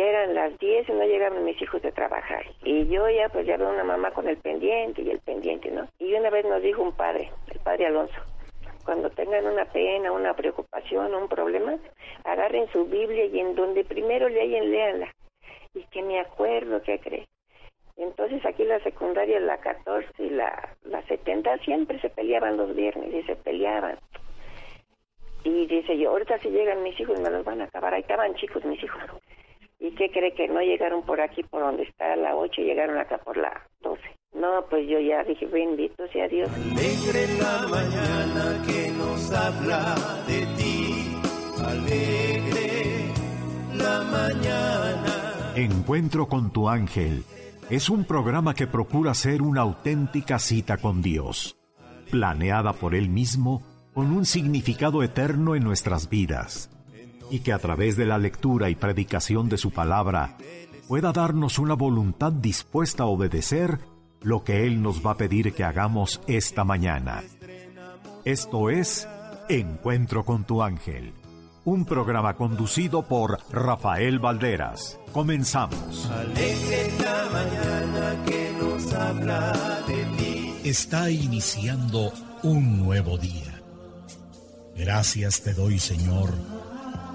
ya eran las 10 y no llegaban mis hijos de trabajar. Y yo ya pues ya veo una mamá con el pendiente y el pendiente, ¿no? Y una vez nos dijo un padre, el padre Alonso, cuando tengan una pena, una preocupación, un problema, agarren su Biblia y en donde primero leyen, léanla. Y que me acuerdo, ¿qué cree? Entonces aquí la secundaria, la 14 y la, la 70 siempre se peleaban los viernes y se peleaban. Y dice yo, ahorita si llegan mis hijos me los van a acabar. Ahí estaban chicos mis hijos. ¿Y qué cree que no llegaron por aquí, por donde está la 8, llegaron acá por la 12? No, pues yo ya dije, bendito sea Dios. Alegre la mañana que nos habla de ti. Alegre la mañana. Encuentro con tu ángel es un programa que procura ser una auténtica cita con Dios, planeada por Él mismo con un significado eterno en nuestras vidas, y que a través de la lectura y predicación de su palabra pueda darnos una voluntad dispuesta a obedecer lo que Él nos va a pedir que hagamos esta mañana. Esto es Encuentro con tu ángel, un programa conducido por Rafael Valderas. Comenzamos. Está iniciando un nuevo día Gracias te doy, Señor,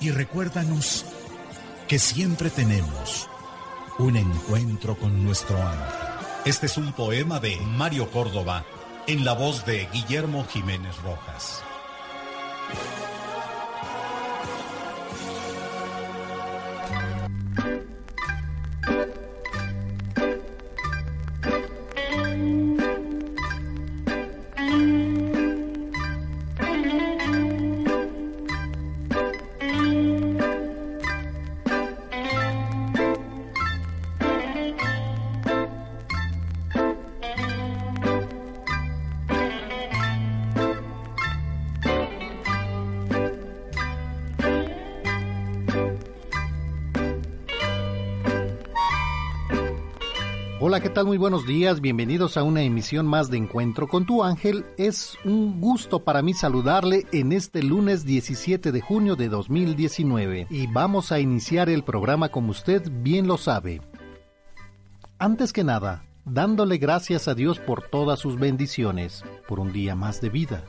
y recuérdanos que siempre tenemos un encuentro con nuestro ángel. Este es un poema de Mario Córdoba en la voz de Guillermo Jiménez Rojas. ¿Qué tal? Muy buenos días, bienvenidos a una emisión más de Encuentro con tu ángel. Es un gusto para mí saludarle en este lunes 17 de junio de 2019 y vamos a iniciar el programa como usted bien lo sabe. Antes que nada, dándole gracias a Dios por todas sus bendiciones, por un día más de vida.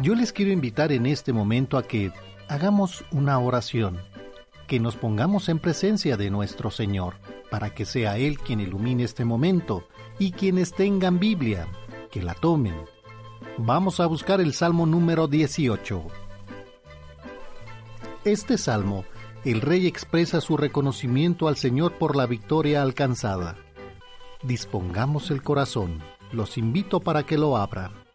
Yo les quiero invitar en este momento a que hagamos una oración, que nos pongamos en presencia de nuestro Señor para que sea Él quien ilumine este momento y quienes tengan Biblia, que la tomen. Vamos a buscar el Salmo número 18. Este salmo, el rey expresa su reconocimiento al Señor por la victoria alcanzada. Dispongamos el corazón, los invito para que lo abran.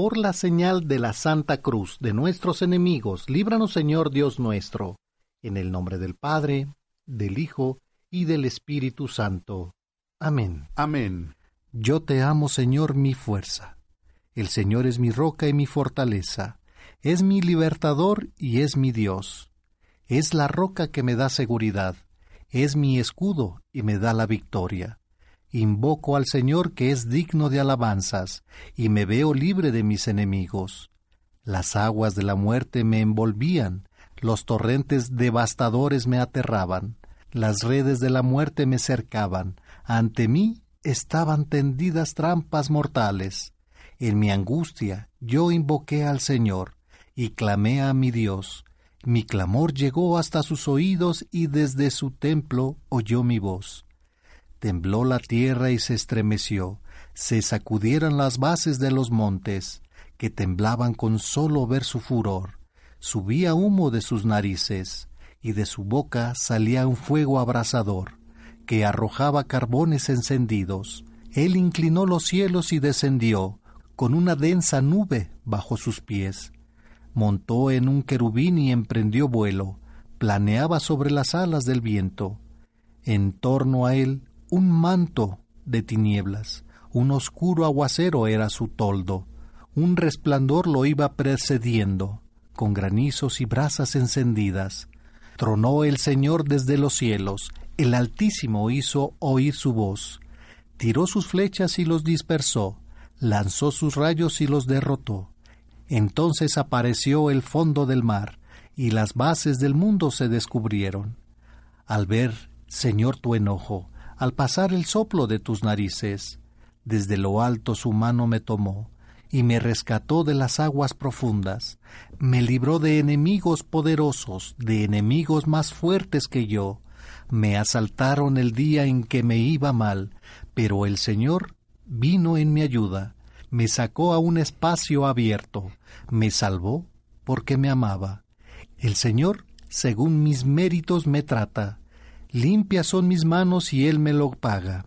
Por la señal de la Santa Cruz de nuestros enemigos, líbranos Señor Dios nuestro, en el nombre del Padre, del Hijo y del Espíritu Santo. Amén. Amén. Yo te amo, Señor, mi fuerza. El Señor es mi roca y mi fortaleza. Es mi libertador y es mi Dios. Es la roca que me da seguridad. Es mi escudo y me da la victoria. Invoco al Señor que es digno de alabanzas, y me veo libre de mis enemigos. Las aguas de la muerte me envolvían, los torrentes devastadores me aterraban, las redes de la muerte me cercaban, ante mí estaban tendidas trampas mortales. En mi angustia yo invoqué al Señor, y clamé a mi Dios. Mi clamor llegó hasta sus oídos y desde su templo oyó mi voz. Tembló la tierra y se estremeció, se sacudieron las bases de los montes, que temblaban con solo ver su furor. Subía humo de sus narices, y de su boca salía un fuego abrasador, que arrojaba carbones encendidos. Él inclinó los cielos y descendió, con una densa nube bajo sus pies. Montó en un querubín y emprendió vuelo, planeaba sobre las alas del viento. En torno a él un manto de tinieblas, un oscuro aguacero era su toldo, un resplandor lo iba precediendo, con granizos y brasas encendidas. Tronó el Señor desde los cielos, el Altísimo hizo oír su voz, tiró sus flechas y los dispersó, lanzó sus rayos y los derrotó. Entonces apareció el fondo del mar, y las bases del mundo se descubrieron. Al ver, Señor, tu enojo, al pasar el soplo de tus narices. Desde lo alto su mano me tomó, y me rescató de las aguas profundas, me libró de enemigos poderosos, de enemigos más fuertes que yo. Me asaltaron el día en que me iba mal, pero el Señor vino en mi ayuda, me sacó a un espacio abierto, me salvó porque me amaba. El Señor, según mis méritos, me trata, limpias son mis manos y Él me lo paga,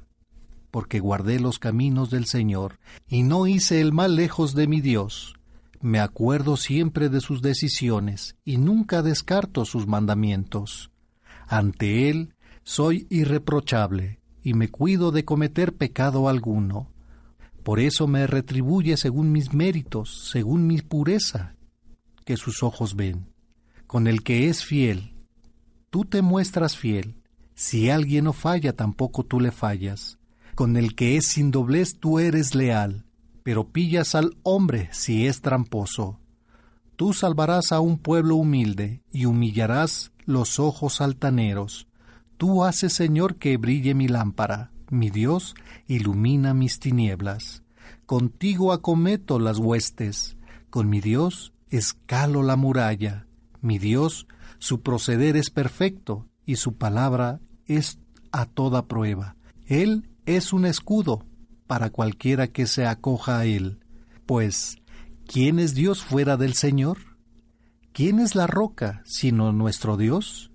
porque guardé los caminos del Señor, y no hice el mal lejos de mi Dios. Me acuerdo siempre de sus decisiones, y nunca descarto sus mandamientos. Ante Él soy irreprochable, y me cuido de cometer pecado alguno. Por eso me retribuye según mis méritos, según mi pureza, que sus ojos ven. Con el que es fiel, tú te muestras fiel, si alguien no falla, tampoco tú le fallas. Con el que es sin doblez, tú eres leal, pero pillas al hombre si es tramposo. Tú salvarás a un pueblo humilde y humillarás los ojos altaneros. Tú haces, Señor, que brille mi lámpara. Mi Dios ilumina mis tinieblas. Contigo acometo las huestes. Con mi Dios escalo la muralla. Mi Dios, su proceder es perfecto y su palabra es a toda prueba. Él es un escudo para cualquiera que se acoja a Él. Pues, ¿quién es Dios fuera del Señor? ¿Quién es la roca sino nuestro Dios?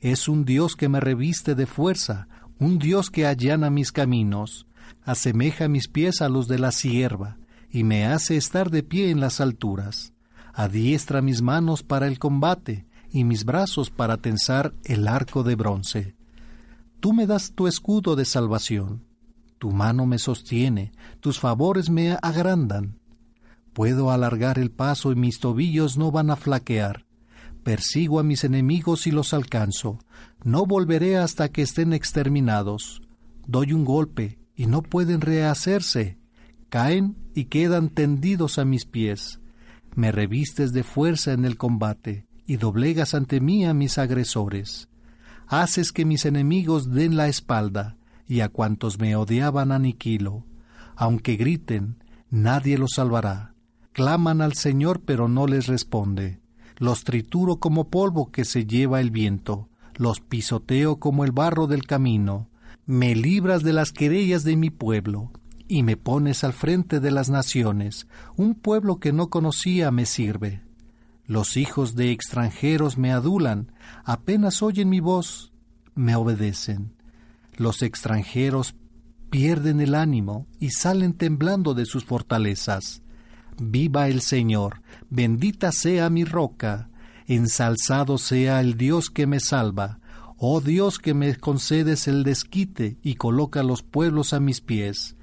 Es un Dios que me reviste de fuerza, un Dios que allana mis caminos, asemeja mis pies a los de la sierva, y me hace estar de pie en las alturas. Adiestra mis manos para el combate, y mis brazos para tensar el arco de bronce. Tú me das tu escudo de salvación, tu mano me sostiene, tus favores me agrandan. Puedo alargar el paso y mis tobillos no van a flaquear. Persigo a mis enemigos y los alcanzo. No volveré hasta que estén exterminados. Doy un golpe y no pueden rehacerse. Caen y quedan tendidos a mis pies. Me revistes de fuerza en el combate y doblegas ante mí a mis agresores haces que mis enemigos den la espalda, y a cuantos me odiaban aniquilo. Aunque griten, nadie los salvará. Claman al Señor, pero no les responde. Los trituro como polvo que se lleva el viento, los pisoteo como el barro del camino. Me libras de las querellas de mi pueblo, y me pones al frente de las naciones. Un pueblo que no conocía me sirve. Los hijos de extranjeros me adulan, apenas oyen mi voz, me obedecen. Los extranjeros pierden el ánimo y salen temblando de sus fortalezas. Viva el Señor, bendita sea mi roca, ensalzado sea el Dios que me salva. Oh Dios que me concedes el desquite y coloca los pueblos a mis pies,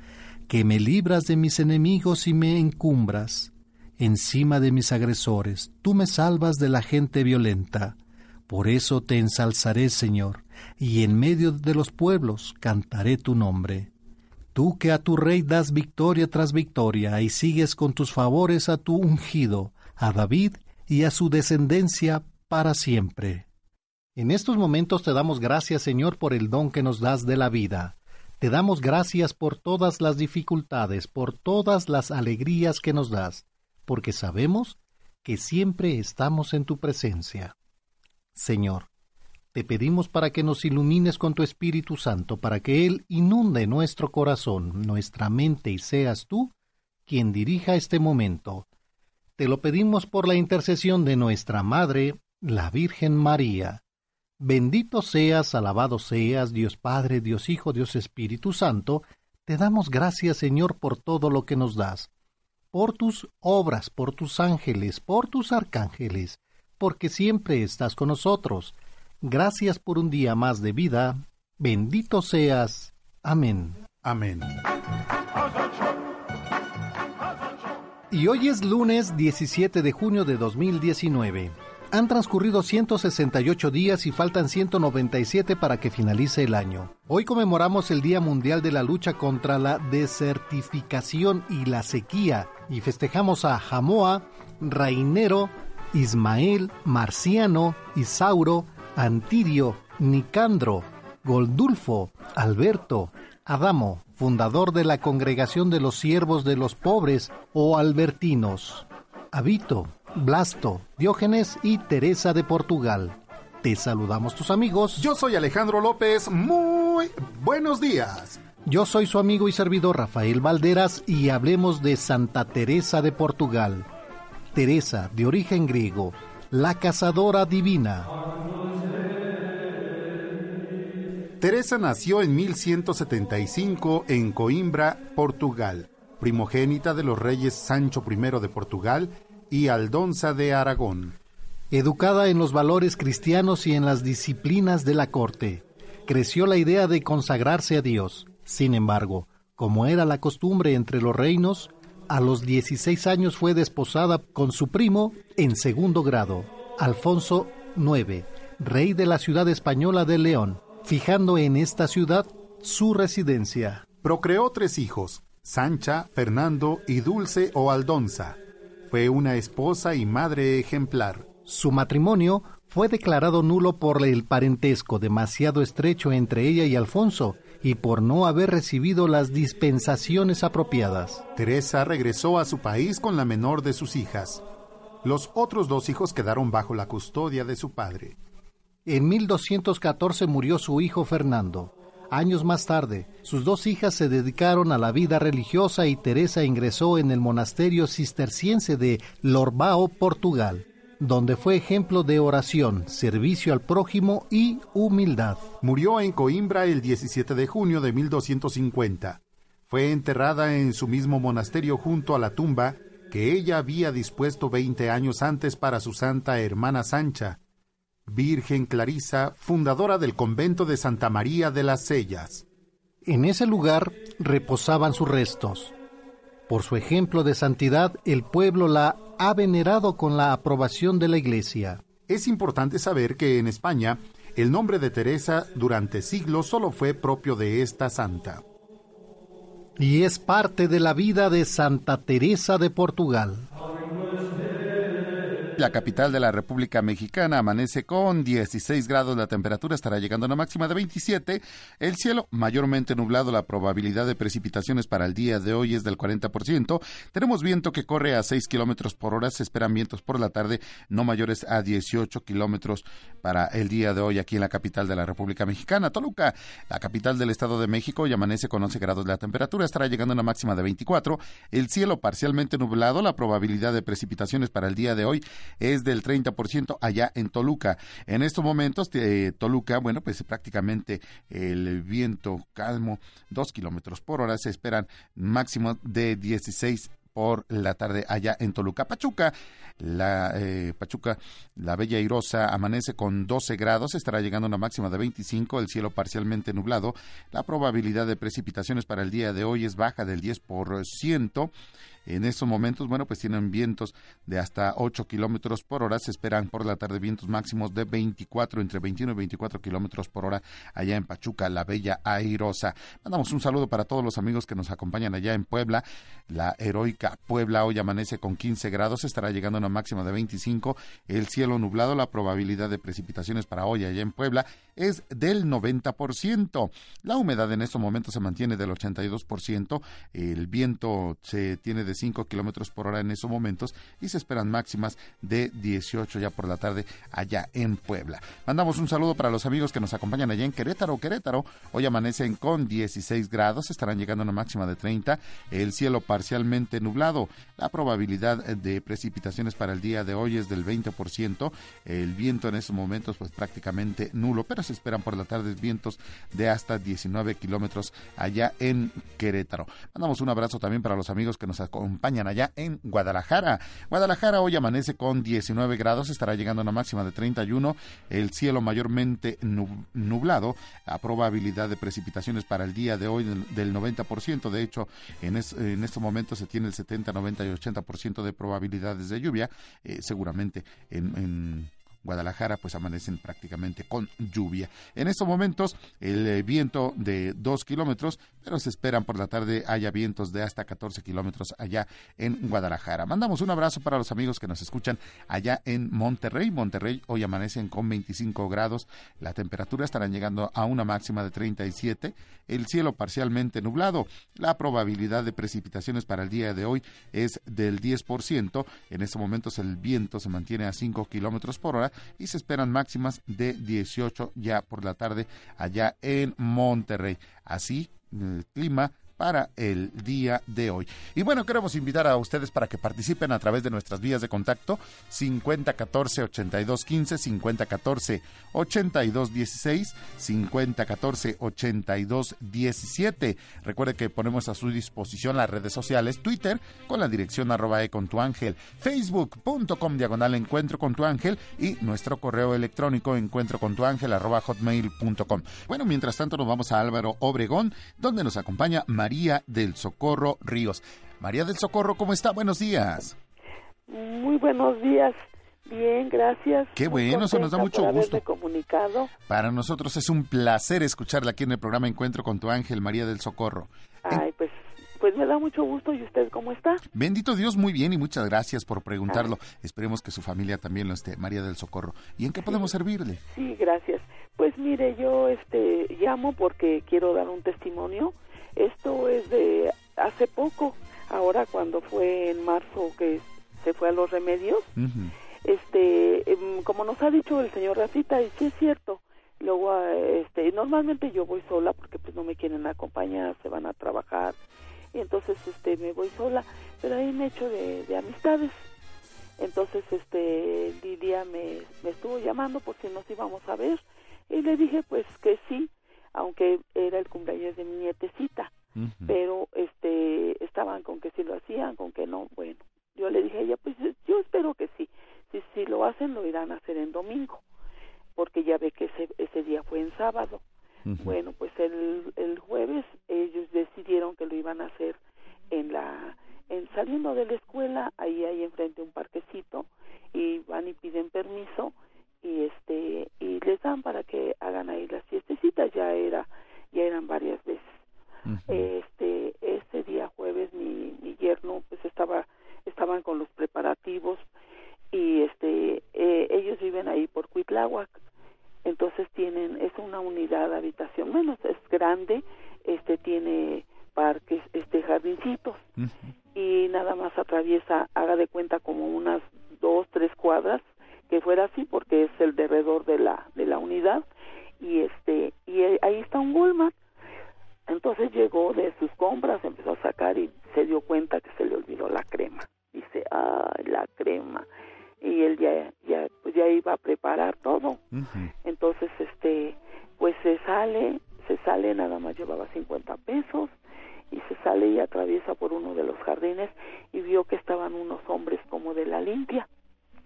que me libras de mis enemigos y me encumbras encima de mis agresores, tú me salvas de la gente violenta. Por eso te ensalzaré, Señor, y en medio de los pueblos cantaré tu nombre. Tú que a tu rey das victoria tras victoria y sigues con tus favores a tu ungido, a David y a su descendencia para siempre. En estos momentos te damos gracias, Señor, por el don que nos das de la vida. Te damos gracias por todas las dificultades, por todas las alegrías que nos das, porque sabemos que siempre estamos en tu presencia. Señor, te pedimos para que nos ilumines con tu Espíritu Santo, para que Él inunde nuestro corazón, nuestra mente y seas tú quien dirija este momento. Te lo pedimos por la intercesión de nuestra Madre, la Virgen María. Bendito seas, alabado seas, Dios Padre, Dios Hijo, Dios Espíritu Santo, te damos gracias, Señor, por todo lo que nos das, por tus obras, por tus ángeles, por tus arcángeles, porque siempre estás con nosotros Gracias por un día más de vida. Bendito seas. Amén. Amén. Y hoy es lunes 17 de junio de 2019. Han transcurrido 168 días y faltan 197 para que finalice el año. Hoy conmemoramos el Día Mundial de la Lucha contra la Desertificación y la Sequía y festejamos a Jamoa, Rainero, Ismael, Marciano, Isauro, Antidio, Nicandro, Goldulfo, Alberto, Adamo, fundador de la Congregación de los Siervos de los Pobres o Albertinos, Abito, Blasto, Diógenes y Teresa de Portugal. Te saludamos tus amigos. Yo soy Alejandro López. Muy buenos días. Yo soy su amigo y servidor Rafael Valderas y hablemos de Santa Teresa de Portugal. Teresa, de origen griego, la cazadora divina. Teresa nació en 1175 en Coimbra, Portugal, primogénita de los reyes Sancho I de Portugal y Aldonza de Aragón. Educada en los valores cristianos y en las disciplinas de la corte, creció la idea de consagrarse a Dios. Sin embargo, como era la costumbre entre los reinos, a los 16 años fue desposada con su primo en segundo grado, Alfonso IX, rey de la ciudad española de León fijando en esta ciudad su residencia. Procreó tres hijos, Sancha, Fernando y Dulce o Aldonza. Fue una esposa y madre ejemplar. Su matrimonio fue declarado nulo por el parentesco demasiado estrecho entre ella y Alfonso y por no haber recibido las dispensaciones apropiadas. Teresa regresó a su país con la menor de sus hijas. Los otros dos hijos quedaron bajo la custodia de su padre. En 1214 murió su hijo Fernando. Años más tarde, sus dos hijas se dedicaron a la vida religiosa y Teresa ingresó en el monasterio cisterciense de Lorbao, Portugal, donde fue ejemplo de oración, servicio al prójimo y humildad. Murió en Coimbra el 17 de junio de 1250. Fue enterrada en su mismo monasterio junto a la tumba que ella había dispuesto 20 años antes para su santa hermana Sancha, Virgen Clarisa, fundadora del convento de Santa María de las Sellas. En ese lugar reposaban sus restos. Por su ejemplo de santidad, el pueblo la ha venerado con la aprobación de la Iglesia. Es importante saber que en España el nombre de Teresa durante siglos solo fue propio de esta santa. Y es parte de la vida de Santa Teresa de Portugal. La capital de la República Mexicana amanece con 16 grados, la temperatura estará llegando a una máxima de 27. El cielo mayormente nublado, la probabilidad de precipitaciones para el día de hoy es del 40%. Tenemos viento que corre a 6 kilómetros por hora, se esperan vientos por la tarde no mayores a 18 kilómetros para el día de hoy aquí en la capital de la República Mexicana. Toluca, la capital del Estado de México, y amanece con 11 grados, la temperatura estará llegando a una máxima de 24. El cielo parcialmente nublado, la probabilidad de precipitaciones para el día de hoy es del 30% allá en Toluca. En estos momentos, eh, Toluca, bueno, pues prácticamente el viento calmo, dos kilómetros por hora, se esperan máximo de 16 por la tarde allá en Toluca. Pachuca, la eh, Pachuca, la Bella Irosa amanece con 12 grados, estará llegando a una máxima de 25, el cielo parcialmente nublado. La probabilidad de precipitaciones para el día de hoy es baja del 10%. En estos momentos, bueno, pues tienen vientos de hasta 8 kilómetros por hora. Se esperan por la tarde vientos máximos de 24, entre 21 y 24 kilómetros por hora allá en Pachuca, la Bella Airosa. Mandamos un saludo para todos los amigos que nos acompañan allá en Puebla. La heroica Puebla hoy amanece con 15 grados, estará llegando a una máxima de 25. El cielo nublado, la probabilidad de precipitaciones para hoy allá en Puebla es del 90%. La humedad en estos momentos se mantiene del 82%. El viento se tiene de 5 kilómetros por hora en esos momentos y se esperan máximas de 18 ya por la tarde allá en Puebla. Mandamos un saludo para los amigos que nos acompañan allá en Querétaro. Querétaro hoy amanecen con 16 grados, estarán llegando a una máxima de 30. El cielo parcialmente nublado. La probabilidad de precipitaciones para el día de hoy es del 20%. El viento en estos momentos pues prácticamente nulo, pero se esperan por la tarde vientos de hasta 19 kilómetros allá en Querétaro. Mandamos un abrazo también para los amigos que nos acompañan allá en Guadalajara. Guadalajara hoy amanece con 19 grados, estará llegando a una máxima de 31. El cielo mayormente nublado. La probabilidad de precipitaciones para el día de hoy del 90%. De hecho, en, en estos momentos se tiene el 70, 90 y 80% de probabilidades de lluvia. Eh, seguramente en Guadalajara pues amanecen prácticamente con lluvia. En estos momentos el eh, viento de 2 kilómetros, pero se esperan por la tarde haya vientos de hasta 14 kilómetros allá en Guadalajara. Mandamos un abrazo para los amigos que nos escuchan allá en Monterrey. Monterrey hoy amanecen con 25 grados, la temperatura estará llegando a una máxima de 37, el cielo parcialmente nublado, la probabilidad de precipitaciones para el día de hoy es del 10%, en estos momentos el viento se mantiene a 5 kilómetros por hora y se esperan máximas de 18 ya por la tarde allá en Monterrey. Así, el clima para el día de hoy. Y bueno, queremos invitar a ustedes para que participen a través de nuestras vías de contacto 5014 8215, 5014 8216, 5014 8217. Recuerde que ponemos a su disposición las redes sociales, Twitter con la dirección arroba e con tu ángel, facebook.com diagonal encuentro con tu ángel y nuestro correo electrónico encuentro con tu ángel arroba hotmail.com. Bueno, mientras tanto nos vamos a Álvaro Obregón, donde nos acompaña María del Socorro Ríos. María del Socorro, ¿cómo está? Buenos días. Muy buenos días. Bien, gracias. Qué bueno, eso nos da mucho gusto. comunicado. Para nosotros es un placer escucharla aquí en el programa Encuentro con tu ángel, María del Socorro. Ay, pues pues me da mucho gusto. ¿Y usted cómo está? Bendito Dios, muy bien y muchas gracias por preguntarlo. Esperemos que su familia también lo esté, María del Socorro. ¿Y en qué podemos servirle? Sí, gracias. Pues mire, yo este llamo porque quiero dar un testimonio esto es de hace poco, ahora cuando fue en marzo que se fue a los remedios. Este, em, como nos ha dicho el señor Rafita, y sí es cierto, luego ah, este normalmente yo voy sola porque pues no me quieren acompañar se van a trabajar y entonces este me voy sola pero ahí me echo de, de amistades entonces este Lidia me, me estuvo llamando por si nos íbamos a ver y le dije pues que sí aunque era el cumpleaños de mi nietecita, pero este estaban con que si lo hacían, con que no, bueno, yo le dije a ella, pues yo espero que sí, si, si lo hacen lo irán a hacer en domingo, porque ya ve que ese, ese día fue en sábado. Bueno, pues el, el jueves ellos decidieron que lo iban a hacer en la en saliendo de la escuela, ahí hay enfrente un parquecito y van y piden permiso y este y les dan para que hagan ahí las fiestecitas. Ya era ya eran varias veces. Este este día jueves mi, mi yerno pues estaba estaban con los preparativos y este eh, ellos viven ahí por Cuitláhuac. Entonces tienen es una unidad de habitación. Menos es grande este tiene parques este jardincitos. Y nada más atraviesa haga de cuenta como unas dos tres cuadras que fuera así porque es el derredor de la de la unidad y este y ahí está un Walmart. Entonces llegó de sus compras empezó a sacar y se dio cuenta que se le olvidó la crema. Dice ay la crema y él ya ya pues ya iba a preparar todo. Entonces este pues se sale se sale nada más llevaba 50 pesos y se sale y atraviesa por uno de los jardines y vio que estaban unos hombres como de la limpia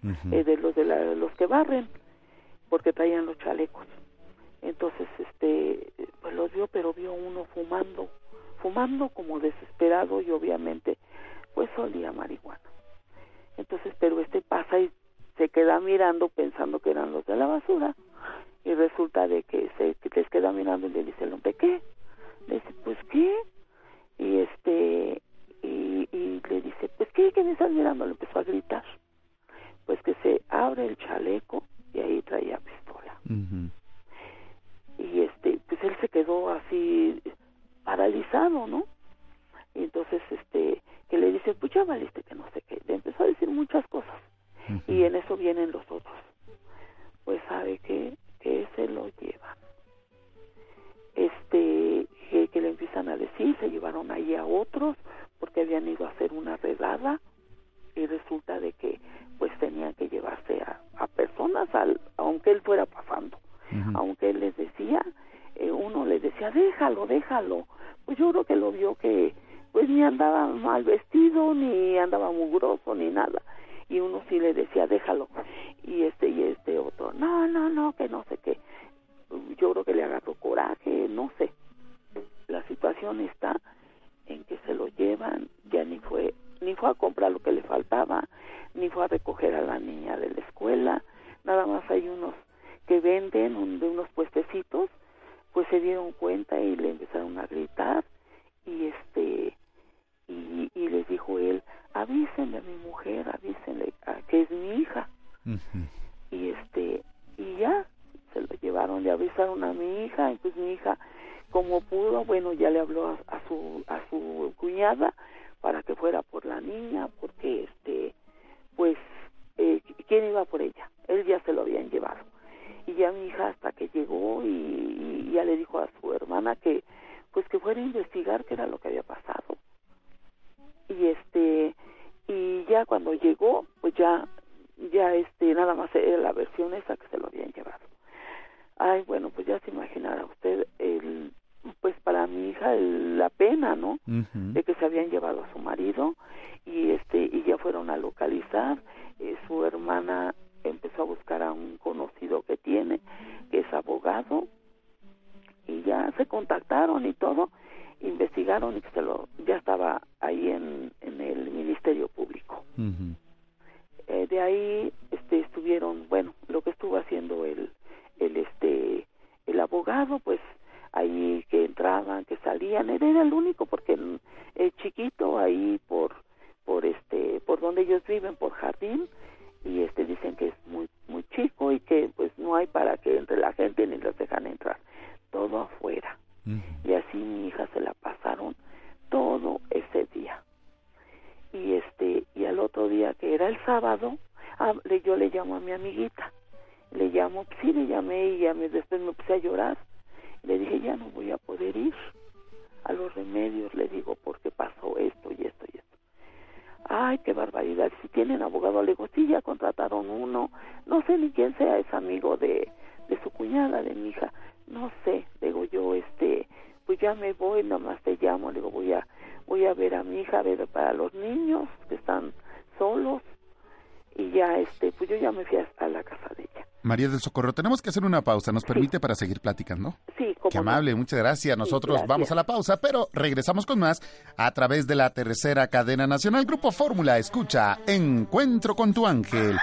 eh, de los de los que barren porque traían los chalecos entonces este pues los vio pero vio uno fumando fumando como desesperado y obviamente pues olía marihuana. Entonces, pero este pasa y se queda mirando pensando que eran los de la basura y resulta de que se les queda mirando y le dice el hombre, ¿qué? Le dice, pues ¿qué? Y este, y, y le dice, pues ¿qué? ¿Qué me estás mirando? Le empezó a gritar. Pues que se abre el chaleco y ahí traía pistola. Y este, pues él se quedó así paralizado, ¿no? Y entonces, este, que le dice, pues ya valiste que no sé qué. Le empezó a decir muchas cosas. Y en eso vienen los otros. Pues sabe que, que se lo llevan. Este, que, que le empiezan a decir, se llevaron ahí a otros porque habían ido a hacer una redada y resulta de que pues tenían que llevarse a, a personas al, aunque él fuera pasando aunque él les decía eh, uno le decía déjalo déjalo pues yo creo que lo vio que pues ni andaba mal vestido ni andaba mugroso ni nada. Y uno sí le decía déjalo y este y este otro no no no que no sé qué yo creo que le agarró coraje no sé. La situación está en que se lo llevan ya ni fue ni fue a comprar lo que le faltaba ni fue a recoger a la niña de la escuela. Nada más hay unos que venden de unos puestecitos pues se dieron cuenta y le empezaron a gritar y este y, y les dijo él avísenle a mi mujer avísenle a, que es mi hija y este y ya se lo llevaron le avisaron a mi hija y pues mi hija como pudo bueno ya le habló a, a su a su cuñada para que fuera niña porque este pues eh, quién iba por ella él ya se lo habían llevado. Y ya mi hija hasta que llegó y, y, ya le dijo a su hermana que Socorro, tenemos que hacer una pausa. ¿Nos permite para seguir platicando? Sí, Qué amable, muchas gracias. Nosotros vamos a la pausa, pero regresamos con más a través de la tercera cadena nacional Grupo Fórmula. Escucha Encuentro con tu ángel.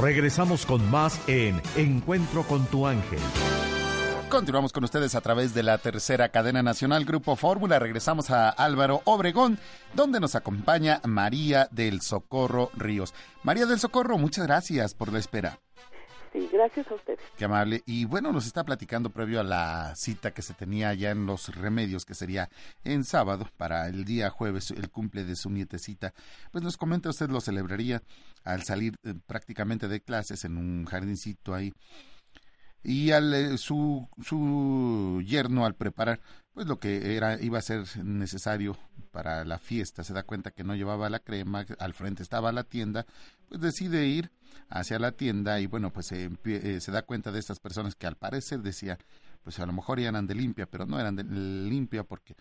Regresamos con más en Encuentro con tu ángel. Continuamos con ustedes a través de la tercera cadena nacional Grupo Fórmula. Regresamos a Álvaro Obregón, donde nos acompaña María del Socorro Ríos. María del Socorro, muchas gracias por la espera. Sí, gracias a ustedes. Qué amable. Y bueno, nos está platicando previo a la cita que se tenía ya en los remedios, que sería en sábado, para el día jueves, el cumple de su nietecita. Pues nos comenta usted lo celebraría al salir eh, prácticamente de clases en un jardincito ahí y al eh, su, su yerno al preparar pues lo que era iba a ser necesario para la fiesta se da cuenta que no llevaba la crema al frente estaba la tienda pues decide ir hacia la tienda y bueno pues se, eh, se da cuenta de estas personas que al parecer decían pues a lo mejor eran de limpia pero no eran de limpia porque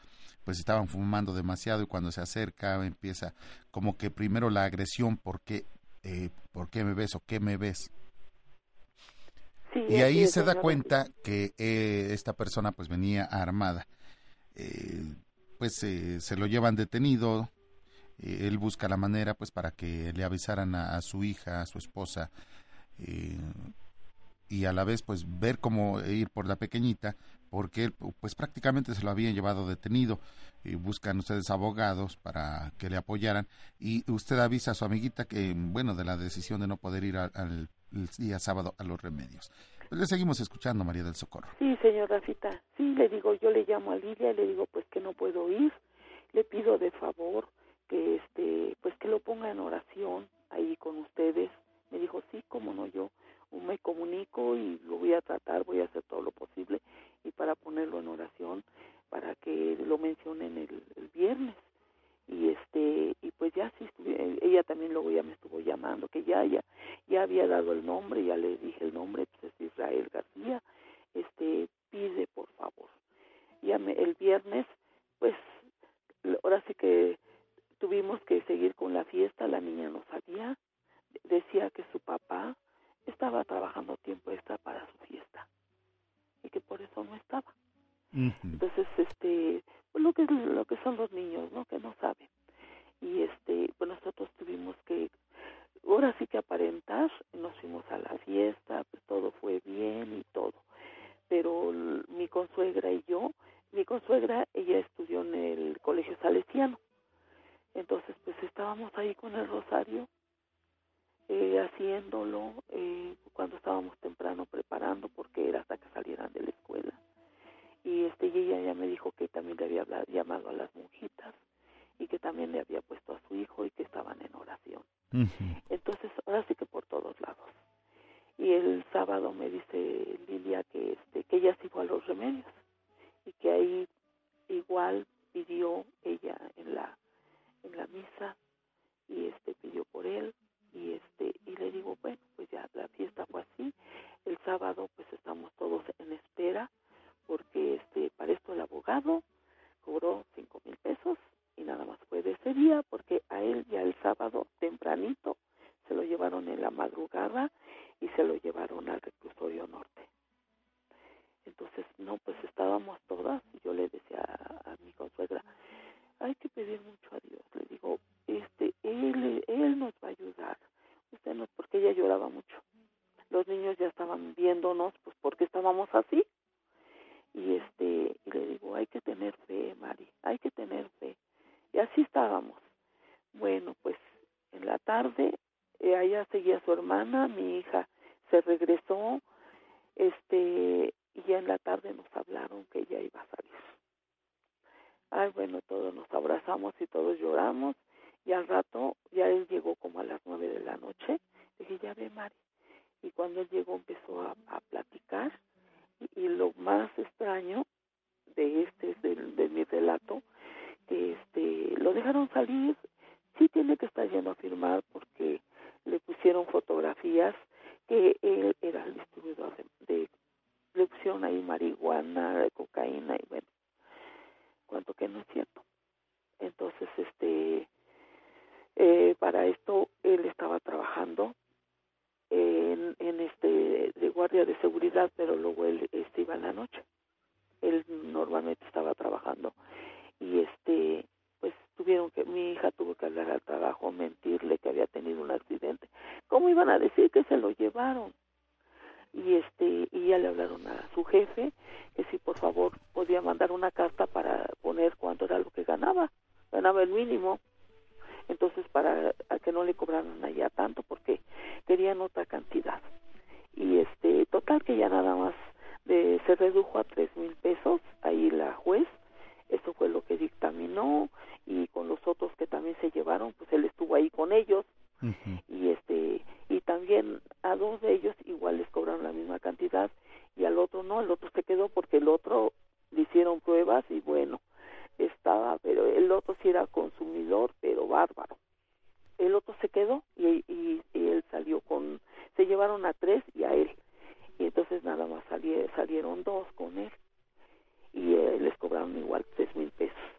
pues estaban fumando demasiado y cuando se acerca empieza como que primero la agresión porque eh, ¿por qué me ves o qué me ves? y ahí se da cuenta que eh, esta persona pues venía armada. Eh, pues eh, se lo llevan detenido eh, él busca la manera pues para que le avisaran a, su hija, a su esposa, eh, y a la vez pues ver cómo ir por la pequeñita, porque él pues prácticamente se lo habían llevado detenido y buscan ustedes abogados para que le apoyaran y usted avisa a su amiguita que bueno de la decisión de no poder ir al, día sábado a los remedios. Pues le seguimos escuchando María del Socorro. Sí, señor Rafita. Sí, le digo, yo le llamo a Lidia y le digo pues que no puedo ir. Le pido de favor que este pues que lo ponga en oración ahí con ustedes. Me dijo, "Sí, cómo no yo me comunico y lo voy a tratar, voy a hacer todo lo posible y para ponerlo en oración para que lo mencionen el, el viernes." y este y pues ya sí ella también luego ya me estuvo llamando que ya ya ya había dado el nombre ya le dije el nombre pues es Israel García este pide por favor ya el viernes pues ahora sí que tuvimos que seguir con la fiesta, la niña no sabía, decía que su papá estaba trabajando tiempo extra para su fiesta y que por eso no estaba. Entonces, este, pues lo que lo que son los niños, ¿no? Que no saben. Y este, pues nosotros tuvimos que ahora sí que aparentar, nos fuimos a la fiesta, pues todo fue bien y todo. Pero mi consuegra y yo, mi consuegra, ella estudió en el colegio salesiano entonces, pues estábamos ahí con el rosario, eh, haciéndolo, eh, cuando estábamos temprano preparando, porque era hasta que salieran de la escuela. Y, este, y ella ya me dijo que también le había llamado a las monjitas y que también le había puesto a su hijo y que estaban en oración. Entonces, ahora sí que por todos lados. Y el sábado me dice Lilia que, este, que ella se fue a los remedios y que ahí igual pidió ella en la en la misa y este pidió por él y este y le digo bueno pues ya la fiesta fue así el sábado pues estamos todos en espera porque este para esto el abogado cobró cinco mil pesos y nada más fue de ese día porque a él ya el sábado tempranito se lo llevaron en la madrugada y se lo llevaron al reclusorio norte entonces no pues estábamos todas y yo le decía a, a mi consuegra hay que pedir mucho a Dios. Le digo, este, él, él nos va a ayudar. Usted no, porque ella lloraba mucho. Los niños ya estaban viéndonos, pues porque estábamos así. Y este, y le digo, hay que tener fe, Mari, hay que tener fe. Y así estábamos. Bueno, pues en la tarde, eh, allá seguía su hermana, mi hija se regresó, este, y ya en la tarde nos hablaron que ella iba a salir Ay, bueno, todos nos abrazamos y todos lloramos. Y al rato, ya él llegó como a las nueve de la noche. Dije, ya ve, Mari. Y cuando él llegó empezó a, platicar. Y, lo más extraño de este, de, de mi relato, que este, lo dejaron salir. Sí tiene que estar yendo a firmar porque le pusieron fotografías que él era el distribuidor de, de le ahí marihuana, de cocaína y bueno, cuanto que no es cierto. Entonces, este, eh, para esto él estaba trabajando en, en este de guardia de seguridad, pero luego él este, iba en la noche. Él normalmente estaba trabajando y este, pues tuvieron que mi hija tuvo que hablar al trabajo, mentirle que había tenido un accidente. ¿Cómo iban a decir que se lo llevaron? Y este y ya le hablaron a su jefe que si por favor podía mandar una carta para poner cuánto era lo que ganaba. Ganaba el mínimo. Entonces para que no le cobraran allá tanto porque querían otra cantidad. Y este total que ya nada más de, se redujo a tres mil pesos ahí la juez. Eso fue lo que dictaminó y con los otros que también se llevaron pues él estuvo ahí con ellos y este y también a dos de ellos igual les cobraron la misma cantidad y al otro no, el otro se quedó porque el otro le hicieron pruebas y bueno, estaba, pero el otro sí era consumidor, pero bárbaro. El otro se quedó y, y, él salió con, se llevaron a tres y a él. Y entonces nada más salieron dos con él y eh, les cobraron igual tres mil pesos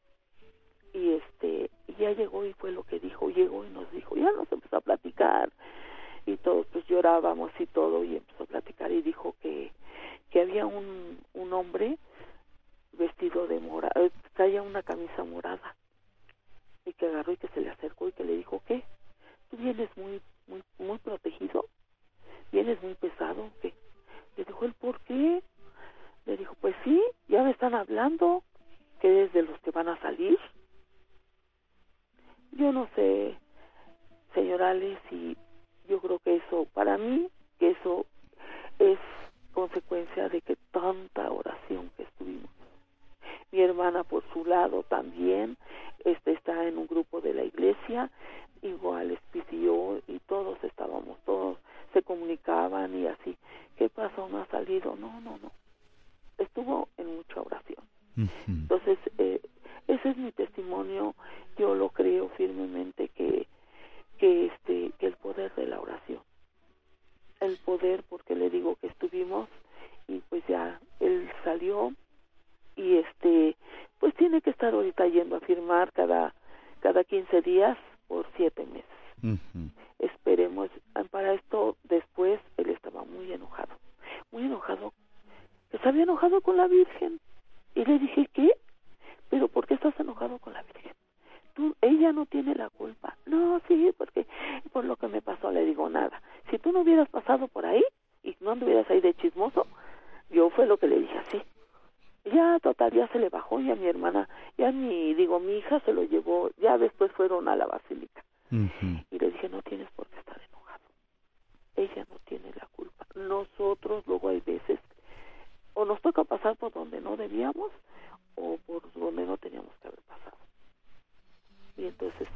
y este ya llegó y fue lo que dijo llegó y nos dijo ya nos empezó a platicar y todos pues llorábamos y todo y empezó a platicar y dijo que que había un un hombre vestido de morado eh, traía una camisa morada y que agarró y que se le acercó y que le dijo, ¿qué? ¿Tú vienes muy, muy, muy protegido? ¿Vienes muy pesado? ¿Qué? Le dijo él, ¿por qué? Le dijo, pues sí, ya me están hablando, que es de los que van a salir. Yo no sé, señor y yo creo que eso, para mí, que eso es consecuencia de que tanta oración que estuvimos. Mi hermana por su lado también este está en un grupo de la iglesia, igual les pidió y todos estábamos, todos se comunicaban y así. ¿Qué pasó? No ha salido. No, no, no. Estuvo en mucha oración. Entonces, eh, ese es mi testimonio. Yo lo creo firmemente que que este que el poder de la oración el poder porque le digo que estuvimos y pues ya él salió y este pues tiene que estar ahorita yendo a firmar cada cada 15 días por siete meses. Esperemos para esto después él estaba muy enojado muy enojado se había enojado con la Virgen y le dije qué pero por qué estás enojado con la Virgen ella no tiene la culpa. No, sí, porque por lo que me pasó le digo nada. Si tú no hubieras pasado por ahí y no anduvieras ahí de chismoso, yo fue lo que le dije así. Ya total, ya se le bajó y a mi hermana, ya mi, digo, mi hija se lo llevó, ya después fueron a la basílica. Y le dije, no tienes por qué estar enojado. Ella no tiene la culpa. Nosotros luego hay veces, o nos toca pasar por donde no debíamos, o por donde no teníamos que haber pasado. Y entonces,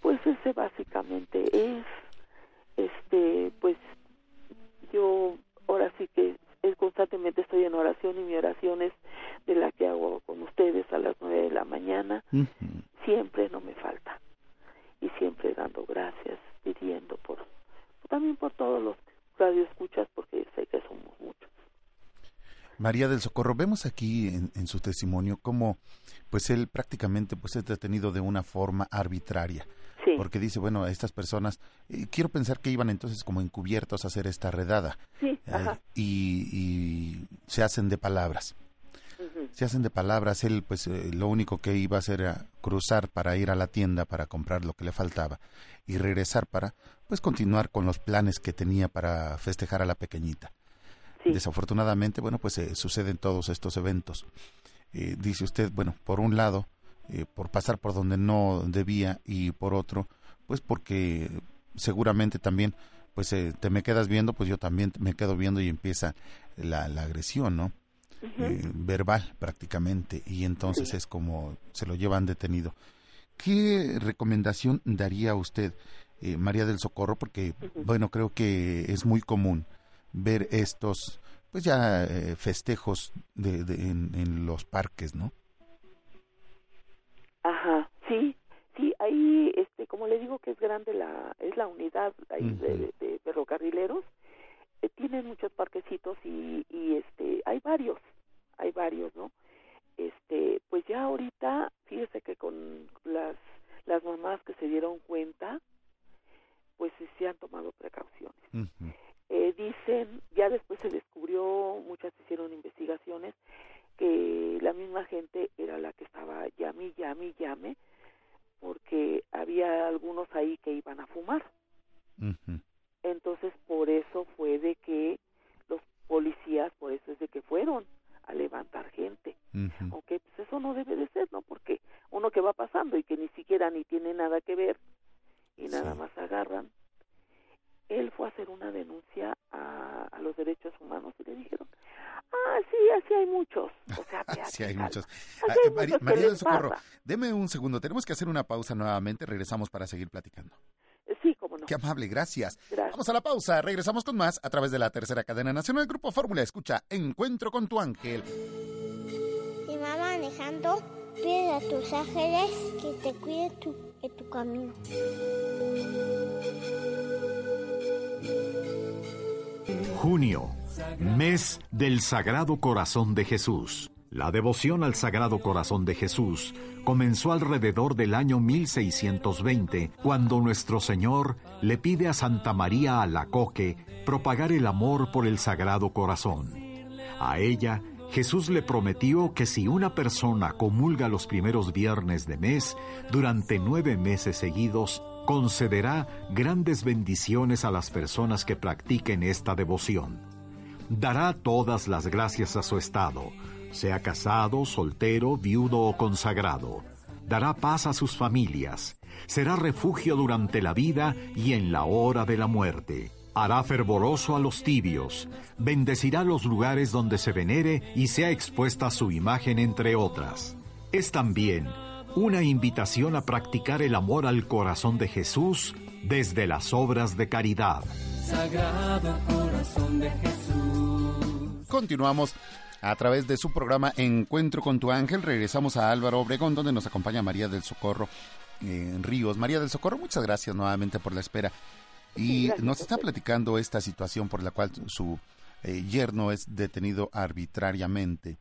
pues ese básicamente es, este, pues yo ahora sí que es, constantemente estoy en oración y mi oración es de la que hago con ustedes a las nueve de la mañana. Siempre no me falta. Y siempre dando gracias, pidiendo por, también por todos los radioescuchas, porque sé que somos muchos. María del Socorro, vemos aquí en, su testimonio cómo pues él prácticamente pues es detenido de una forma arbitraria. Porque dice, bueno, estas personas, eh, quiero pensar que iban entonces como encubiertos a hacer esta redada. Sí, eh, y, se hacen de palabras. Se hacen de palabras. Él, pues, eh, lo único que iba a hacer era cruzar para ir a la tienda para comprar lo que le faltaba y regresar para, pues, continuar con los planes que tenía para festejar a la pequeñita. Desafortunadamente, bueno, pues eh, suceden todos estos eventos. Eh, dice usted, bueno, por un lado, eh, por pasar por donde no debía y por otro, pues porque seguramente también, pues te me quedas viendo, pues yo también me quedo viendo y empieza la, agresión, ¿no? verbal prácticamente y entonces es como se lo llevan detenido. ¿Qué recomendación daría usted, María del Socorro? Porque, bueno, creo que es muy común ver estos, pues ya eh, festejos de, en, los parques, ¿no? Ajá, sí, sí, ahí, este, como le digo que es grande la, es la unidad ahí de, ferrocarrileros, eh, tienen muchos parquecitos y, y este, hay varios, hay varios, ¿no? Este, pues ya ahorita, fíjese que con las, las mamás que se dieron cuenta, pues se han tomado precauciones. Eh, dicen, ya después se descubrió, muchas hicieron investigaciones, que la misma gente era la que estaba llame, llame, llame, porque había algunos ahí que iban a fumar. Entonces, por eso fue de que los policías, por eso es de que fueron a levantar gente. Aunque pues eso no debe de ser, ¿no? Porque uno que va pasando y que ni siquiera ni tiene nada que ver y nada más agarran, él fue a hacer una denuncia a, los derechos humanos y le dijeron, ah, sí, así hay muchos. O sea, sí hay muchos. Ah, María, del Socorro, deme un segundo, tenemos que hacer una pausa nuevamente, regresamos para seguir platicando. Eh, sí, cómo no. Qué amable, gracias. Vamos a la pausa, regresamos con más a través de la tercera cadena nacional del Grupo Fórmula. Escucha, Encuentro con tu ángel. Y va manejando, pide a tus ángeles que te cuide tu, en tu camino. Junio, mes del Sagrado Corazón de Jesús. La devoción al Sagrado Corazón de Jesús comenzó alrededor del año 1620, cuando nuestro Señor le pide a Santa María Alacoque propagar el amor por el Sagrado Corazón. A ella Jesús le prometió que si una persona comulga los primeros viernes de mes durante nueve meses seguidos, concederá grandes bendiciones a las personas que practiquen esta devoción. Dará todas las gracias a su estado, sea casado, soltero, viudo o consagrado. Dará paz a sus familias. Será refugio durante la vida y en la hora de la muerte. Hará fervoroso a los tibios. Bendecirá los lugares donde se venere y sea expuesta su imagen entre otras. Es también una invitación a practicar el amor al corazón de Jesús desde las obras de caridad. Sagrado corazón de Jesús. Continuamos a través de su programa Encuentro con tu ángel. Regresamos a Álvaro Obregón, donde nos acompaña María del Socorro en Ríos. María del Socorro, muchas gracias nuevamente por la espera. Y nos está platicando esta situación por la cual su eh, yerno es detenido arbitrariamente.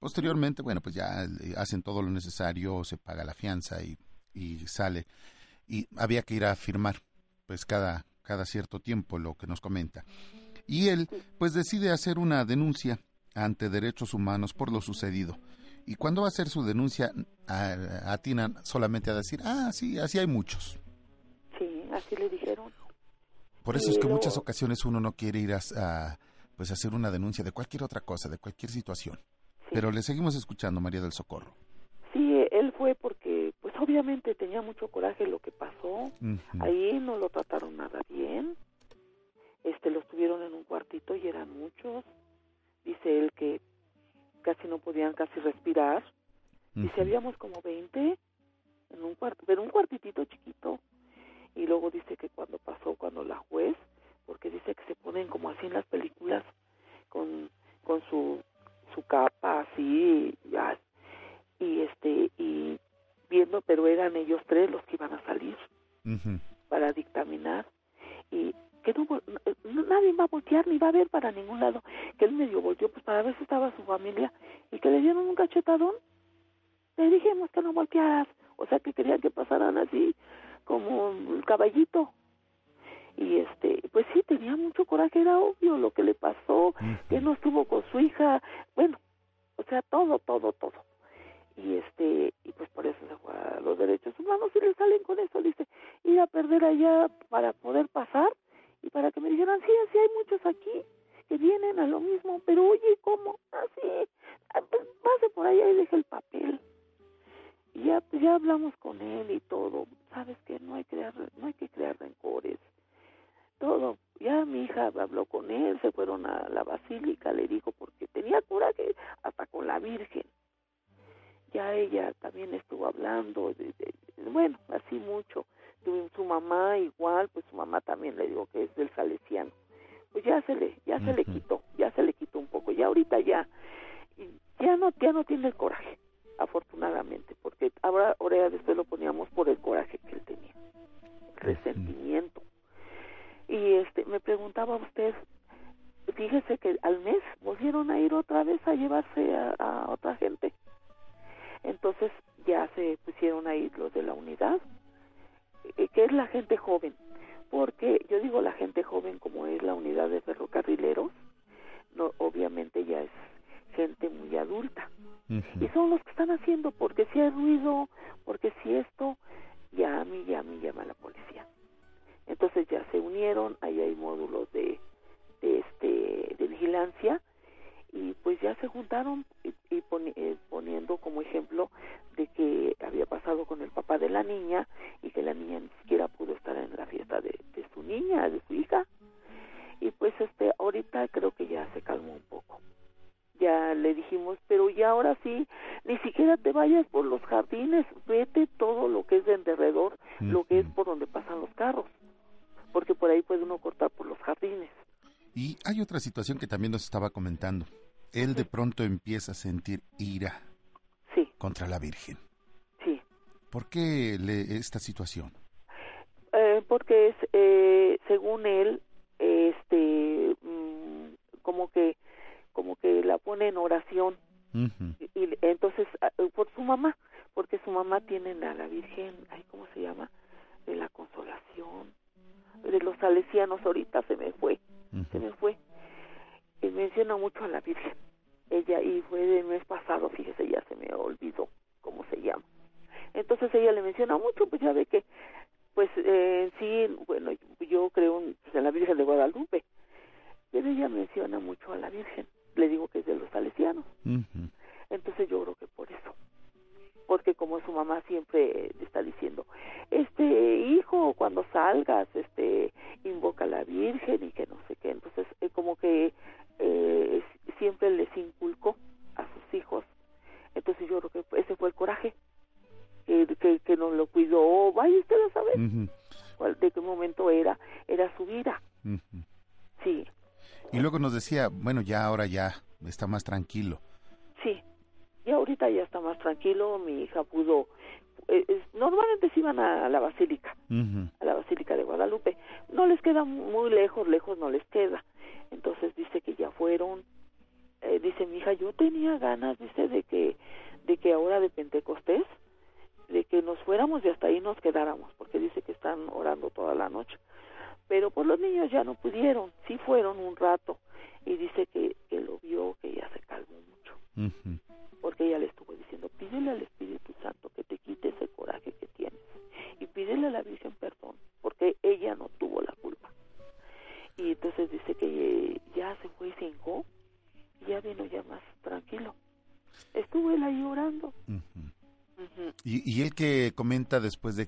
Posteriormente, bueno, pues ya eh, hacen todo lo necesario, se paga la fianza y, y sale. Y había que ir a firmar, pues cada, cada cierto tiempo, lo que nos comenta. Y él, pues decide hacer una denuncia ante derechos humanos por lo sucedido. Y cuando va a hacer su denuncia, atinan solamente a decir, ah, sí, así hay muchos. Sí, así le dijeron. Por eso es que muchas ocasiones uno no quiere ir a, a, pues hacer una denuncia de cualquier otra cosa, de cualquier situación. Pero le seguimos escuchando, María del Socorro. Sí, él fue porque, pues obviamente tenía mucho coraje lo que pasó. Ahí no lo trataron nada bien. Este, los tuvieron en un cuartito y eran muchos. Dice él que casi no podían casi respirar. Dice, habíamos como 20 en un cuarto, pero un cuartitito chiquito. Y luego dice que cuando pasó, cuando la juez, porque dice que se ponen como así en las películas, con, con su, su capa así, ya, y este, y viendo, pero eran ellos tres los que iban a salir para dictaminar y que no, vol- no- nadie va a voltear ni va a ver para ningún lado que él medio volteó pues para ver si estaba su familia y que le dieron un cachetadón. Le dijimos que no voltearas o sea que querían que pasaran así como el caballito y este pues sí tenía mucho coraje era obvio lo que le pasó que no estuvo con su hija bueno o sea todo todo todo. Y este y pues por eso se fue a los derechos humanos y le salen con eso dice ir a perder allá para poder pasar y para que me dijeran sí sí hay muchos aquí otra situación que también nos estaba comentando. Él de pronto empieza a sentir ira contra la Virgen. Sí. ¿Por qué le- esta situación? Decía, bueno, ya ahora ya está más tranquilo. Sí, y ahorita ya está más tranquilo, mi hija pudo, eh, normalmente se iban a, la basílica,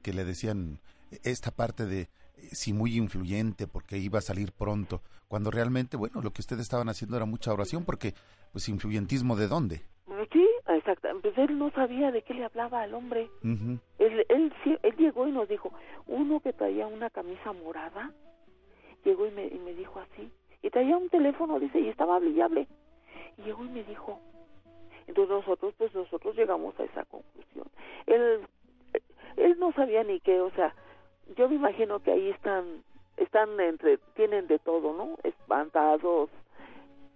que le decían esta parte de eh, si muy influyente porque iba a salir pronto, cuando realmente, bueno, lo que ustedes estaban haciendo era mucha oración porque, pues, influyentismo de dónde? Sí, exacto. Pues él no sabía de qué le hablaba al hombre. él, él, él, llegó y nos dijo, uno que traía una camisa morada, llegó y me, y me dijo así, y traía un teléfono, dice, y estaba brillable. Y llegó y me dijo, entonces nosotros, pues nosotros llegamos a esa conclusión. Él, él no sabía ni qué, o sea, yo me imagino que ahí están, están entre, tienen de todo, ¿no? Espantados,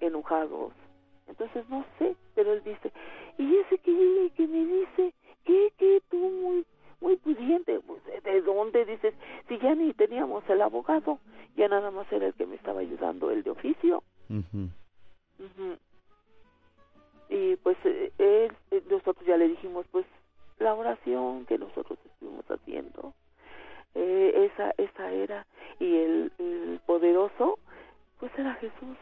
enojados. Entonces no sé, pero él dice, y ese que que me dice, que, que tú muy, muy pudiente, pues, ¿de dónde dices? Si ya ni teníamos el abogado, ya nada más era el que me estaba ayudando, el de oficio y pues eh, él, eh, nosotros ya le dijimos pues la oración que nosotros estuvimos haciendo eh, esa esa era y el, poderoso pues era Jesús.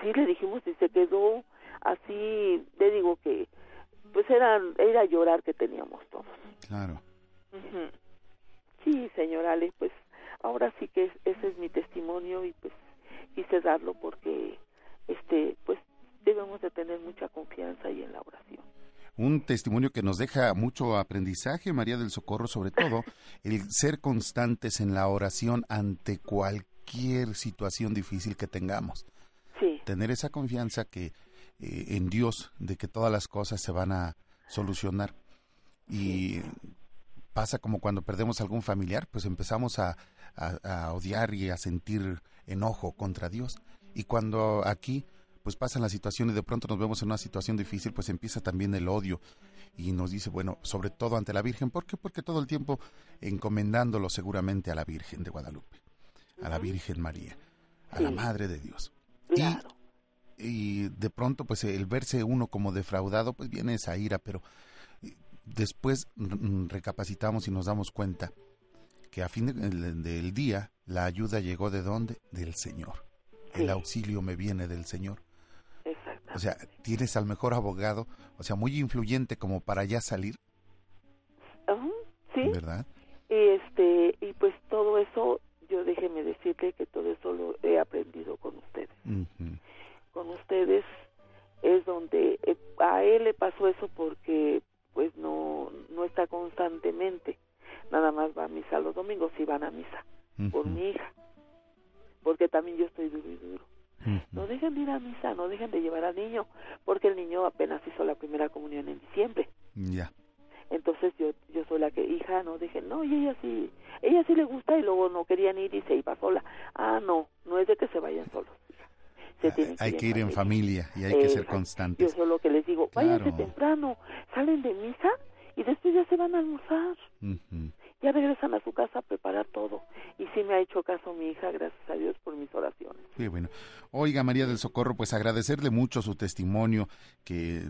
Sí le dijimos y se quedó así le digo que pues era era llorar que teníamos todos. Claro. Sí señor Ale pues ahora sí que ese es mi testimonio y pues quise darlo porque este pues debemos de tener mucha confianza y en la oración. Un testimonio que nos deja mucho aprendizaje, María del Socorro, sobre todo el ser constantes en la oración ante cualquier situación difícil que tengamos. Sí. Tener esa confianza que eh, en Dios de que todas las cosas se van a solucionar. Y pasa como cuando perdemos algún familiar, pues empezamos a, a odiar y a sentir enojo contra Dios. Y cuando aquí pues pasan las situaciones y de pronto nos vemos en una situación difícil, pues empieza también el odio y nos dice, bueno, sobre todo ante la Virgen, ¿por qué? Porque todo el tiempo encomendándolo seguramente a la Virgen de Guadalupe, a la Virgen María, a la Madre de Dios. Y, de pronto, pues el verse uno como defraudado, pues viene esa ira, pero eh, después recapacitamos y nos damos cuenta que a fin del día la ayuda llegó de dónde? Del Señor. El auxilio me viene del Señor. O sea, tienes al mejor abogado, o sea, muy influyente como para ya salir. sí. ¿Verdad? Y este y pues todo eso, yo déjeme decirle que todo eso lo he aprendido con ustedes. Con ustedes es donde eh, a él le pasó eso porque pues no no está constantemente. Nada más va a misa los domingos y van a misa por mi hija. Porque también yo estoy duro y duro. No dejen de ir a misa, no dejen de llevar al niño, porque el niño apenas hizo la primera comunión en diciembre. Ya. Entonces yo yo soy la que, hija, no dejen, no, y ella sí, ella sí le gusta y luego no querían ir y se iba sola. Ah, no, no es de que se vayan solos. Se ah, hay que ir en familia y hay que ser constantes. Yo solo que les digo, váyanse temprano, salen de misa y después ya se van a almorzar. Ya regresan a su casa a preparar todo. Y sí me ha hecho caso mi hija, gracias a Dios por mis oraciones. Qué bueno. Oiga, María del Socorro, pues agradecerle mucho su testimonio, que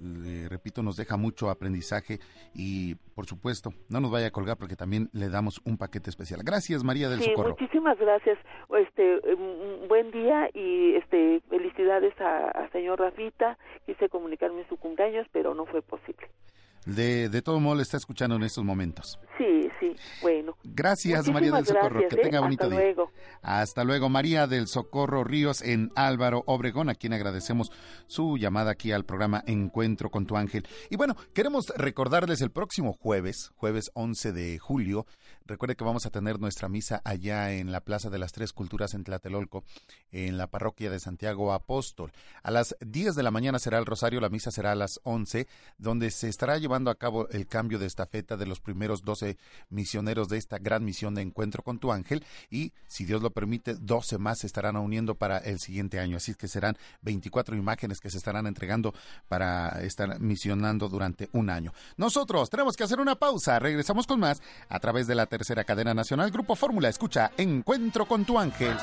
le repito, nos deja mucho aprendizaje y, por supuesto, no nos vaya a colgar porque también le damos un paquete especial. Gracias, María del Sí, Socorro. muchísimas gracias. Este, mm, buen día y este felicidades a, a señor Rafita. Quise comunicarme en su cumpleaños, pero no fue posible. De, de todo modo, le está escuchando en estos momentos. Sí, sí, bueno. Gracias, Muchísimas María del Socorro. gracias, que ¿eh? tenga bonito Hasta día. luego. Hasta luego, María del Socorro Ríos en Álvaro Obregón, a quien agradecemos su llamada aquí al programa Encuentro con tu ángel. Y bueno, queremos recordarles el próximo jueves, jueves 11 de julio. Recuerde que vamos a tener nuestra misa allá en la Plaza de las Tres Culturas en Tlatelolco, en la parroquia de Santiago Apóstol. A las 10 de la mañana será el rosario, la misa será a las 11, donde se estará llevando a cabo el cambio de estafeta de los primeros 12 misioneros de esta gran misión de Encuentro con tu ángel y, si Dios lo permite, 12 más se estarán uniendo para el siguiente año. Así que serán 24 imágenes que se estarán entregando para estar misionando durante un año. Nosotros tenemos que hacer una pausa. Regresamos con más a través de la tercera cadena nacional Grupo Fórmula. Escucha Encuentro con tu ángel.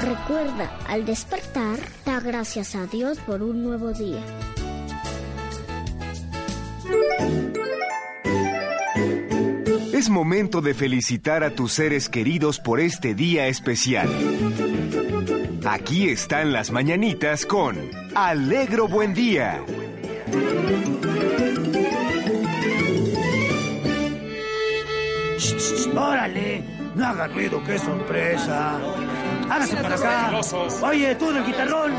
Recuerda, al despertar, da gracias a Dios por un nuevo día. Es momento de felicitar a tus seres queridos por este día especial. Aquí están las mañanitas con Alegro Buen Día. ¡Órale! No haga ruido, qué sorpresa. Hágase para acá. Oye, tú del guitarrón.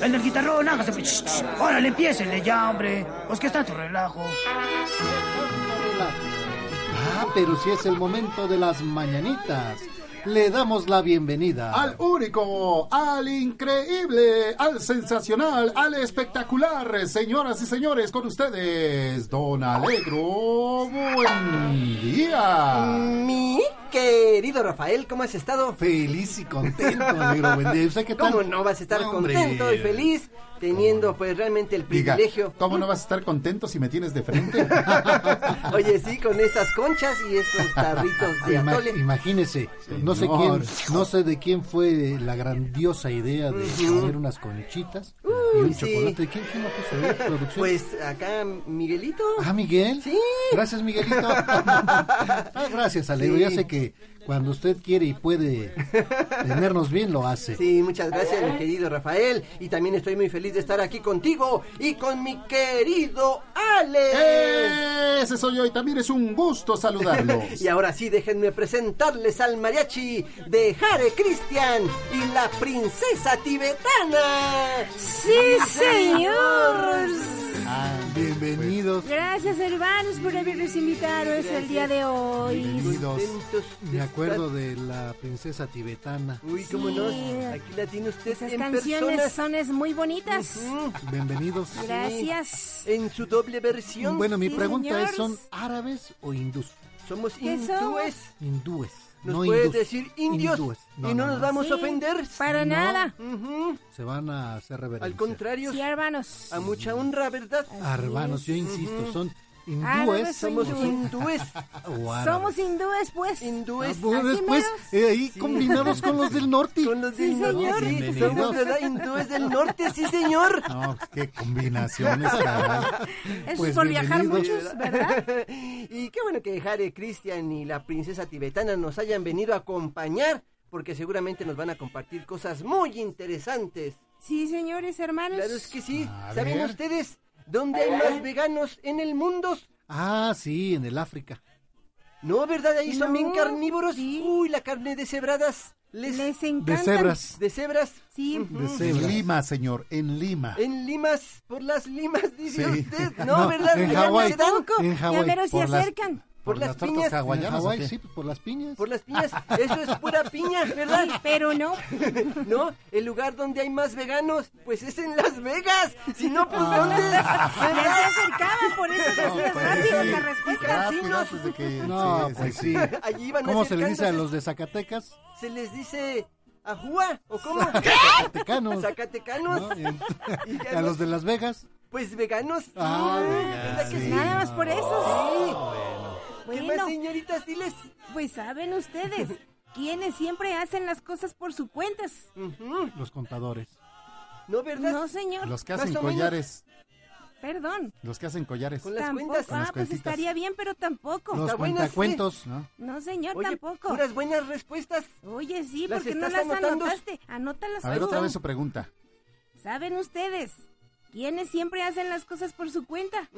El del guitarrón, hágase. Ch, ch. Órale, empiécenle ya, hombre. Pues que está tu relajo. Ah, pero si es el momento de las mañanitas. Le damos la bienvenida Al único, al increíble, al sensacional, al espectacular, señoras y señores, con ustedes, Don Alegro, buen día. Mi querido Rafael, ¿cómo has estado? Feliz y contento, Alegro. Buen día. ¿Usted qué tal? ¿Cómo no vas a estar Hombre. contento y feliz teniendo pues realmente el Diga, privilegio? ¿cómo no vas a estar contento si me tienes de frente? Oye, sí, con estas conchas y estos tarritos de Ima- atole. imagínese, no sé quién, no sé de quién fue la grandiosa idea de hacer unas conchitas y un sí. chocolate. ¿Quién, quién lo puso? ¿Eh? ¿Producción? Pues acá Miguelito. Ah, Miguel. Sí. Gracias, Miguelito. Ah, gracias, Alegro. Sí. Ya sé que cuando usted quiere y puede tenernos bien, lo hace. Sí, muchas gracias, mi querido Rafael. Y también estoy muy feliz de estar aquí contigo y con mi querido Ale. Ese soy yo y también es un gusto saludarlos. Y ahora sí, déjenme presentarles al mariachi de Hare Cristian y la princesa tibetana. Sí, señor. Ah, bienvenidos. Gracias, hermanos, por habernos invitado es el día de hoy. Bienvenidos. Me acuerdo de la princesa tibetana. Uy, cómo Sí. no, aquí la tiene usted Esas en canciones son es muy bonitas. Ujú, Bienvenidos. Gracias. En su doble versión. Bueno, mi Sí, pregunta señor. es, ¿son árabes o hindús? Somos ¿Qué hindúes. somos? Hindúes. Nos no puedes hindús. decir indios Hindúes. y no, nos vamos Sí, a ofender. Para No. nada. Ujú, Se van a hacer reverencia. Al contrario, Sí, hermanos. a mucha honra, ¿verdad? Hermanos, yo insisto, son hindúes. Árabes o Somos hindúes. hindúes. Somos hindúes, pues. Hindúes. Ah, bueno, Así después, eh, ahí combinados con los del norte. Con los Sí, del norte, señor. sí, somos ¿verdad? hindúes del norte, sí, señor. No, qué combinaciones. Eso Pues es por viajar muchos, ¿verdad? y qué bueno que Hare Cristian y la princesa tibetana nos hayan venido a acompañar, porque seguramente nos van a compartir cosas muy interesantes. Sí, señores, hermanos. Claro es que sí. A ¿Saben ver. ustedes dónde hay más veganos en el mundo? Ah, sí, en el África. No, ¿verdad? Ahí son No, bien carnívoros. sí. Uy, la carne de cebradas. Les... Les De encanta. cebras. De cebras. Sí. De En cebras. Lima, señor, en Lima. En limas, por las limas, dice Sí. usted. No, No, ¿verdad? en Allá Hawái. se dan En Ya Hawái. mero se por las- acercan. Por las tortas piñas. Sí, por las piñas. Por las piñas. Eso es pura piña, ¿verdad? Pero no. No, el lugar donde hay más veganos, pues es en Las Vegas. Si no, pues Ah. ¿dónde? Ya se ¿Verdad? acercaban, por eso decías pues, rápido sí. la respuesta. Rápido, antes de que- No, sí, pues sí. sí. Allí iban ¿Cómo se le dice a los de Zacatecas? Se les dice ajúa, ¿o cómo? Zacatecanos. Zacatecanos. ¿no? Y- a no- los de Las Vegas. Pues veganos. Ah, ¿verdad que sí. Nada más por eso. Sí. Bueno. ¿Qué Bueno, más las señoritas, diles. Pues saben ustedes, ¿quiénes siempre hacen las cosas por sus cuentas? Los contadores. ¿No, verdad? No, señor. Los que hacen Más collares. Perdón. Los que hacen collares. Con las Tampoco. cuentas. Con las Ah, pues estaría bien, pero tampoco. Los sí. cuentacuentos. ¿no? No, señor, Oye, tampoco. puras buenas respuestas. Oye, sí, ¿Las porque no las anotando? anotaste. Anótalas A ver, otra vez su pregunta. ¿Saben ustedes? ¿Quiénes siempre hacen las cosas por su cuenta?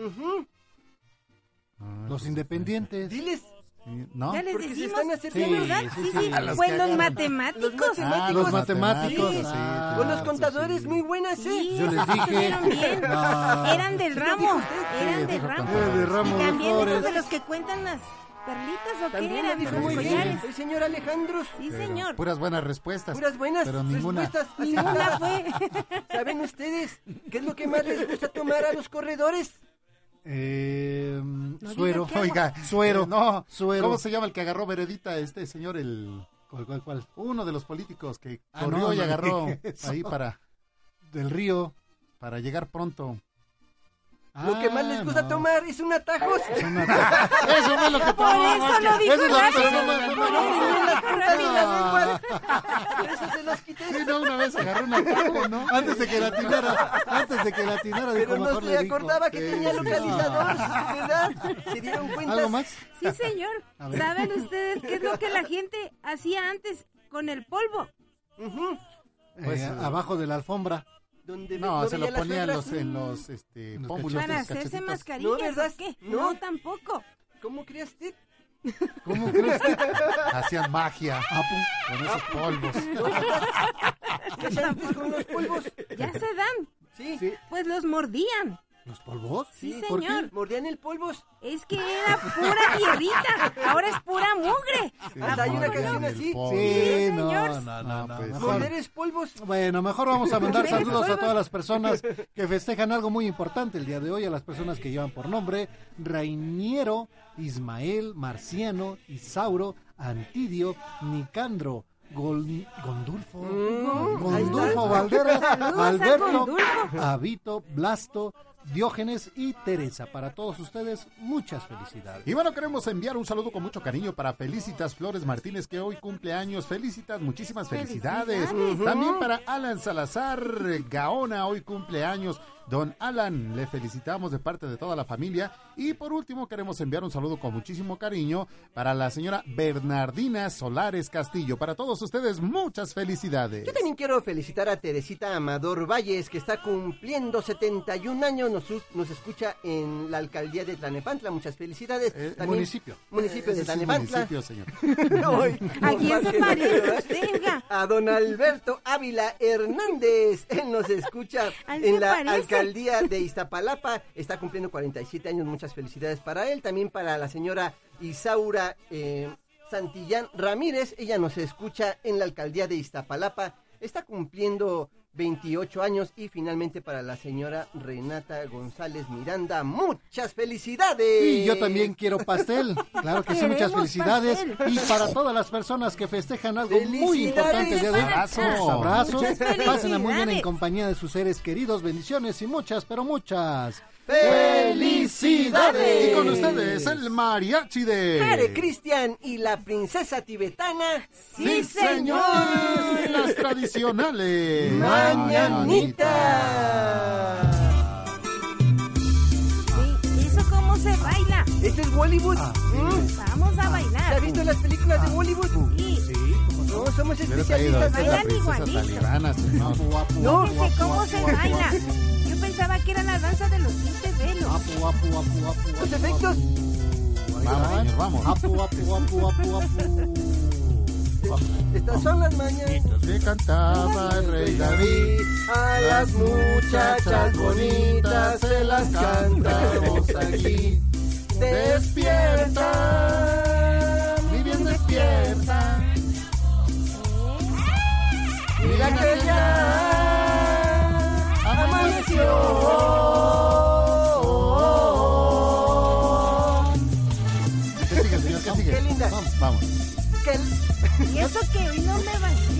Ujú. Los independientes. Diles. Sí, ¿No? Ya les Porque se decimos. están Sí, acercando. ¿verdad? Sí, Sí, sí, sí. sí. A los Pues matemáticos. Ah, Los matemáticos. sí, Ah, Con los pues contadores sí. muy buenas, ¿eh? Sí, Yo les esos dije. estuvieron bien. No. Eran del ramo. Eran del ramo. de Y también esos de los que cuentan las perlitas o qué También eran, dijo muy bien el señor Alejandro. Sí, Pero señor. Puras buenas respuestas. Puras buenas Pero ninguna. respuestas. Ninguna fue. ¿Saben ustedes qué es lo que más les gusta tomar a los corredores? Eh, diga suero. Oiga, Suero. eh, no, Suero. ¿cómo se llama el que agarró veredita este señor? El ¿Cuál, cuál, cuál? uno de los políticos que Ah, corrió no, y no agarró ahí para, Del río. para llegar pronto. Lo que más les gusta Ah, no. tomar es un atajos. Es una ta- Eso no es lo que Por eso lo dijo Eso es eso lo dijo rápido. Por eso se los quité. Sí, no, una vez agarró un atajo, ¿no? Antes de que la atinara, antes de que la atinara, dijo, Pero no se acordaba que tenía localizador, ¿verdad? Se dieron cuenta. ¿Algo más? Sí, señor. ¿Saben ustedes qué es lo que la gente hacía antes con el polvo? Ujú. Pues, Eh, eh, abajo de la alfombra. Donde No, se lo ponía en los, en los, este, Los pómulos de ¿Para los hacerse mascarillas No, ¿verdad? o qué? No. No, tampoco. ¿Cómo crees usted? ¿Cómo crees que? Hacían magia Ah, pu- con esos polvos. ¿Qué con los polvos? Ya se dan. Sí, Sí. Pues los mordían. ¿Los polvos? Sí, ¿Por qué? señor. mordían el polvos. Es que era pura tierrita. Ahora es pura mugre. Hasta hay una ¿A poco canción así. Sí, Sí, no, señor. no, no, No, no, pues, mejor- Morder es polvos. Bueno, mejor vamos a mandar saludos a todas las personas que festejan algo muy importante el día de hoy, a las personas que llevan por nombre Rainiero, Ismael, Marciano, Isauro, Antidio, Nicandro, Gol- Gondulfo, Mm, Gondulfo está. Valderas, Saludos a Alberto, Gondulfo. Abito, Blasto, Diógenes y Teresa. Para todos ustedes, muchas felicidades. Y bueno, queremos enviar un saludo con mucho cariño para Felicitas Flores Martínez, que hoy cumple años. Felicitas, muchísimas felicidades. Felicidades. También para Alan Salazar Gaona, hoy cumple años. Don Alan, le felicitamos de parte de toda la familia. Y por último, queremos enviar un saludo con muchísimo cariño para la señora Bernardina Solares Castillo. Para todos ustedes, muchas felicidades. Yo también quiero felicitar a Teresita Amador Valles, que está cumpliendo 71 años. Nos, nos escucha en la alcaldía de Tlanepantla. Muchas felicidades. Eh, También- municipio. Municipio de sí, Tlanepantla. municipio, señor. Hoy, Aquí no que María, nada. venga. A don Alberto Ávila Hernández. Él nos escucha en se la parece. Alcaldía de Iztapalapa. Está cumpliendo 47 años. Muchas felicidades para él. También para la señora Isaura eh, Santillán Ramírez. Ella nos escucha en la alcaldía de Iztapalapa. Está cumpliendo 28 años. Y finalmente para la señora Renata González Miranda. Muchas felicidades. Y yo también quiero pastel. Claro que sí, muchas felicidades. pastel. Y para todas las personas que festejan algo muy importante el día de hoy, Abrazos. abrazos. Pásenla muy bien en compañía de sus seres queridos. Bendiciones y muchas, pero muchas ¡Felicidades! Y con ustedes, el mariachi de... Hare Cristian y la princesa tibetana. Sí, señor. Las tradicionales. Mañanita. Sí, ¿Eso cómo se baila? Este es Bollywood. Ah, ¿Mm? Vamos a ¿Se ha bailar. visto las películas de Bollywood? Sí. No. No, somos especialistas. esta es la Bailan princesa igualito. talibana, señor. Apu, apu, No. Fíjese apu, cómo se baila. Pensaba que era la danza de los 15 velos. Apu, apu, apu, apu, Los efectos. Vamos, va. señor, vamos. Apu, apu, apu, apu, apu. Estas son las mañanitas. Que cantaba el rey David. A las muchachas bonitas se las cantamos aquí. Despierta, Muy bien despierta. mira que ya ¿Qué sigue, señor? ¿Qué sigue? Qué linda. Vamos, vamos. Y eso que hoy no me bañé.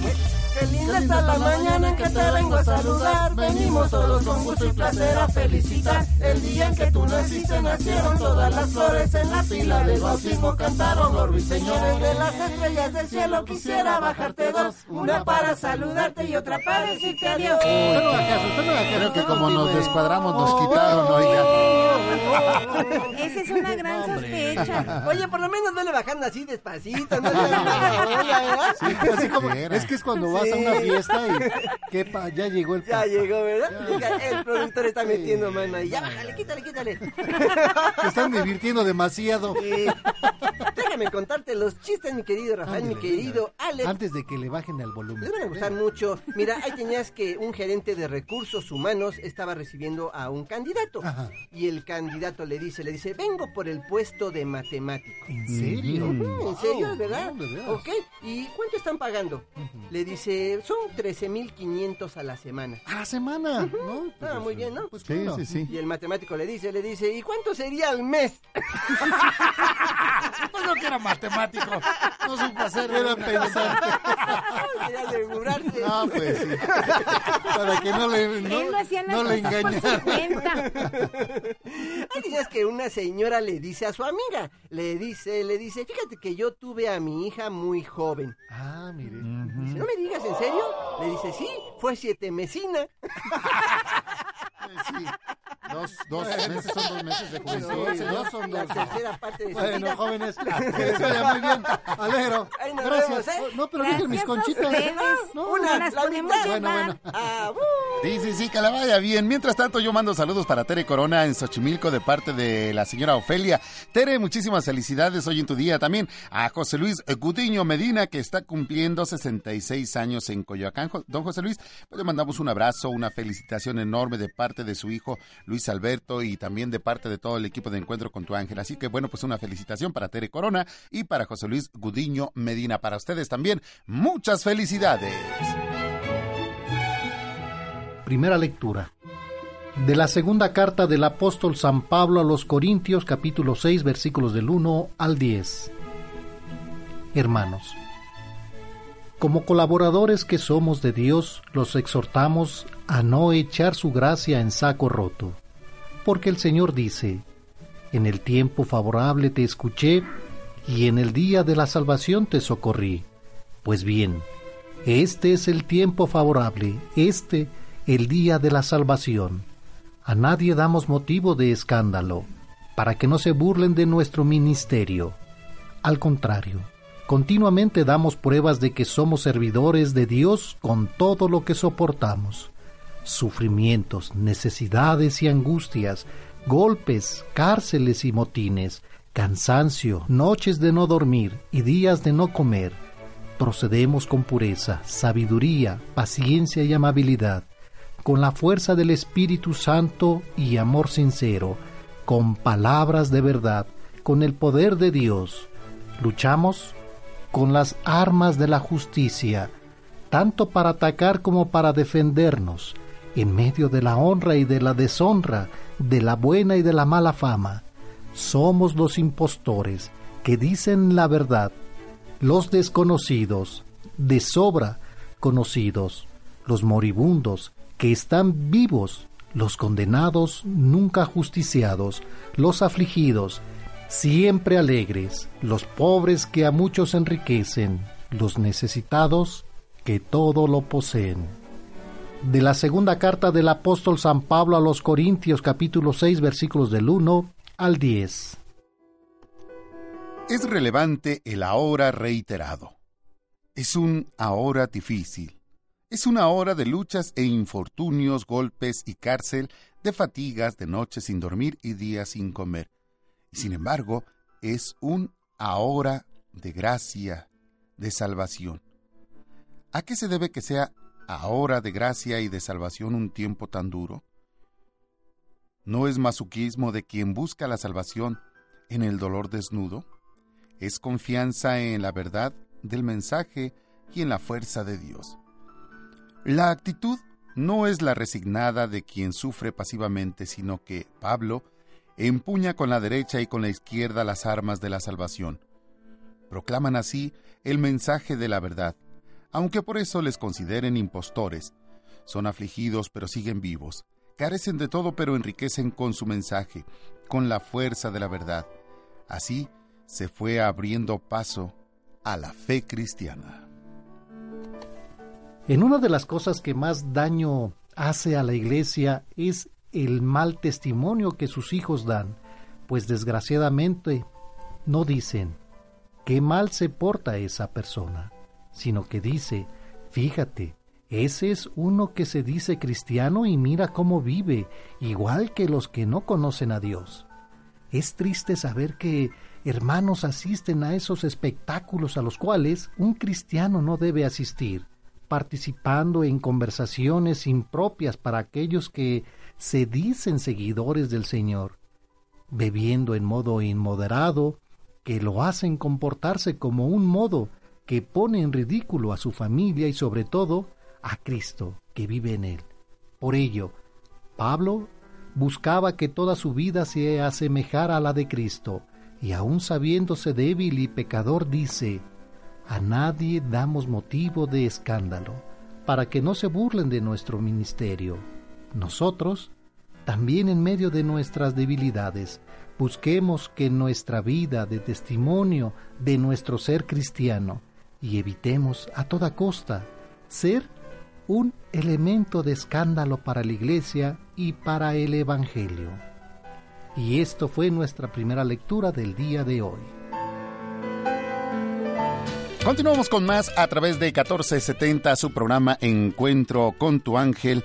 Qué linda está la mañana en que te vengo a saludar. Venimos todos con gusto y placer a felicitar. El día en que tú naciste nacieron todas las flores en la fila del bautismo cantaron los ruiseñores de las estrellas del cielo. Quisiera bajarte dos, una para saludarte y otra para decirte adiós. Usted no haga caso, usted no. Creo que como nos descuadramos nos quitaron, oiga. Esa es una gran sospecha. Oye, por lo menos vele bajando así despacito. No. Sí, así como, es que es cuando vas a una fiesta y que pa- ya llegó el Ya pa- llegó, ¿verdad? El productor está metiendo mano ahí. Ya bájale, quítale, quítale. Te están divirtiendo demasiado. Sí. Déjame contarte los chistes, mi querido Rafael, mi querido Alex. Antes de que le bajen al volumen. Les van a gustar mucho. Mira, ahí tenías que un gerente de recursos humanos estaba recibiendo a un candidato. Y el candidato le dice, le dice, vengo por el puesto de matemático. ¿En serio? ¿En serio, verdad? No. Ok. ¿Y cuánto están pagando? Le dice, son 13.500 a la semana. A la semana, ¿no? Ah, muy bien, ¿no? Pues claro. Y el matemático le dice, le dice, ¿y cuánto sería al mes? Pues no que era matemático. No supo hacer. Era pensante. Quería asegurarse. Ah, pues sí. Para que no le, no, Él no hacía las no le engañara. Hay días que una señora le dice a su amiga, le dice, le dice, fíjate que yo tuve a mi hija muy joven. Ah, mire. Dice, no me digas, ¿en serio? Le dice, sí, fue siete mesina. Sí. Dos, dos meses son dos meses de juventud. sí, no son la tercera parte de su Bueno, vida. jóvenes, que les vaya muy bien. Alegro. Gracias. vemos, ¿eh? No, pero dejen mis conchitas. No, Una, las la podemos mitad. Bueno, llevar. bueno. Ah, uh. Sí, sí, sí, que la vaya bien. Mientras tanto, yo mando saludos para Tere Corona en Xochimilco de parte de la señora Ofelia. Tere, muchísimas felicidades hoy en tu día. También a José Luis Gutiño Medina, que está cumpliendo 66 años en Coyoacán. Don José Luis, pues le mandamos un abrazo, una felicitación enorme de parte de su hijo Luis Alberto y también de parte de todo el equipo de Encuentro con tu Ángel. Así que bueno, pues una felicitación para Tere Corona y para José Luis Gudiño Medina. Para ustedes también, muchas felicidades. Primera lectura. De la segunda carta del apóstol San Pablo a los Corintios, capítulo 6, versículos del 1 al 10. Hermanos, como colaboradores que somos de Dios, los exhortamos a no echar su gracia en saco roto, porque el Señor dice, en el tiempo favorable te escuché, y en el día de la salvación te socorrí. Pues bien, este es el tiempo favorable, este el día de la salvación. A nadie damos motivo de escándalo, para que no se burlen de nuestro ministerio. Al contrario, continuamente damos pruebas de que somos servidores de Dios con todo lo que soportamos. Sufrimientos, necesidades y angustias, golpes, cárceles y motines, cansancio, noches de no dormir y días de no comer. Procedemos con pureza, sabiduría, paciencia y amabilidad, con la fuerza del Espíritu Santo y amor sincero, con palabras de verdad, con el poder de Dios. Luchamos con las armas de la justicia, tanto para atacar como para defendernos, en medio de la honra y de la deshonra, de la buena y de la mala fama. Somos los impostores que dicen la verdad, los desconocidos, de sobra conocidos, los moribundos, que están vivos, los condenados, nunca justiciados, los afligidos, siempre alegres, los pobres que a muchos enriquecen, los necesitados que todo lo poseen. De la segunda carta del apóstol San Pablo a los Corintios capítulo 6 versículos del 1 al 10. Es relevante el ahora reiterado. Es un ahora difícil. Es una hora de luchas e infortunios, golpes y cárcel, de fatigas, de noches sin dormir y días sin comer. Sin embargo, es un ahora de gracia, de salvación. ¿A qué se debe que sea ahora de gracia y de salvación un tiempo tan duro? ¿No es masoquismo de quien busca la salvación en el dolor desnudo? Es confianza en la verdad del mensaje y en la fuerza de Dios. La actitud no es la resignada de quien sufre pasivamente, sino que Pablo empuña con la derecha y con la izquierda las armas de la salvación. Proclaman así el mensaje de la verdad, aunque por eso les consideren impostores. Son afligidos pero siguen vivos. Carecen de todo pero enriquecen con su mensaje, con la fuerza de la verdad. Así se fue abriendo paso a la fe cristiana. En una de las cosas que más daño hace a la iglesia es el mal testimonio que sus hijos dan, pues desgraciadamente no dicen qué mal se porta esa persona, sino que dice, fíjate, ese es uno que se dice cristiano y mira cómo vive, igual que los que no conocen a Dios. Es triste saber que hermanos asisten a esos espectáculos a los cuales un cristiano no debe asistir, participando en conversaciones impropias para aquellos que se dicen seguidores del Señor, bebiendo en modo inmoderado, que lo hacen comportarse como un modo que pone en ridículo a su familia y sobre todo a Cristo que vive en él. Por ello, Pablo buscaba que toda su vida se asemejara a la de Cristo, y aun sabiéndose débil y pecador dice, a nadie damos motivo de escándalo, para que no se burlen de nuestro ministerio. Nosotros, también en medio de nuestras debilidades, busquemos que nuestra vida de testimonio de nuestro ser cristiano, y evitemos a toda costa ser un elemento de escándalo para la Iglesia y para el Evangelio. Y esto fue nuestra primera lectura del día de hoy. Continuamos con más a través de 1470, su programa Encuentro con tu ángel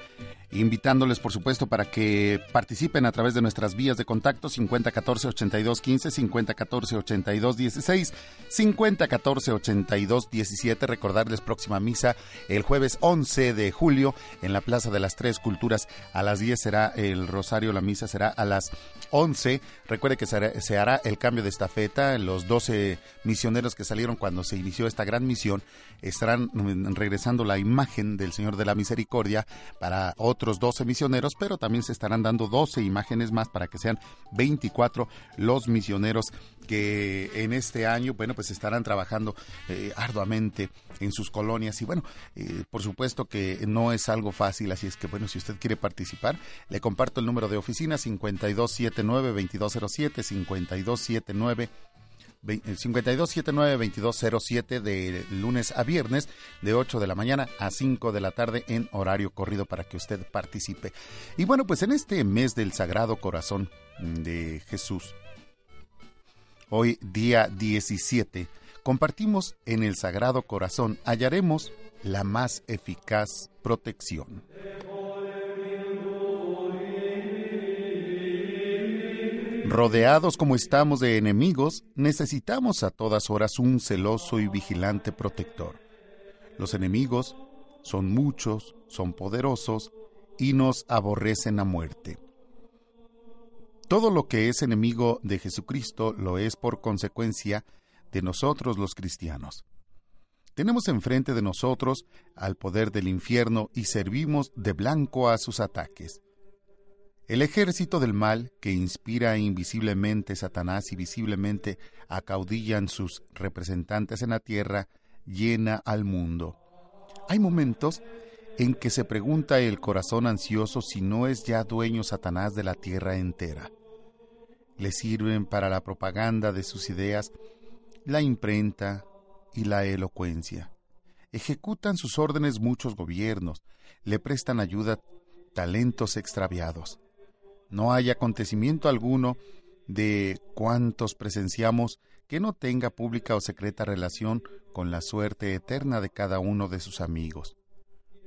invitándoles por supuesto para que participen a través de nuestras vías de contacto 5014 8215 5014 8216 5014 8217 recordarles próxima misa el jueves 11 de julio en la Plaza de las Tres Culturas. A las 10 será el rosario la misa será a las 11 recuerde que se hará el cambio de estafeta. Los 12 misioneros que salieron cuando se inició esta gran misión estarán regresando la imagen del Señor de la Misericordia para otros 12 misioneros, pero también se estarán dando 12 imágenes más para que sean 24 los misioneros que en este año, bueno, pues estarán trabajando eh, arduamente en sus colonias y bueno, eh, por supuesto que no es algo fácil, así es que bueno, si usted quiere participar, le comparto el número de oficina 5279-2207, 5279 5279-2207 de lunes a viernes de 8 de la mañana a 5 de la tarde en horario corrido para que usted participe. Y bueno, pues en este mes del Sagrado Corazón de Jesús, hoy día 17, compartimos en el Sagrado Corazón, hallaremos la más eficaz protección. Rodeados como estamos de enemigos, necesitamos a todas horas un celoso y vigilante protector. Los enemigos son muchos, son poderosos y nos aborrecen a muerte. Todo lo que es enemigo de Jesucristo lo es por consecuencia de nosotros los cristianos. Tenemos enfrente de nosotros al poder del infierno y servimos de blanco a sus ataques. El ejército del mal que inspira invisiblemente Satanás y visiblemente acaudillan sus representantes en la tierra llena al mundo. Hay momentos en que se pregunta el corazón ansioso si no es ya dueño Satanás de la tierra entera. Le sirven para la propaganda de sus ideas la imprenta y la elocuencia. Ejecutan sus órdenes muchos gobiernos, le prestan ayuda talentos extraviados no hay acontecimiento alguno de cuantos presenciamos que no tenga pública o secreta relación con la suerte eterna de cada uno de sus amigos.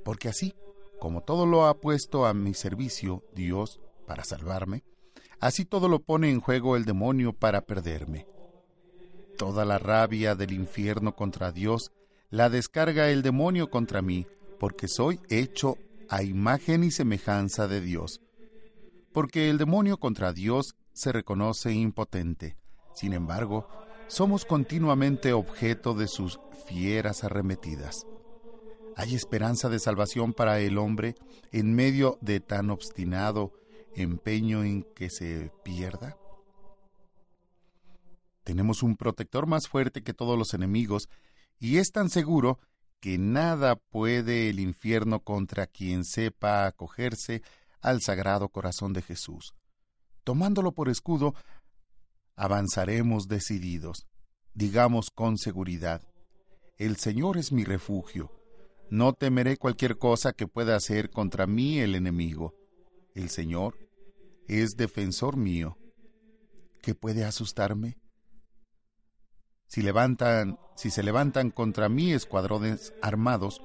Porque así, como todo lo ha puesto a mi servicio Dios para salvarme, así todo lo pone en juego el demonio para perderme. Toda la rabia del infierno contra Dios la descarga el demonio contra mí, porque soy hecho a imagen y semejanza de Dios porque el demonio contra Dios se reconoce impotente. Sin embargo, somos continuamente objeto de sus fieras arremetidas. ¿Hay esperanza de salvación para el hombre en medio de tan obstinado empeño en que se pierda? Tenemos un protector más fuerte que todos los enemigos y es tan seguro que nada puede el infierno contra quien sepa acogerse al sagrado corazón de Jesús. Tomándolo por escudo, avanzaremos decididos, digamos con seguridad, el Señor es mi refugio, no temeré cualquier cosa que pueda hacer contra mí el enemigo. El Señor es defensor mío. ¿Qué puede asustarme? Si levantan, si se levantan contra mí escuadrones armados,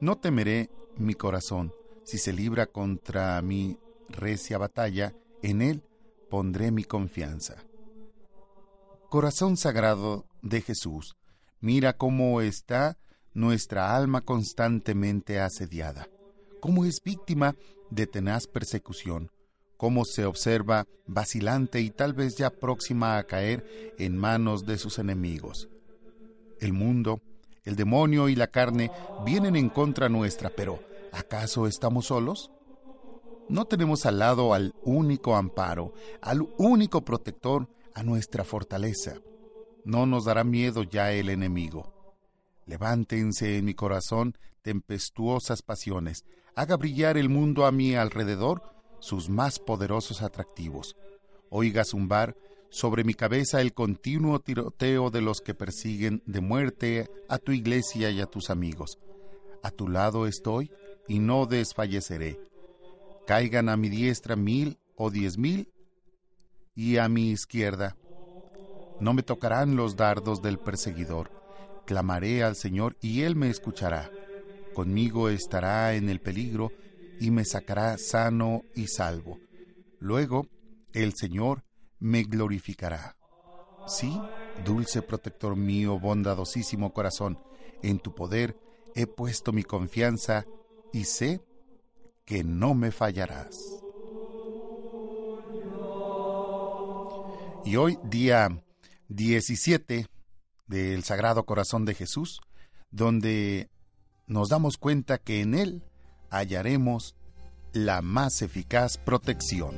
no temeré mi corazón. Si se libra contra mi recia batalla, en él pondré mi confianza. Corazón sagrado de Jesús, mira cómo está nuestra alma constantemente asediada, cómo es víctima de tenaz persecución, cómo se observa vacilante y tal vez ya próxima a caer en manos de sus enemigos. El mundo, el demonio y la carne vienen en contra nuestra, pero ¿acaso estamos solos? No tenemos al lado al único amparo, al único protector, a nuestra fortaleza. No nos dará miedo ya el enemigo. Levántense en mi corazón tempestuosas pasiones, haga brillar el mundo a mi alrededor sus más poderosos atractivos. Oiga zumbar sobre mi cabeza el continuo tiroteo de los que persiguen de muerte a tu iglesia y a tus amigos. A tu lado estoy y no desfalleceré. Caigan a mi diestra mil o diez mil y a mi izquierda. No me tocarán los dardos del perseguidor. Clamaré al Señor y Él me escuchará. Conmigo estará en el peligro y me sacará sano y salvo. Luego el Señor me glorificará. Sí, dulce protector mío, bondadosísimo corazón, en tu poder he puesto mi confianza y sé que no me fallarás. Y hoy, día 17 del Sagrado Corazón de Jesús, donde nos damos cuenta que en Él hallaremos la más eficaz protección.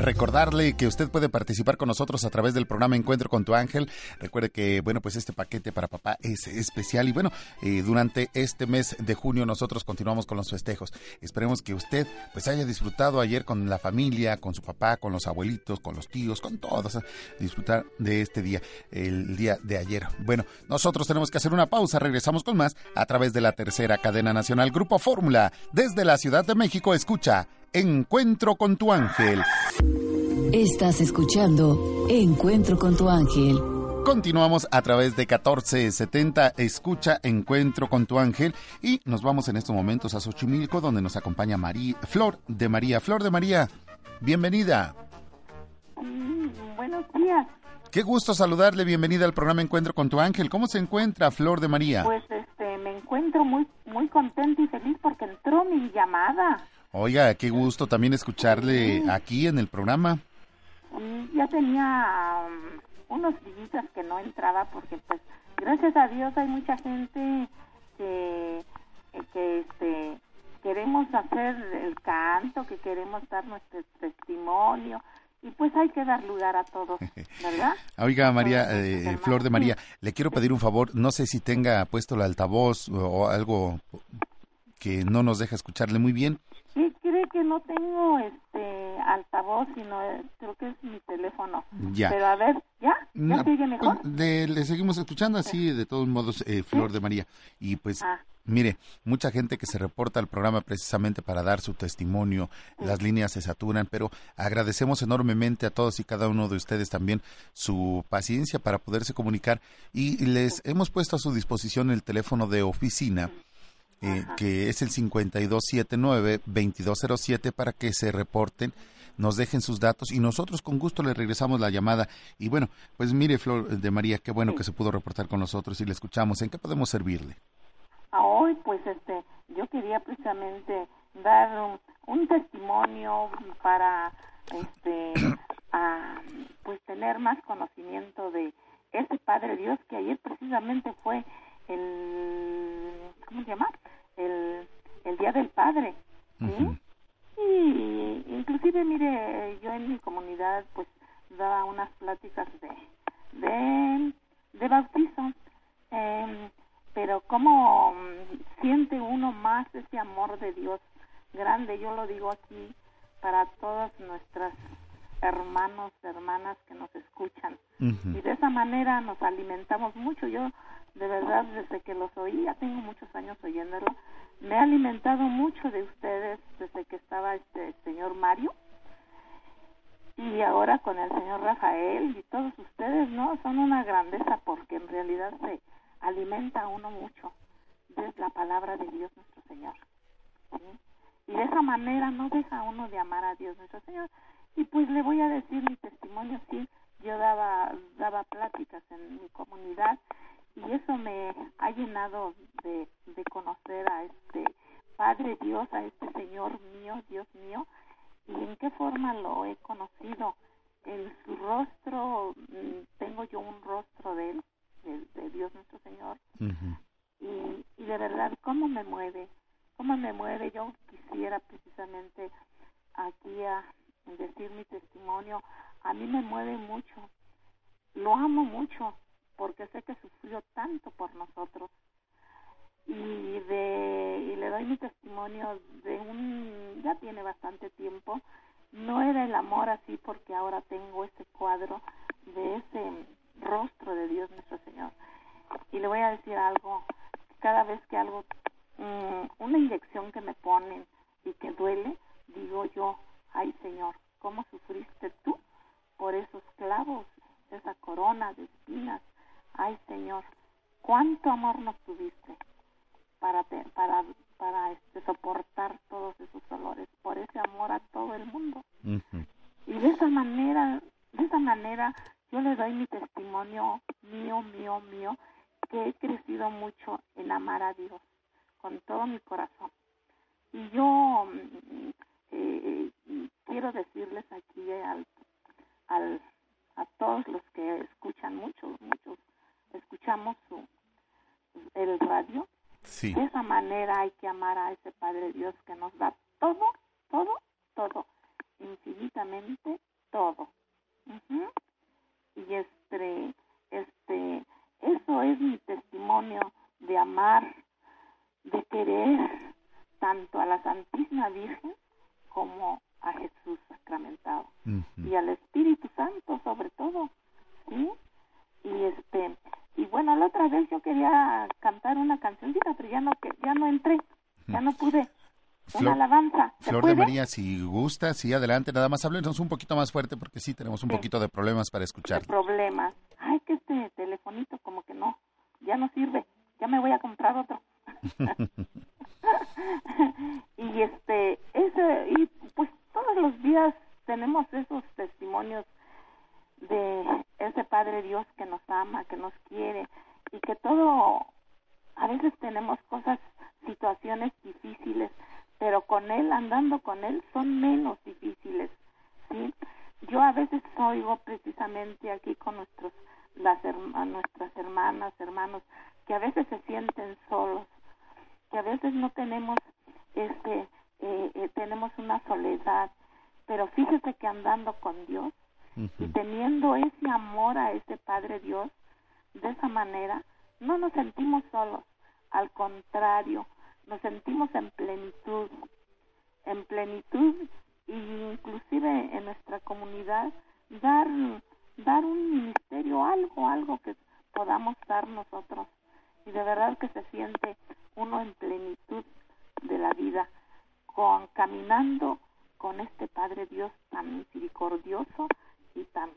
Recordarle que usted puede participar con nosotros a través del programa Encuentro con tu ángel. Recuerde que, bueno, pues este paquete para papá es especial y bueno, eh, durante este mes de junio nosotros continuamos con los festejos. Esperemos que usted pues haya disfrutado ayer con la familia, con su papá, con los abuelitos, con los tíos, con todos, disfrutar de este día, el día de ayer. Bueno, nosotros tenemos que hacer una pausa, regresamos con más a través de la tercera cadena nacional Grupo Fórmula. Desde la Ciudad de México, escucha Encuentro con tu ángel. Estás escuchando Encuentro con tu ángel. Continuamos a través de 1470, escucha Encuentro con tu ángel y nos vamos en estos momentos a Xochimilco donde nos acompaña María, Flor de María. Flor de María, bienvenida. Mm, buenos días. Qué gusto saludarle, bienvenida al programa Encuentro con tu ángel. ¿Cómo se encuentra Flor de María? Pues este, me encuentro muy muy contenta y feliz porque entró mi llamada. Oiga, qué gusto también escucharle aquí en el programa. Mm, ya tenía um, unos días que no entraba porque pues gracias a Dios hay mucha gente que, que este queremos hacer el canto, que queremos dar nuestro testimonio y pues hay que dar lugar a todos, ¿verdad? Oiga, María, eh, Flor de María, le quiero pedir un favor, no sé si tenga puesto el altavoz o algo que no nos deja escucharle muy bien. Sí, cree que no tengo este altavoz, sino creo que es mi teléfono. Ya. Pero a ver, ¿ya? ¿Ya sigue mejor? Pues, le, seguimos escuchando así, de todos modos, eh, Flor de María. Y pues, ah. mire, mucha gente que se reporta al programa precisamente para dar su testimonio, las líneas se saturan, pero agradecemos enormemente a todos y cada uno de ustedes también su paciencia para poderse comunicar y les hemos puesto a su disposición el teléfono de oficina eh, que es el 5279-2207 para que se reporten, nos dejen sus datos y nosotros con gusto le regresamos la llamada. Y bueno, pues mire, Flor de María, qué bueno que se pudo reportar con nosotros y le escuchamos. ¿En qué podemos servirle? Hoy, pues este, yo quería precisamente dar un, testimonio para este pues tener más conocimiento de ese Padre Dios que ayer precisamente fue el ¿cómo se llama? El, el Día del Padre. Y inclusive, mire, yo en mi comunidad pues daba unas pláticas de, de, de bautizo, eh, pero cómo mm, siente uno más ese amor de Dios grande, yo lo digo aquí para todas nuestras hermanos, hermanas que nos escuchan. Y de esa manera nos alimentamos mucho. Yo de verdad, desde que los oí, ya tengo muchos años oyéndolo, me he alimentado mucho de ustedes desde que estaba este señor Mario y ahora con el señor Rafael y todos ustedes, ¿no? Son una grandeza porque en realidad se alimenta uno mucho de la palabra de Dios nuestro Señor. Y de esa manera no deja uno de amar a Dios nuestro Señor. Y pues le voy a decir mi testimonio, sí, yo daba, daba pláticas en mi comunidad y eso me ha llenado de, de conocer a este Padre Dios, a este Señor mío, Dios mío, y en qué forma lo he conocido. En su rostro, mm, tengo yo un rostro de él, de, Dios nuestro Señor, y, y de verdad, ¿cómo me mueve? ¿Cómo me mueve? Yo quisiera precisamente aquí a decir mi testimonio. A mí me mueve mucho. Lo amo mucho porque sé que sufrió tanto por nosotros. Y de y le doy mi testimonio de un ya tiene bastante tiempo no era el amor así porque ahora tengo ese cuadro de ese rostro de Dios nuestro Señor. Y le voy a decir algo cada vez que algo mm, una inyección que me ponen y que duele digo yo ay Señor cómo sufriste tú por esos clavos esa corona de espinas ay Señor cuánto amor nos tuviste para para para este, soportar todos esos dolores por ese amor a todo el mundo. Y de esa manera de esa manera yo le doy mi testimonio mío mío mío que he crecido mucho en amar a Dios con todo mi corazón. Y yo mm, eh, quiero decirles aquí al, al a todos los que escuchan muchos muchos escuchamos su, el radio de esa manera hay que amar a ese Padre Dios que nos da todo, todo, todo, infinitamente todo. Y este, este, eso es mi testimonio de amar, de querer tanto a la Santísima Virgen como a Jesús sacramentado y al Espíritu Santo sobre todo, ¿sí? Y este, y bueno, la otra vez yo quería cantar una cancioncita, pero ya no, ya no entré, ya no pude. una alabanza. Flor de María, si gusta, sí, adelante, nada más háblenos un poquito más fuerte porque sí tenemos un poquito de problemas para escuchar. Problemas. Ay, que este telefonito como que no, ya no sirve, ya me voy a comprar otro. y este, ese, y pues todos los días tenemos esos testimonios de ese Padre Dios que nos ama, que nos quiere y que todo, a veces tenemos cosas, situaciones difíciles, pero con Él, andando con Él, son menos difíciles, ¿sí? Yo a veces oigo precisamente aquí con nuestros, las nuestras hermanas, hermanos, que a veces se sienten solos, que a veces no tenemos, este, eh, eh, tenemos una soledad, pero fíjese que andando con Dios, y teniendo ese amor a ese Padre Dios, de esa manera, no nos sentimos solos, al contrario, nos sentimos en plenitud, en plenitud e inclusive en nuestra comunidad dar dar un ministerio, algo, algo que podamos dar nosotros. Y de verdad que se siente uno en plenitud de la vida, con caminando con este Padre Dios tan misericordioso y tan,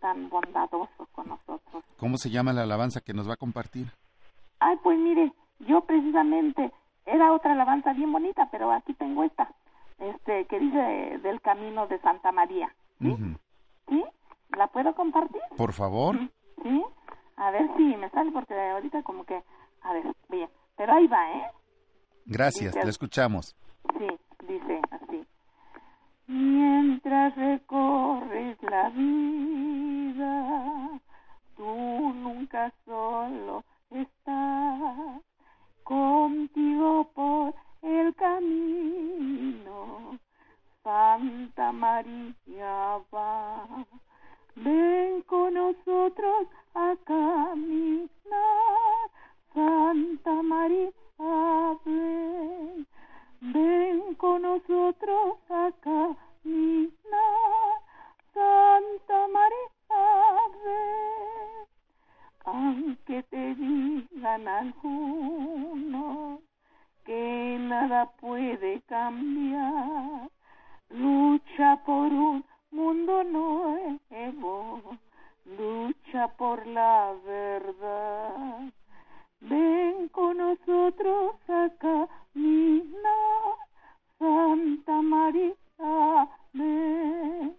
tan bondadoso con nosotros. ¿Cómo se llama la alabanza que nos va a compartir? Ay, pues mire, yo precisamente era otra alabanza bien bonita, pero aquí tengo esta, este, que dice del camino de Santa María. ¿Sí? ¿La puedo compartir? Por favor. ¿Sí? A ver si me sale, porque ahorita como que, a ver, bien, pero ahí va, ¿eh? Gracias, te escuchamos. Sí, dice así mientras recorres la vida, tú nunca solo estás contigo por el camino. Santa María va, ven con nosotros a caminar. Santa María, ven Ven con nosotros a caminar, Santa María, ven. Aunque te digan algunos que nada puede cambiar, lucha por un mundo nuevo, lucha por la verdad. Ven con nosotros a caminar, Santa María, ven,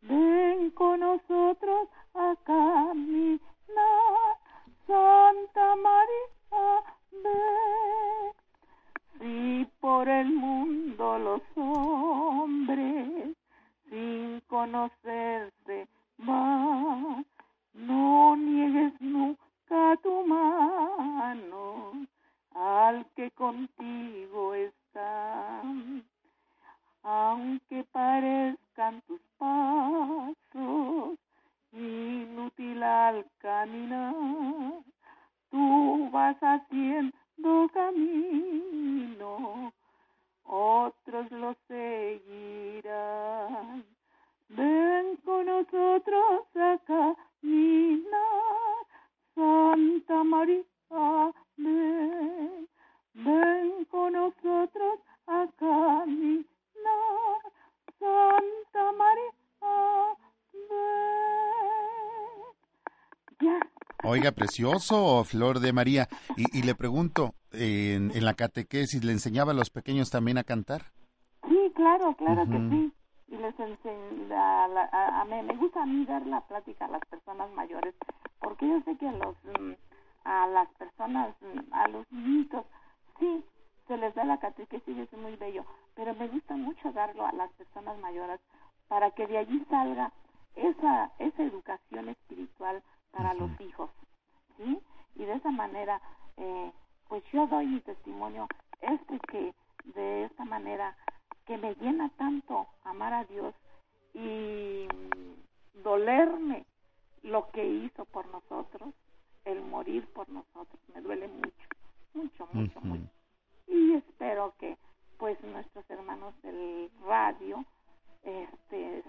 ven con nosotros a caminar, Santa María, ven. Si por el mundo los hombres, sin conocerse más, no niegues nunca tu mano al que contigo está. Aunque parezcan tus pasos inútil al caminar, tú vas haciendo camino, otros lo seguirán. Ven con nosotros a caminar, Santa María, ven, ven con nosotros a caminar, Santa María, ven. Ya. Oiga, precioso, Flor de María. Y, y le pregunto, en, en la catequesis, ¿le enseñaba a los pequeños también a cantar? Sí, claro, claro que sí. Y les enseño, a, a- a- me, me gusta a mí dar la plática a las personas mayores, porque yo sé que a los, mm, a las personas, mm, a los niñitos, sí, se les da la catequesis y es muy bello, pero me gusta mucho darlo a las personas mayores para que de allí salga esa, esa educación espiritual para los hijos, ¿sí? Y de esa manera, eh, pues yo doy mi testimonio, este que de esta manera que me llena tanto amar a Dios y mm, dolerme lo que hizo por nosotros, el morir por nosotros, me duele mucho, mucho, mucho, mucho. Y espero que pues nuestros hermanos del radio este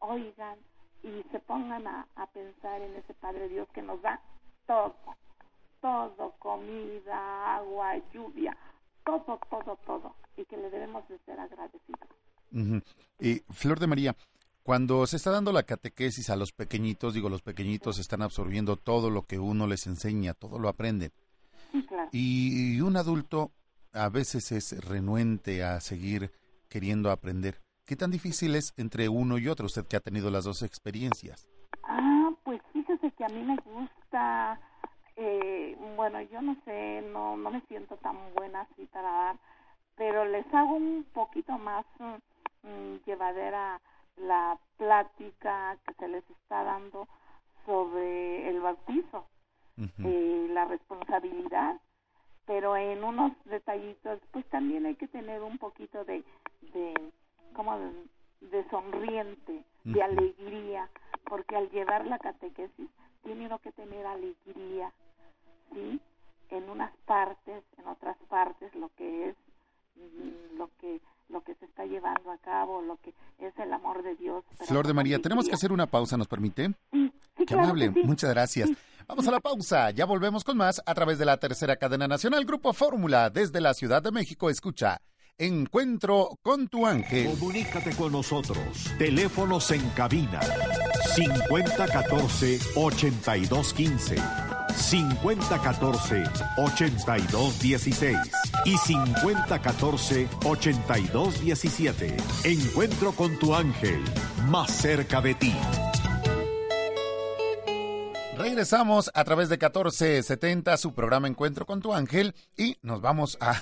oigan y se pongan a, a pensar en ese Padre Dios que nos da todo, todo, comida, agua, lluvia, todo, todo, todo, y que le debemos de ser agradecidos. Y Flor de María, cuando se está dando la catequesis a los pequeñitos, digo, los pequeñitos están absorbiendo todo lo que uno les enseña, todo lo aprenden. Sí, claro. Y un adulto a veces es renuente a seguir queriendo aprender. ¿Qué tan difícil es entre uno y otro? Usted que ha tenido las dos experiencias. Ah, pues fíjese que a mí me gusta, eh, bueno, yo no sé, no, no me siento tan buena así para dar, pero les hago un poquito más mm, mm, llevadera la plática que se les está dando sobre el bautizo, eh, la responsabilidad, pero en unos detallitos, pues también hay que tener un poquito de, de como de, de sonriente, de alegría, porque al llevar la catequesis tiene uno que tener alegría, ¿sí? En unas partes, en otras partes, lo que es lo que lo que se está llevando a cabo, lo que es el amor de Dios. Flor de María, tenemos que hacer una pausa, ¿nos permite? Sí, Qué claro amable, que sí. muchas gracias. Vamos a la pausa, ya volvemos con más a través de la tercera cadena nacional Grupo Fórmula desde la Ciudad de México. Escucha, Encuentro con tu ángel. Comunícate con nosotros. Teléfonos en cabina 5014-8215, 5014-8216 y 5014-8217. Encuentro con tu ángel, más cerca de ti. Regresamos a través de 1470, su programa Encuentro con tu ángel, y nos vamos a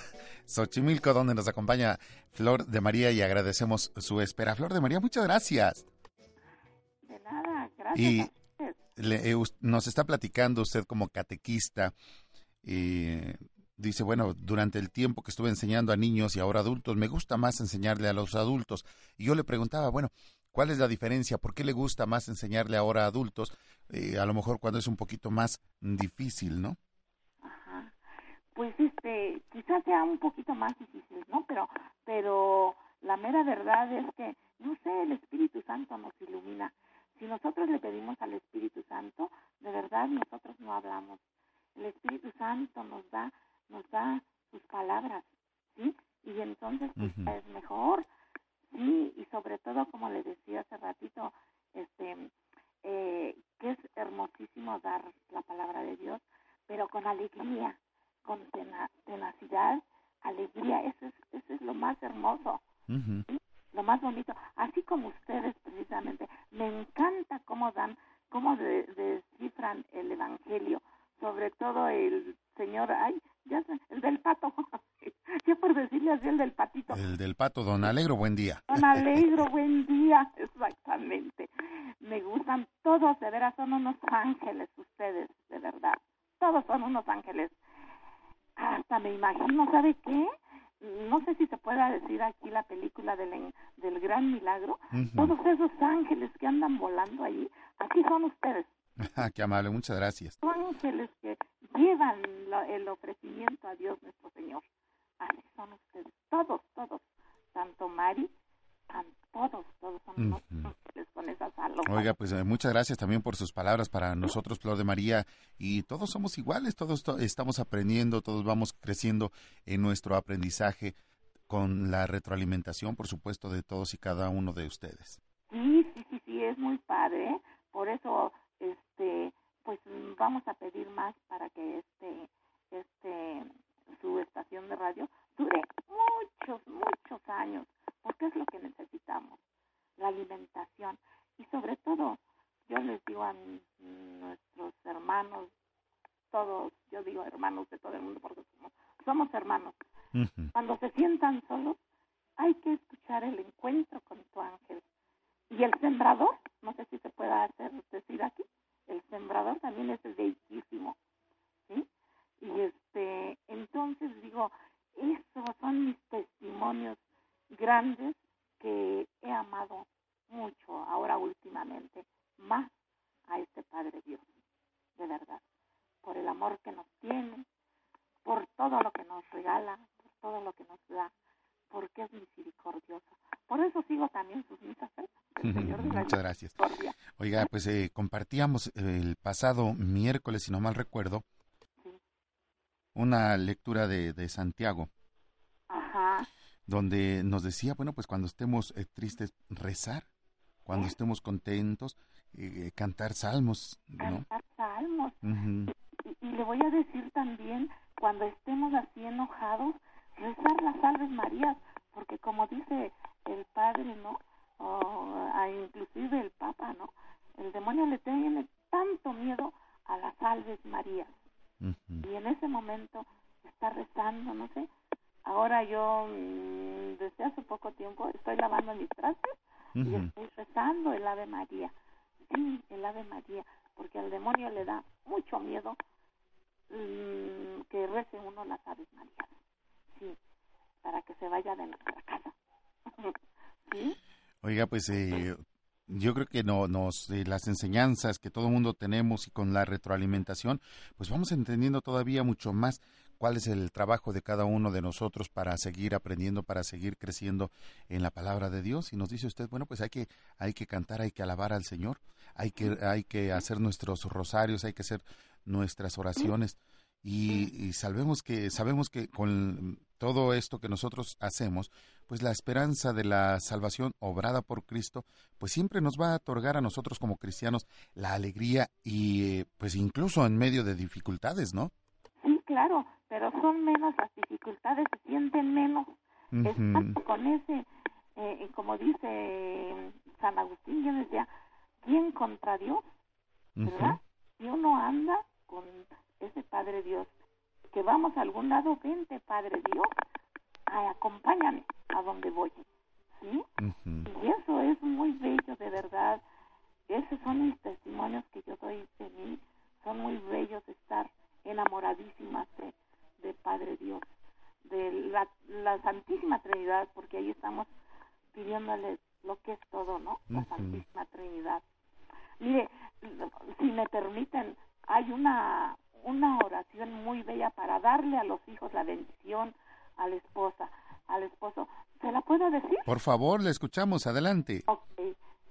Xochimilco, donde nos acompaña Flor de María y agradecemos su espera. Flor de María, muchas gracias. De nada, gracias. Y. le- eh, nos está platicando usted como catequista. y dice, bueno, durante el tiempo que estuve enseñando a niños y ahora adultos, me gusta más enseñarle a los adultos. Y yo le preguntaba, bueno, ¿cuál es la diferencia? ¿Por qué le gusta más enseñarle ahora a adultos? Eh, a lo mejor cuando es un poquito más difícil, ¿no? Ajá. Pues este, quizás sea un poquito más difícil, ¿no? Pero, pero la mera verdad es que, no sé, el Espíritu Santo nos ilumina. Si nosotros le pedimos al Espíritu Santo, de verdad nosotros no hablamos. El Espíritu Santo nos da, nos da sus palabras, ¿sí? Y entonces pues, es mejor, ¿sí? Y sobre todo, como le decía hace ratito, este, eh, que es hermosísimo dar la palabra de Dios, pero con alegría, con tenacidad, alegría, eso es, eso es lo más hermoso. ¿sí? Lo más bonito. Así como ustedes precisamente, me encanta cómo dan, cómo descifran el Evangelio, sobre todo el señor, ay, ya sé, el del pato, ya por decirle así, el del patito. El del pato, don Alegro, buen día. Don Alegro, buen día, exactamente. Me gustan todos, de veras, son unos ángeles ustedes, de verdad. Todos son unos ángeles. Hasta me imagino, ¿sabe qué? No sé si pueda decir aquí la película del, del gran milagro. Todos esos ángeles que andan volando ahí, aquí son ustedes. Qué amable, muchas gracias. Son ángeles que llevan el ofrecimiento a Dios nuestro Señor. Así son ustedes, todos, todos, tanto Mari, todos, todos son ángeles con esas alas. Oiga, pues eh, muchas gracias también por sus palabras para nosotros, Flor de María, y todos somos iguales, todos estamos aprendiendo, todos vamos creciendo en nuestro aprendizaje con la retroalimentación, por supuesto, de todos y cada uno de ustedes. Sí, sí, sí, sí, es muy padre, por eso este pues vamos a pedir más para que este este su estación de radio dure muchos muchos años porque es lo que necesitamos la alimentación y sobre todo yo les digo a nuestros hermanos todos yo digo hermanos de todo el mundo porque somos, somos hermanos cuando se sientan solos hay que escuchar el encuentro con tu ángel y el sembrador no sé si se pueda hacer decir aquí el sembrador también es bellísimo, ¿sí? Y este, entonces digo, esos son mis testimonios grandes que he amado mucho ahora últimamente, más a este Padre Dios, de verdad, por el amor que nos tiene, por todo lo que nos regala, por todo lo que nos da, porque es misericordioso. Por eso sigo también sus misas. ¿eh? Muchas gracias. Oiga, pues eh, compartíamos el pasado miércoles, si no mal recuerdo, una lectura de, de Santiago. Donde nos decía, bueno, pues cuando estemos eh, tristes, rezar. Cuando estemos contentos, eh, cantar salmos, ¿no? Cantar salmos le voy a decir también, cuando estemos así enojados, rezar las salves Marías, porque como dice el Padre, ¿no? o a inclusive el Papa, ¿no? El demonio le tiene tanto miedo a las salves Marías. Y en ese momento está rezando, no sé. Ahora yo, mm, desde hace poco tiempo, estoy lavando mis trastes y estoy rezando el Ave María. Sí, el Ave María, porque al demonio le da mucho miedo mm, que rece uno las Aves Marías. Sí, para que se vaya de nuestra casa. ¿Sí? Oiga, pues eh, yo creo que no, nos eh, las enseñanzas que todo el mundo tenemos y con la retroalimentación, pues vamos entendiendo todavía mucho más cuál es el trabajo de cada uno de nosotros para seguir aprendiendo, para seguir creciendo en la palabra de Dios. Y nos dice usted, bueno, pues hay que, hay que cantar, hay que alabar al Señor, hay que, hay que hacer nuestros rosarios, hay que hacer nuestras oraciones. Y, y sabemos que, sabemos que con todo esto que nosotros hacemos, pues la esperanza de la salvación obrada por Cristo, pues siempre nos va a otorgar a nosotros como cristianos la alegría y pues incluso en medio de dificultades, ¿no? Sí, claro, pero son menos las dificultades, se sienten menos. con ese, eh, como dice San Agustín, yo decía, ¿quién contra Dios? ¿Verdad? Y uno anda con ese Padre Dios, que vamos a algún lado, vente Padre Dios, acompáñame a donde voy. ¿sí? Y eso es muy bello, de verdad. Esos son mis testimonios que yo doy de mí. Son muy bellos estar enamoradísimas de, de Padre Dios, de la, la Santísima Trinidad, porque ahí estamos pidiéndole lo que es todo, ¿no? La Santísima Trinidad. Mire, si me permiten, hay una, una oración muy bella para darle a los hijos la bendición, a la esposa, al esposo. ¿Se la puedo decir? Por favor, le escuchamos, adelante. Ok,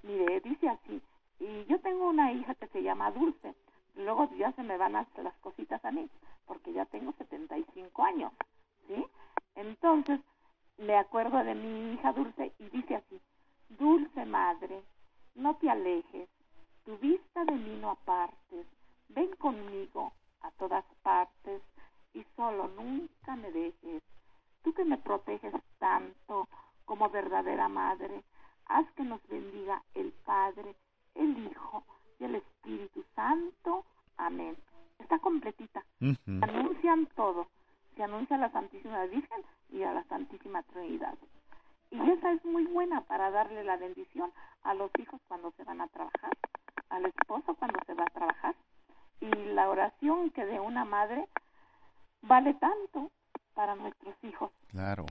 mire, dice así, y yo tengo una hija que se llama Dulce, luego ya se me van las cositas a mí, porque ya tengo 75 años, ¿sí? Entonces, me acuerdo de mi hija Dulce y dice así, Dulce madre, no te alejes, tu vista de mí no apartes, ven conmigo a todas partes y solo nunca me dejes. Tú que me proteges tanto como verdadera madre, haz que nos bendiga el Padre, el Hijo y el Espíritu Santo. Amén. Está completita. Ujú. Anuncian todo. Se anuncia a la Santísima Virgen y a la Santísima Trinidad. Y esa es muy buena para darle la bendición a los hijos cuando se van a trabajar, al esposo cuando se va a trabajar. Y la oración que de una madre vale tanto para nuestros hijos. Claro.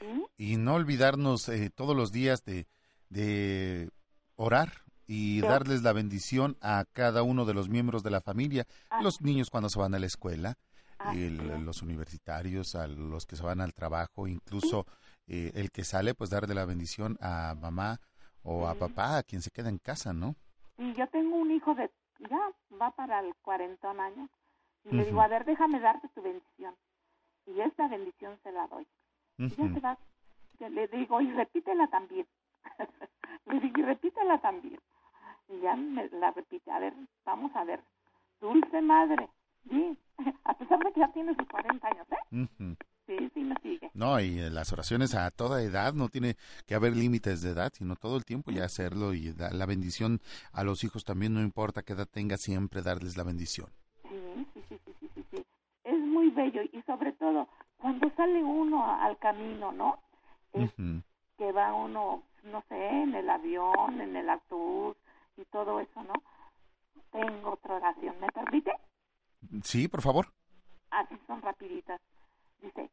¿sí? Y no olvidarnos eh, todos los días de, de orar y Sí. darles la bendición a cada uno de los miembros de la familia, Ah. los niños cuando se van a la escuela, Así el- los universitarios, a los que se van al trabajo, incluso eh, el que sale, pues darle la bendición a mamá o a papá, a quien se queda en casa, ¿no? Y yo tengo un hijo de, ya va para el cuarentón años. Y le digo, a ver, déjame darte tu bendición. Y esta bendición se la doy. Y ya se va. Le digo, y repítela también. le digo, y repítela también. Y ya me la repite. A ver, vamos a ver. Dulce madre, sí. A pesar de que ya tiene sus 40 años, ¿eh? Ujú. Sí, sí me sigue. No, y eh, las oraciones a toda edad, no tiene que haber límites de edad, sino todo el tiempo ya hacerlo y da- la bendición a los hijos también, no importa qué edad tenga, siempre darles la bendición. Sí, sí, sí, sí, sí, sí. Es muy bello y sobre todo cuando sale uno al camino, ¿no? Es que va uno, no sé, en el avión, en el autobús y todo eso, ¿no? Tengo otra oración, ¿me permite? Sí, por favor. Así son rapiditas. Dice,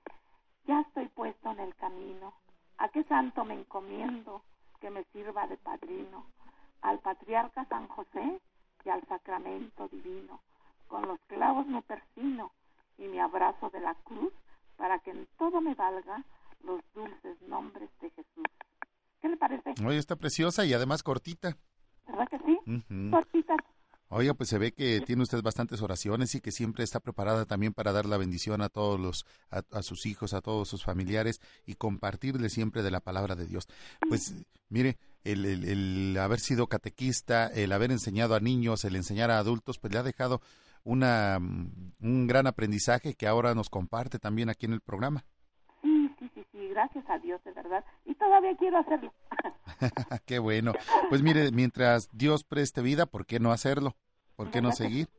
ya estoy puesto en el camino. ¿A qué santo me encomiendo que me sirva de padrino? Al patriarca San José y al sacramento divino. Con los clavos me persino y me abrazo de la cruz para que en todo me valga los dulces nombres de Jesús. ¿Qué le parece? Oye, está preciosa y además cortita. ¿Verdad que sí? Ujú. Cortitas. Oiga, pues se ve que tiene usted bastantes oraciones y que siempre está preparada también para dar la bendición a todos los, a, sus hijos, a todos sus familiares y compartirle siempre de la palabra de Dios. Pues mire, el, el- el haber sido catequista, el haber enseñado a niños, el enseñar a adultos, pues le ha dejado una, mm, un gran aprendizaje que ahora nos comparte también aquí en el programa. Gracias a Dios, de verdad. Y todavía quiero hacerlo. Qué bueno. Pues mire, mientras Dios preste vida, ¿por qué no hacerlo? ¿Por qué no seguir?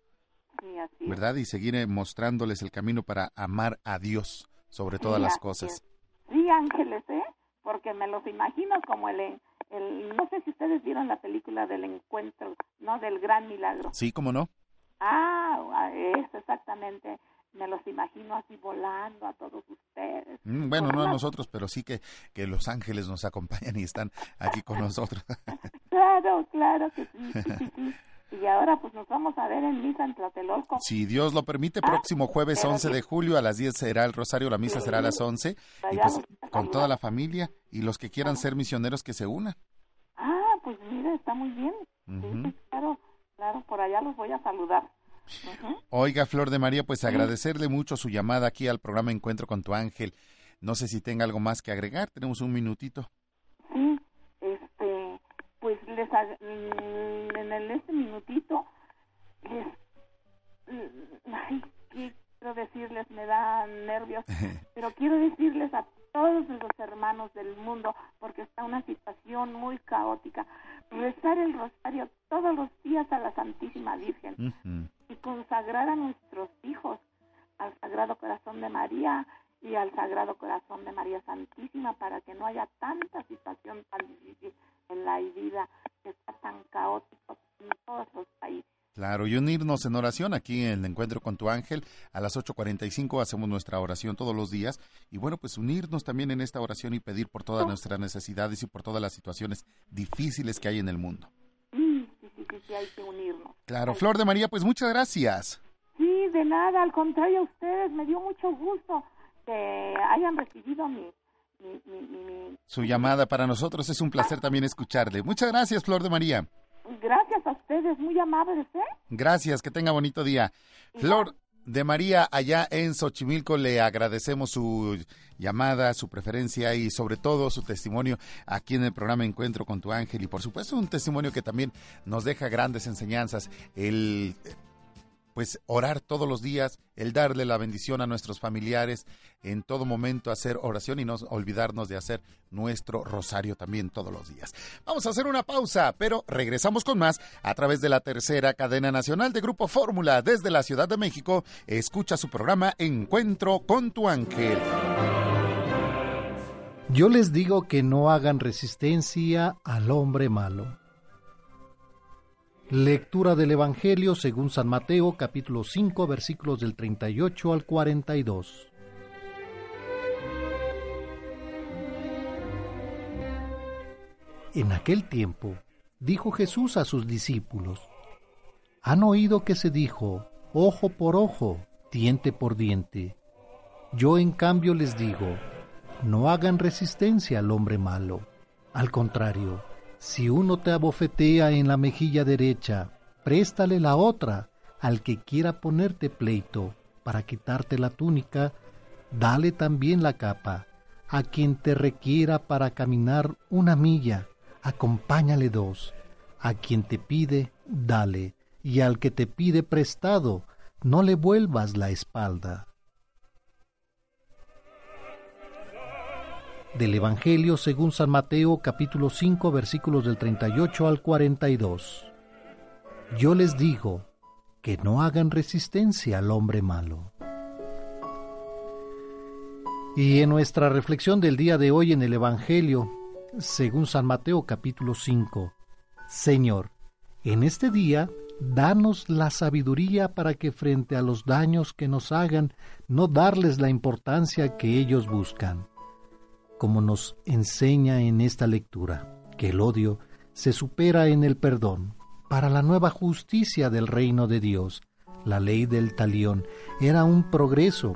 Sí, así es. ¿Verdad? Y seguir eh, mostrándoles el camino para amar a Dios sobre todas Sí, las cosas. es. Sí, ángeles, ¿eh? Porque me los imagino como el, el... No sé si ustedes vieron la película del encuentro, ¿no? Del gran milagro. Sí, ¿cómo no? Ah, eso exactamente. Me los imagino así volando a todos ustedes. Mm, Bueno, no a nosotros, pero sí que, que los ángeles nos acompañan y están aquí con nosotros. Claro, claro que sí, sí, sí, sí. Y ahora pues nos vamos a ver en misa en Tlatelolco. Si Dios lo permite, Ah, próximo jueves pero 11 sí. de julio a las 10 será el rosario, la misa será a las 11 y pues con toda la familia y los que quieran ser misioneros que se unan. Ah, pues mira, está muy bien. Sí, claro, claro, por allá los voy a saludar. Oiga, Flor de María, pues agradecerle mucho su llamada aquí al programa Encuentro con tu ángel. No sé si tenga algo más que agregar, tenemos un minutito. Sí, este, pues les mm, en el este minutito les mm, ay, ¿qué quiero decirles? Me da nervios, pero quiero decirles a todos los hermanos del mundo, porque está una situación muy caótica, rezar el rosario todos los días a la Santísima Virgen. Y consagrar a nuestros hijos al Sagrado Corazón de María y al Sagrado Corazón de María Santísima para que no haya tanta situación tan difícil en la vida que está tan caótico en todos los países. Claro, y unirnos en oración aquí en el Encuentro con tu ángel. A las 8.45 hacemos nuestra oración todos los días. Y bueno, pues unirnos también en esta oración y pedir por todas nuestras necesidades y por todas las situaciones difíciles que hay en el mundo. Hay que unirnos. Claro, Flor de María, pues muchas gracias. Sí, de nada, al contrario a ustedes, me dio mucho gusto que hayan recibido mi, mi, mi, mi- mi- Su llamada para nosotros es un placer también escucharle. Muchas gracias, Flor de María. Gracias a ustedes, muy amables, ¿eh? Gracias, que tenga bonito día. Flor de María, allá en Xochimilco, le agradecemos su llamada, su preferencia y sobre todo su testimonio aquí en el programa Encuentro con tu ángel y por supuesto un testimonio que también nos deja grandes enseñanzas. El pues orar todos los días, el darle la bendición a nuestros familiares, en todo momento hacer oración y no olvidarnos de hacer nuestro rosario también todos los días. Vamos a hacer una pausa, pero regresamos con más a través de la tercera cadena nacional de Grupo Fórmula desde la Ciudad de México. Escucha su programa Encuentro con tu ángel. Yo les digo que no hagan resistencia al hombre malo. Lectura del Evangelio según San Mateo capítulo 5 versículos del 38 al 42. En aquel tiempo dijo Jesús a sus discípulos, Han oído que se dijo, ojo por ojo, diente por diente. Yo en cambio les digo, no hagan resistencia al hombre malo. Al contrario, si uno te abofetea en la mejilla derecha, préstale la otra al que quiera ponerte pleito para quitarte la túnica, dale también la capa. A quien te requiera para caminar una milla, acompáñale dos. A quien te pide, dale, y al que te pide prestado, no le vuelvas la espalda. Del Evangelio según San Mateo capítulo 5 versículos del 38 al 42. Yo les digo que no hagan resistencia al hombre malo. Y en nuestra reflexión del día de hoy en el Evangelio, según San Mateo capítulo 5, Señor, en este día danos la sabiduría para que frente a los daños que nos hagan, no darles la importancia que ellos buscan. Como nos enseña en esta lectura, que el odio se supera en el perdón. Para la nueva justicia del reino de Dios, la ley del talión era un progreso,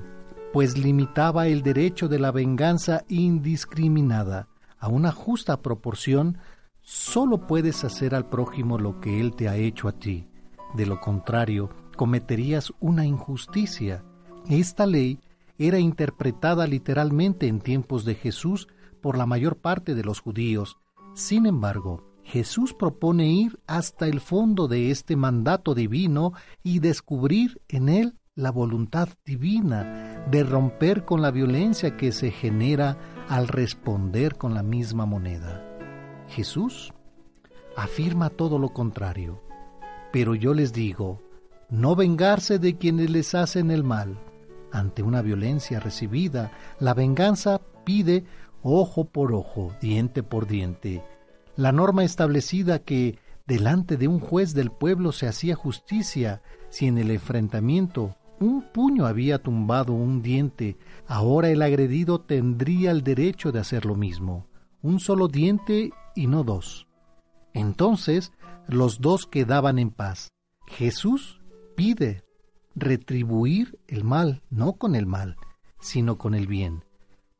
pues limitaba el derecho de la venganza indiscriminada a una justa proporción, solo puedes hacer al prójimo lo que él te ha hecho a ti. De lo contrario, cometerías una injusticia. Esta ley era interpretada literalmente en tiempos de Jesús por la mayor parte de los judíos. Sin embargo, Jesús propone ir hasta el fondo de este mandato divino y descubrir en él la voluntad divina de romper con la violencia que se genera al responder con la misma moneda. Jesús afirma todo lo contrario. Pero yo les digo, no vengarse de quienes les hacen el mal. Ante una violencia recibida, la venganza pide ojo por ojo, diente por diente. La norma establecida que delante de un juez del pueblo se hacía justicia si en el enfrentamiento un puño había tumbado un diente, ahora el agredido tendría el derecho de hacer lo mismo, un solo diente y no dos. Entonces los dos quedaban en paz. Jesús pide retribuir el mal, no con el mal, sino con el bien.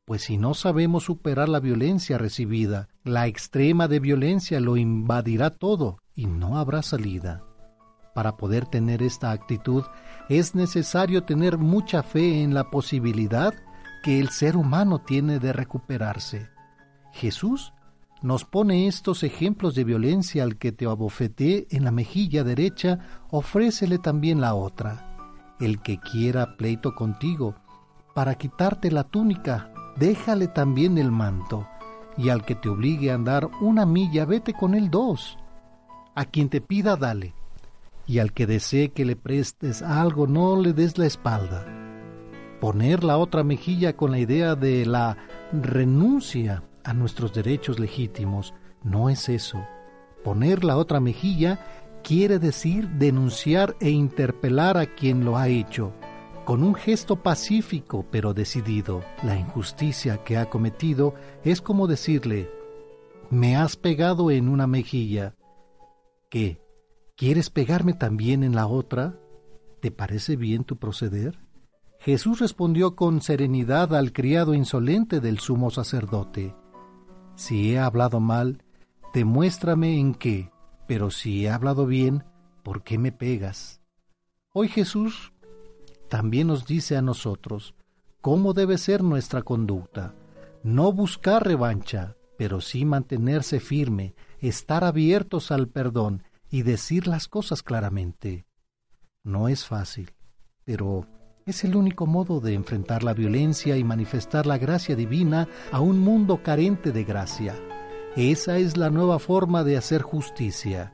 Pues si no sabemos superar la violencia recibida, la extrema de violencia lo invadirá todo y no habrá salida. Para poder tener esta actitud es necesario tener mucha fe en la posibilidad que el ser humano tiene de recuperarse. Jesús nos pone estos ejemplos de violencia al que te abofetee en la mejilla derecha, ofrécele también la otra. El que quiera pleito contigo, para quitarte la túnica, déjale también el manto, y al que te obligue a andar una milla, vete con él dos. A quien te pida, dale y al que desee que le prestes algo no le des la espalda. Poner la otra mejilla con la idea de la renuncia a nuestros derechos legítimos no es eso. Poner la otra mejilla quiere decir denunciar e interpelar a quien lo ha hecho, con un gesto pacífico pero decidido. La injusticia que ha cometido es como decirle, me has pegado en una mejilla. ¿Qué? ¿Quieres pegarme también en la otra? ¿Te parece bien tu proceder? Jesús respondió con serenidad al criado insolente del sumo sacerdote. Si he hablado mal, demuéstrame en qué, pero si he hablado bien, ¿por qué me pegas? Hoy Jesús también nos dice a nosotros cómo debe ser nuestra conducta. No buscar revancha, pero sí mantenerse firme, estar abiertos al perdón y decir las cosas claramente. No es fácil, pero es el único modo de enfrentar la violencia y manifestar la gracia divina a un mundo carente de gracia. Esa es la nueva forma de hacer justicia.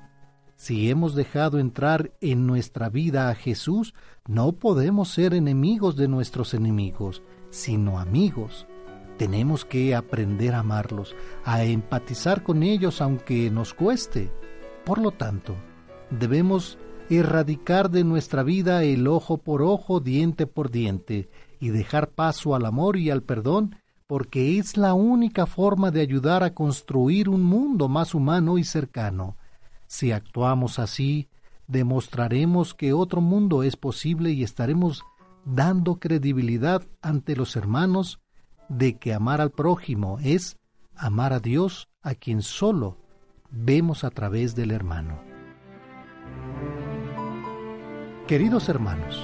Si hemos dejado entrar en nuestra vida a Jesús, no podemos ser enemigos de nuestros enemigos, sino amigos. Tenemos que aprender a amarlos, a empatizar con ellos aunque nos cueste. Por lo tanto, debemos erradicar de nuestra vida el ojo por ojo, diente por diente, y dejar paso al amor y al perdón, porque es la única forma de ayudar a construir un mundo más humano y cercano. Si actuamos así, demostraremos que otro mundo es posible y estaremos dando credibilidad ante los hermanos de que amar al prójimo es amar a Dios a quien solo vemos a través del hermano. Queridos hermanos,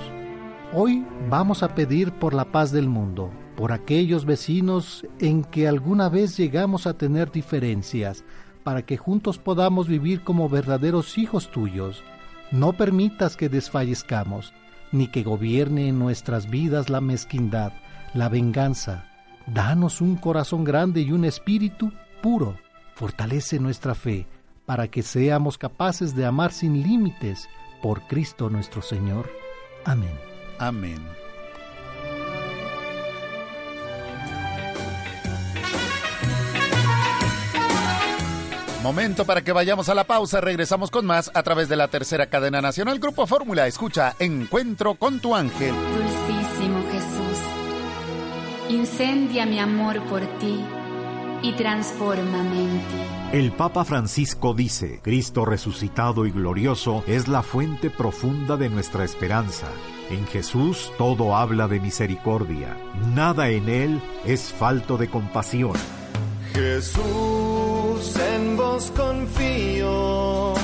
hoy vamos a pedir por la paz del mundo, por aquellos vecinos en que alguna vez llegamos a tener diferencias, para que juntos podamos vivir como verdaderos hijos tuyos. No permitas que desfallezcamos, ni que gobierne en nuestras vidas la mezquindad, la venganza, Danos un corazón grande y un espíritu puro. Fortalece nuestra fe para que seamos capaces de amar sin límites por Cristo nuestro Señor. Amén. Amén. Momento para que vayamos a la pausa. Regresamos con más a través de la tercera cadena nacional Grupo Fórmula. Escucha Encuentro con tu ángel. Dulcísimo Jesús, incendia mi amor por ti y transfórmame en ti. El Papa Francisco dice, Cristo resucitado y glorioso es la fuente profunda de nuestra esperanza. En Jesús todo habla de misericordia. Nada en Él es falto de compasión. Jesús, en vos confío,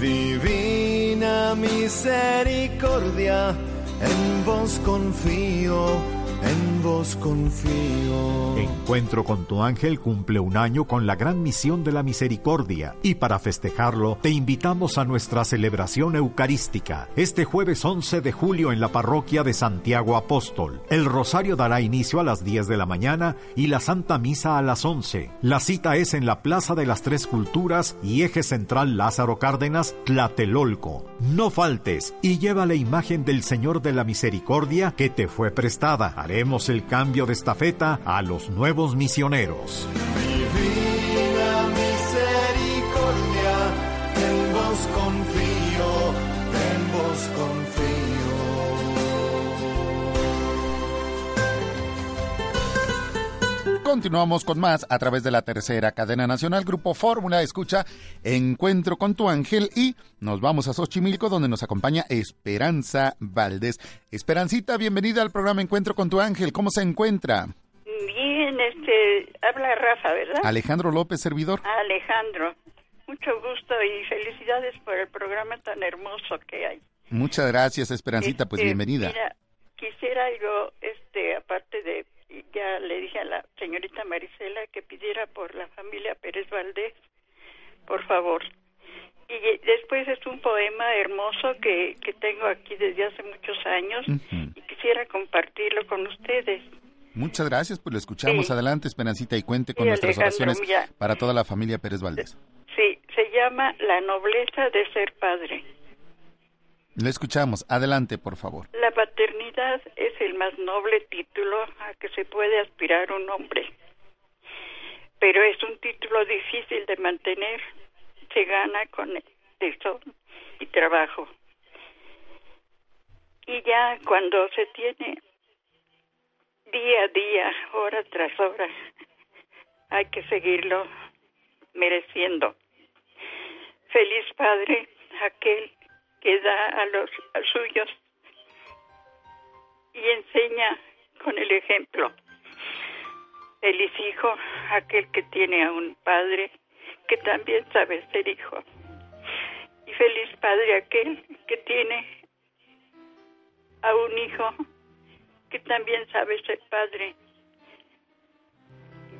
divina misericordia, en vos confío en vos confío. Encuentro con tu ángel cumple un año con la gran misión de la misericordia y para festejarlo te invitamos a nuestra celebración eucarística este jueves 11 de julio en la parroquia de Santiago Apóstol. El rosario dará inicio a las 10 de la mañana y la Santa Misa a las 11. La cita es en la Plaza de las Tres Culturas y Eje Central Lázaro Cárdenas, Tlatelolco. No faltes y lleva la imagen del Señor de la Misericordia que te fue prestada Haremos el cambio de estafeta a los nuevos misioneros. Continuamos con más a través de la tercera cadena nacional Grupo Fórmula. Escucha Encuentro con tu ángel y nos vamos a Xochimilco donde nos acompaña Esperanza Valdés. Esperancita, bienvenida al programa Encuentro con tu ángel. ¿Cómo se encuentra? Bien, este, habla Rafa, ¿verdad? Alejandro López, servidor. Alejandro, mucho gusto y felicidades por el programa tan hermoso que hay. Muchas gracias, Esperancita, pues Este, bienvenida. Mira, quisiera yo, este, aparte de, ya le dije a la señorita Marisela que pidiera por la familia Pérez Valdés, por favor. Y después es un poema hermoso que, que tengo aquí desde hace muchos años y quisiera compartirlo con ustedes. Muchas gracias, pues lo escuchamos. Sí. Adelante, Esperancita, y cuente con Sí, nuestras Alejandro, oraciones para toda la familia Pérez Valdés. Sí, se llama La nobleza de ser padre. Le escuchamos. Adelante, por favor. La es el más noble título a que se puede aspirar un hombre. Pero es un título difícil de mantener. Se gana con tesón y trabajo. Y ya cuando se tiene día a día, hora tras hora, hay que seguirlo mereciendo. Feliz padre, aquel que da a los suyos y enseña con el ejemplo. Feliz hijo, aquel que tiene a un padre que también sabe ser hijo. Y feliz padre aquel que tiene a un hijo que también sabe ser padre.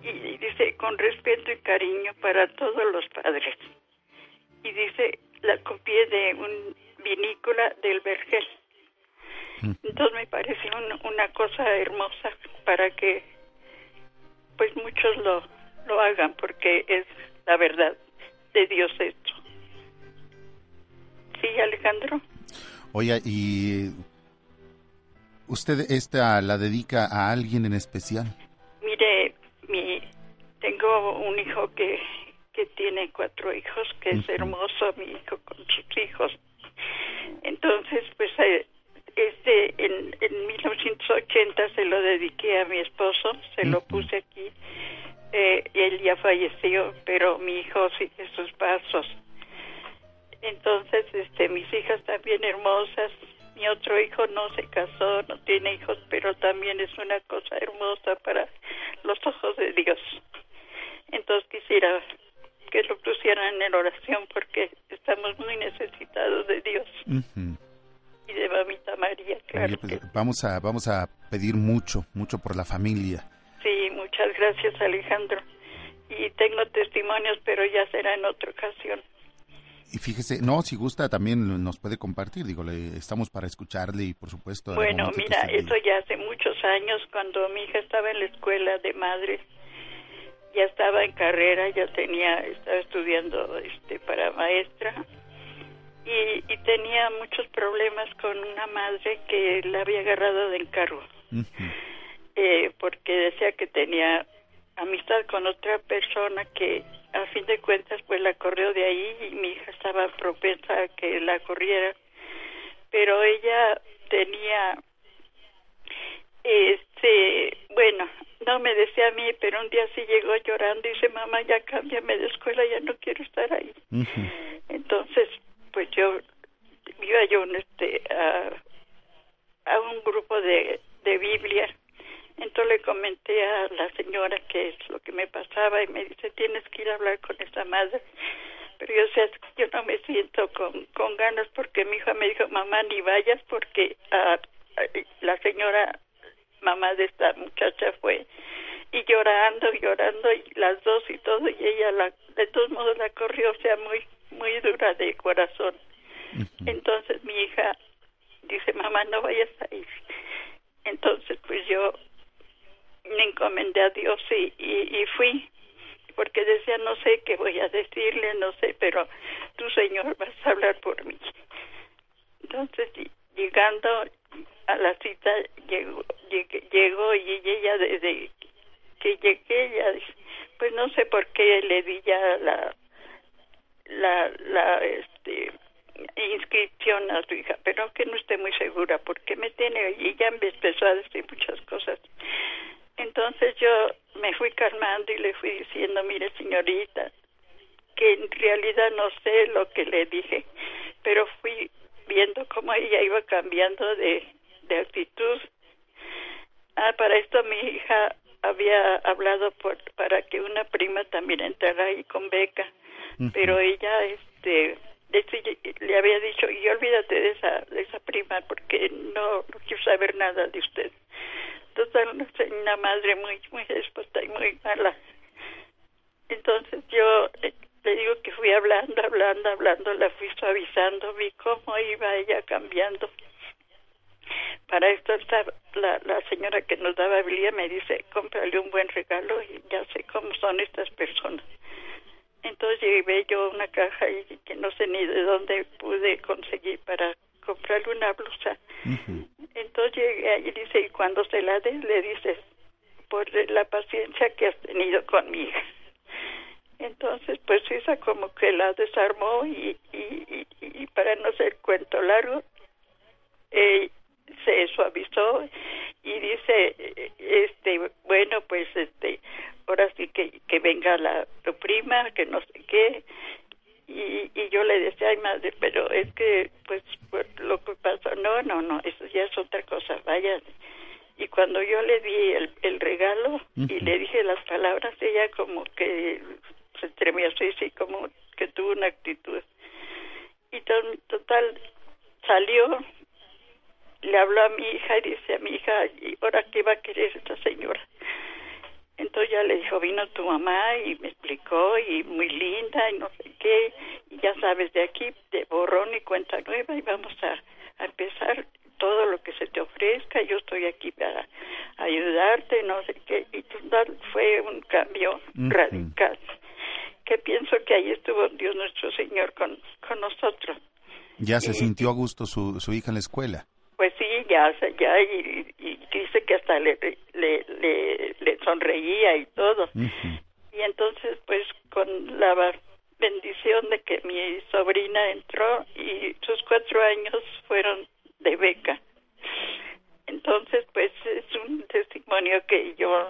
Y dice, con respeto y cariño para todos los padres. Y dice, la copié de un vinícola del Vergel. Entonces me parece una cosa hermosa para que pues muchos lo, lo hagan porque es la verdad de Dios esto. Sí, Alejandro. Oye, ¿y usted esta la dedica a alguien en especial? Mire, mi, tengo un hijo que, que tiene cuatro hijos, que es hermoso, mi hijo con sus hijos. Entonces, pues eh, este en, en 1980 se lo dediqué a mi esposo, se lo puse aquí. Eh, él ya falleció, pero mi hijo sigue sus pasos. Entonces, este, mis hijas también hermosas. Mi otro hijo no se casó, no tiene hijos, pero también es una cosa hermosa para los ojos de Dios. Entonces quisiera que lo pusieran en oración porque estamos muy necesitados de Dios y de mamita María, claro. Pues, vamos a vamos a pedir mucho, mucho por la familia. Sí, muchas gracias Alejandro. Y tengo testimonios, pero ya será en otra ocasión. Y fíjese, no, si gusta también nos puede compartir, digo, le, estamos para escucharle y por supuesto... Bueno, mira, eso ya hace muchos años, cuando mi hija estaba en la escuela de madres, ya estaba en carrera, ya tenía, estaba estudiando este para maestra y, tenía muchos problemas con una madre que la había agarrado de encargo eh, porque decía que tenía amistad con otra persona que a fin de cuentas pues la corrió de ahí y mi hija estaba propensa a que la corriera. Pero ella tenía este bueno no me decía a mí pero un día sí llegó llorando y dice mamá ya cámbiame de escuela ya no quiero estar ahí entonces pues yo iba yo este a, un grupo de, de Biblia. Entonces le comenté a la señora qué es lo que me pasaba y me dice tienes que ir a hablar con esa madre pero yo sé yo no me siento con, con ganas porque mi hija me dijo mamá ni vayas porque la señora mamá de esta muchacha fue y llorando llorando y las dos y todo y ella la de todos modos la corrió o sea muy muy dura de corazón. Entonces mi hija dice, mamá, no vayas a ir. Entonces pues yo me encomendé a Dios y, y, fui, porque decía, no sé qué voy a decirle, no sé, pero tú, Señor, vas a hablar por mí. Entonces, llegando a la cita, llegó, llegó y ella desde que llegué, ya, pues no sé por qué le di ya la la, la este, inscripción a su hija, pero que no esté muy segura porque me tiene y ya me empezó a decir muchas cosas. Entonces yo me fui calmando y le fui diciendo, mire señorita, que en realidad no sé lo que le dije, pero fui viendo cómo ella iba cambiando de, de actitud. Ah, para esto mi hija había hablado por, para que una prima también entrara ahí con beca pero ella este le había dicho y olvídate de esa de esa prima porque no, no quiero saber nada de usted total una madre muy muy expuesta y muy mala. Entonces yo eh, le digo que fui hablando hablando hablando la fui suavizando vi cómo iba ella cambiando para esto está la, la señora que nos daba habilidad me dice cómprale un buen regalo y ya sé cómo son estas personas entonces llevé yo una caja y que no sé ni de dónde pude conseguir para comprarle una blusa. Entonces llegué ahí y dice, y cuando se la des, le dices, por la paciencia que has tenido conmigo. Entonces, pues esa como que la desarmó y, y, y, para no ser cuento largo, eh, se suavizó y dice, este, bueno, pues este, ahora sí que, que venga la tu prima, que no sé qué. Y, y yo le decía, ay madre, pero es que, pues, lo que pasó, no, no, no, eso ya es otra cosa, vaya. Y cuando yo le di el, el regalo y le dije las palabras, ella como que se estremeció así, como que tuvo una actitud. Y total, salió, le habló a mi hija y dice a mi hija, ¿y ahora qué va a querer esta señora? Entonces ya le dijo, vino tu mamá y me explicó y muy linda y no sé qué, y ya sabes, de aquí de borrón y cuenta nueva y vamos a, empezar todo lo que se te ofrezca, yo estoy aquí para ayudarte, no sé qué, y total fue un cambio radical, que pienso que ahí estuvo Dios nuestro Señor con, con nosotros. ¿Ya se sintió a gusto su, su hija en la escuela? Pues sí, ya, ya y, dice que hasta le, le, le, sonreía y todo. Y entonces, pues con la bendición de que mi sobrina entró y sus cuatro años fueron de beca. Entonces, pues es un testimonio que yo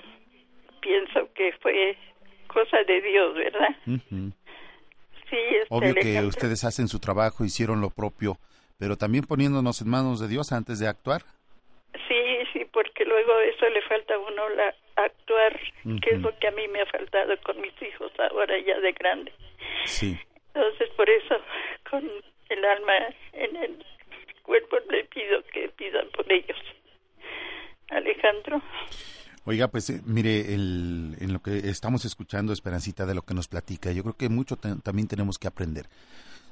pienso que fue cosa de Dios, ¿verdad? Sí, este, Obvio que ustedes hacen su trabajo, hicieron lo propio pero también poniéndonos en manos de Dios antes de actuar. Sí, sí, porque luego eso le falta a uno la, actuar, que es lo que a mí me ha faltado con mis hijos ahora ya de grande. Sí. Entonces, por eso, con el alma en el cuerpo, le pido que pidan por ellos. Alejandro. Oiga, pues eh, mire, el, en lo que estamos escuchando, Esperancita, de lo que nos platica, yo creo que mucho también tenemos que aprender.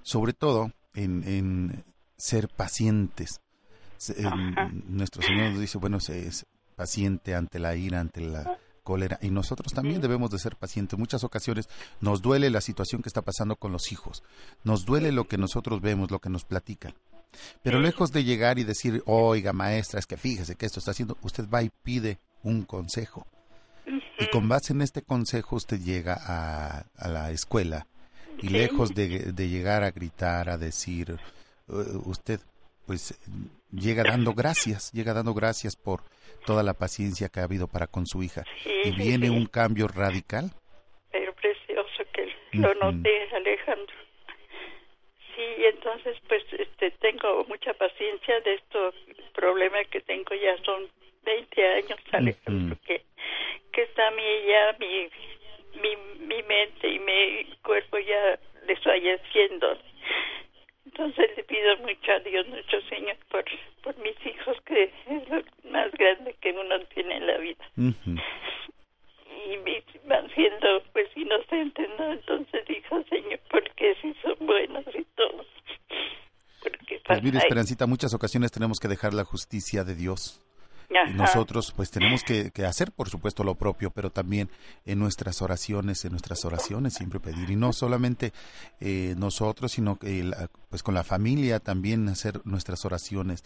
Sobre todo en, en ser pacientes. nuestro Señor nos dice, bueno, se es paciente ante la ira, ante la cólera, y nosotros también debemos de ser pacientes. En muchas ocasiones nos duele la situación que está pasando con los hijos, nos duele lo que nosotros vemos, lo que nos platican. Pero lejos de llegar y decir, oiga maestra, es que fíjese que esto está haciendo, usted va y pide un consejo. Y con base en este consejo usted llega a, a la escuela. Y lejos de, de, llegar a gritar, a decir, eh, usted pues llega dando gracias, llega dando gracias por toda la paciencia que ha habido para con su hija. y viene un cambio radical. Pero precioso que lo noté, Alejandro. Sí, entonces pues este tengo mucha paciencia de estos problemas que tengo ya son 20 años, Alejandro, que, que está a mí ya mi, mi, mi mente y mi cuerpo ya desfalleciendo entonces le pido mucho a Dios nuestro Señor por, por mis hijos, que es lo más grande que uno tiene en la vida. Y van siendo pues inocentes, ¿no? Entonces dijo, Señor, porque si son buenos y todos. Porque pues mire, Esperancita, muchas ocasiones tenemos que dejar la justicia de Dios nosotros pues tenemos que, hacer, por supuesto, lo propio, pero también en nuestras oraciones, en nuestras oraciones siempre pedir. Y no solamente eh, nosotros, sino que pues con la familia también hacer nuestras oraciones.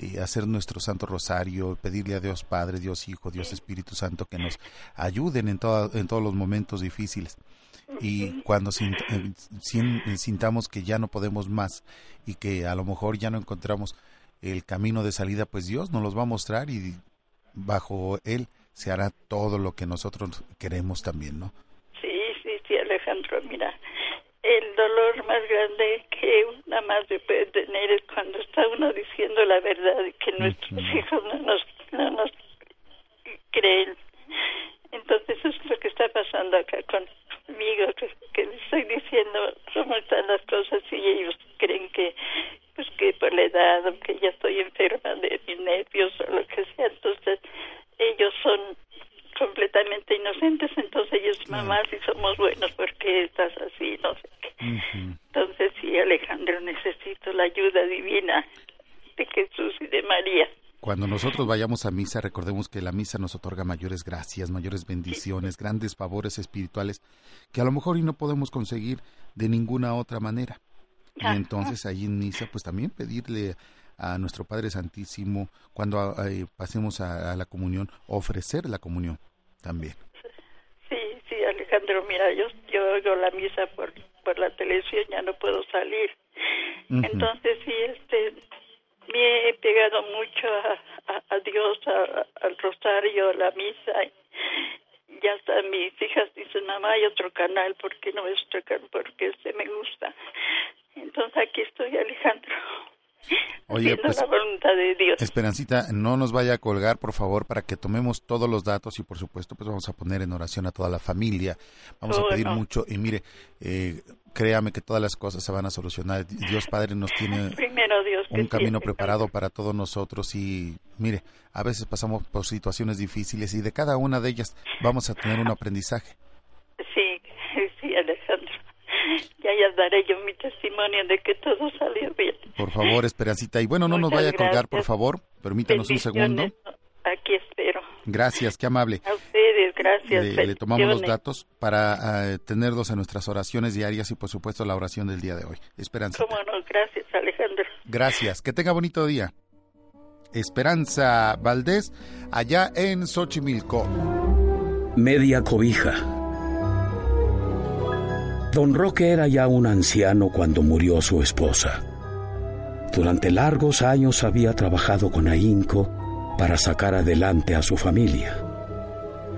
Eh, hacer nuestro Santo Rosario, pedirle a Dios Padre, Dios Hijo, Dios Espíritu Santo que nos ayuden en, en todos los momentos difíciles. Y cuando eh, sintamos que ya no podemos más y que a lo mejor ya no encontramos el camino de salida, pues Dios nos los va a mostrar y bajo él se hará todo lo que nosotros queremos también, ¿no? Sí, sí, sí, Alejandro, mira, el dolor más grande que una madre puede tener es cuando está uno diciendo la verdad y que nuestros hijos no nos, no nos creen. Entonces eso es lo que está pasando acá conmigo, que, que les estoy diciendo cómo están las cosas y ellos creen que pues que por la edad o que ya estoy enferma de mis nervios o lo que sea, entonces ellos son completamente inocentes, entonces ellos mamás si somos buenos porque estás así, no sé qué. Entonces sí, Alejandro, necesito la ayuda divina de Jesús y de María. Cuando nosotros vayamos a misa, recordemos que la misa nos otorga mayores gracias, mayores bendiciones, grandes favores espirituales que a lo mejor y no podemos conseguir de ninguna otra manera. Y entonces ahí en misa, pues también pedirle a nuestro Padre Santísimo, cuando eh, pasemos a, la comunión, ofrecer la comunión también. Sí, sí, Alejandro, mira, yo, yo oigo la misa por, por la televisión, ya no puedo salir. Entonces, sí, este, me he pegado mucho a, a, Dios, al rosario, a la misa. Ya hasta mis hijas dicen, mamá, hay otro canal, ¿por qué no es otro canal? Porque este me gusta. Entonces aquí estoy, Alejandro. Oye, pues, la voluntad de Dios. Esperancita, no nos vaya a colgar, por favor, para que tomemos todos los datos y, por supuesto, pues vamos a poner en oración a toda la familia. Vamos a pedir mucho. Y mire, eh, créame que todas las cosas se van a solucionar. Dios Padre nos tiene Primero Dios que un camino preparado para todos nosotros y mire, a veces pasamos por situaciones difíciles y de cada una de ellas vamos a tener un aprendizaje. Sí, sí, Alejandro. Ya ya daré yo mi testimonio de que todo salió bien. Por favor, Esperancita. Y bueno, no nos vaya a colgar, por favor. Permítanos un segundo. Aquí espero. Gracias, qué amable. A ustedes, gracias. Le, le tomamos los datos para eh, tenerlos en nuestras oraciones diarias y por supuesto la oración del día de hoy. Esperanza. Cómo no, gracias, Alejandro. Gracias. Que tenga bonito día. Esperanza Valdés, allá en Xochimilco. Media cobija. Don Roque era ya un anciano cuando murió su esposa. Durante largos años había trabajado con ahínco para sacar adelante a su familia.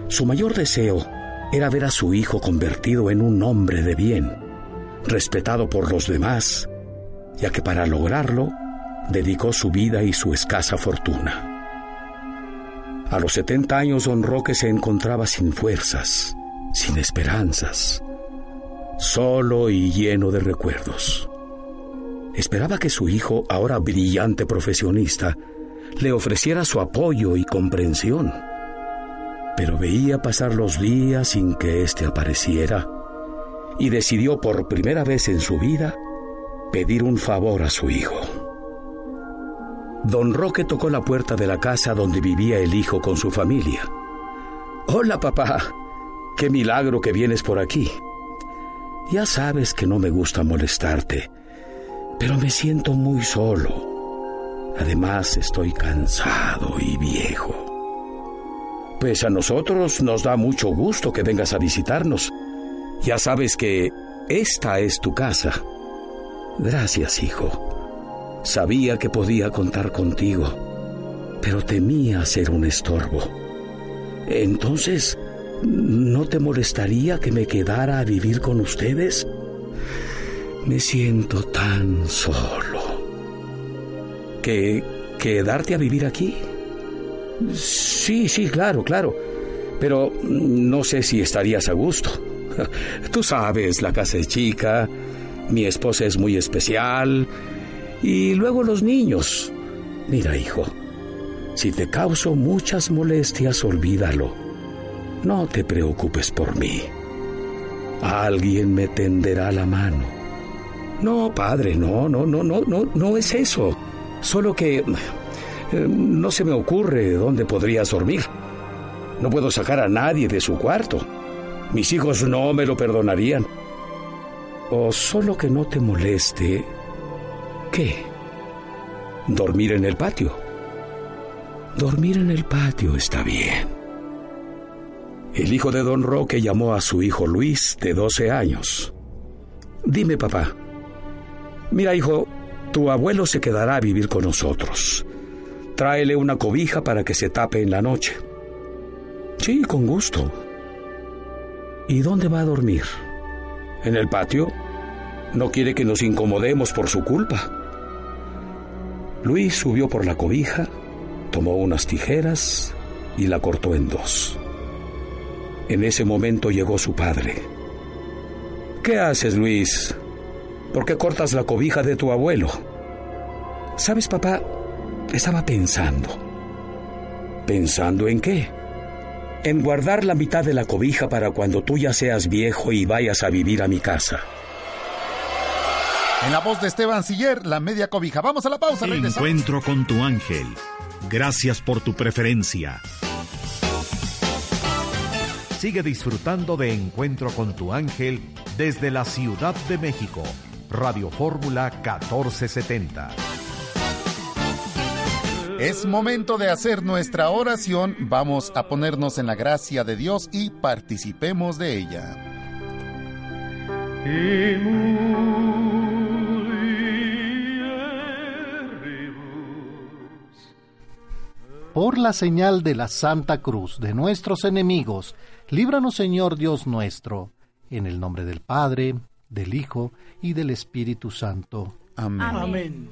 Su mayor deseo era ver a su hijo convertido en un hombre de bien, respetado por los demás, ya que para lograrlo dedicó su vida y su escasa fortuna. A los 70 años don Roque se encontraba sin fuerzas, sin esperanzas, solo y lleno de recuerdos. Esperaba que su hijo, ahora brillante profesionista, le ofreciera su apoyo y comprensión. Pero veía pasar los días sin que éste apareciera y decidió por primera vez en su vida pedir un favor a su hijo. Don Roque tocó la puerta de la casa donde vivía el hijo con su familia. Hola, papá. Qué milagro que vienes por aquí. Ya sabes que no me gusta molestarte, pero me siento muy solo. Además, estoy cansado y viejo. Pues a nosotros nos da mucho gusto que vengas a visitarnos. Ya sabes que esta es tu casa. Gracias, hijo. Sabía que podía contar contigo, pero temía ser un estorbo. Entonces, ¿no te molestaría que me quedara a vivir con ustedes? Me siento tan solo. ¿Que quedarte a vivir aquí? Sí, sí, claro, claro. Pero no sé si estarías a gusto. Tú sabes, la casa es chica, mi esposa es muy especial, y luego los niños. Mira, hijo, si te causo muchas molestias, olvídalo. No te preocupes por mí. Alguien me tenderá la mano. No, padre, no, no, no, no, no, no es eso. Solo que eh, no se me ocurre dónde podrías dormir. No puedo sacar a nadie de su cuarto. Mis hijos no me lo perdonarían. O solo que no te moleste. ¿Qué? Dormir en el patio. Dormir en el patio está bien. El hijo de don Roque llamó a su hijo Luis, de 12 años. Dime, papá. Mira, hijo, tu abuelo se quedará a vivir con nosotros. Tráele una cobija para que se tape en la noche. Sí, con gusto. ¿Y dónde va a dormir? ¿En el patio? No quiere que nos incomodemos por su culpa. Luis subió por la cobija, tomó unas tijeras y la cortó en dos. En ese momento llegó su padre. ¿Qué haces, Luis? ¿Por qué cortas la cobija de tu abuelo? ¿Sabes, papá? Estaba pensando. ¿Pensando en qué? En guardar la mitad de la cobija para cuando tú ya seas viejo y vayas a vivir a mi casa. En la voz de Esteban Siller, la media cobija. Vamos a la pausa, regresamos. Encuentro con tu ángel. Gracias por tu preferencia. Sigue disfrutando de Encuentro con tu ángel desde la Ciudad de México. Radio Fórmula 1470. Es momento de hacer nuestra oración. Vamos a ponernos en la gracia de Dios y participemos de ella. Por la señal de la Santa Cruz de nuestros enemigos, líbranos Señor Dios nuestro, en el nombre del Padre, del Hijo y del Espíritu Santo. Amén. Amén.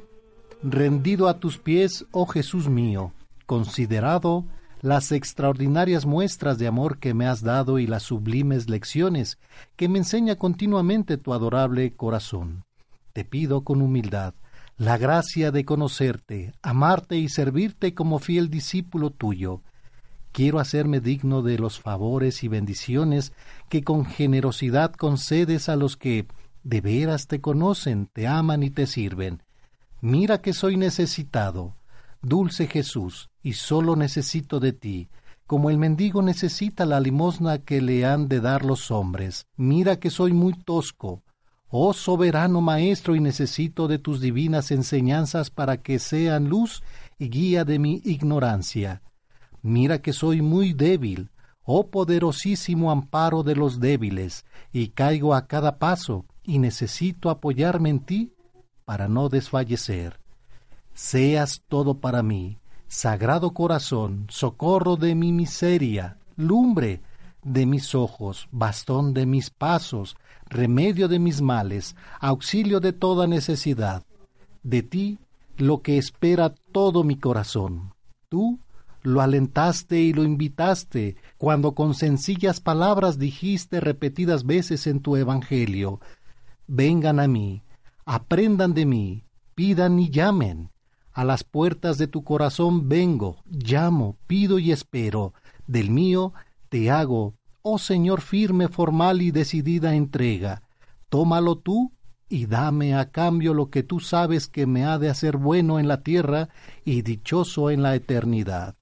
Rendido a tus pies, oh Jesús mío, considerado, las extraordinarias muestras de amor que me has dado y las sublimes lecciones que me enseña continuamente tu adorable corazón. Te pido con humildad la gracia de conocerte, amarte y servirte como fiel discípulo tuyo. Quiero hacerme digno de los favores y bendiciones que con generosidad concedes a los que de veras te conocen, te aman y te sirven. Mira que soy necesitado, dulce Jesús, y solo necesito de ti, como el mendigo necesita la limosna que le han de dar los hombres. Mira que soy muy tosco, oh soberano Maestro, y necesito de tus divinas enseñanzas para que sean luz y guía de mi ignorancia. Mira que soy muy débil, oh poderosísimo amparo de los débiles, y caigo a cada paso, y necesito apoyarme en ti para no desfallecer. Seas todo para mí, Sagrado Corazón, socorro de mi miseria, lumbre de mis ojos, bastón de mis pasos, remedio de mis males, auxilio de toda necesidad. De ti lo que espera todo mi corazón. Tú lo alentaste y lo invitaste cuando con sencillas palabras dijiste repetidas veces en tu Evangelio, vengan a mí, aprendan de mí, pidan y llamen. A las puertas de tu corazón vengo, llamo, pido y espero. Del mío te hago, oh Señor firme, formal y decidida entrega. Tómalo tú y dame a cambio lo que tú sabes que me ha de hacer bueno en la tierra y dichoso en la eternidad.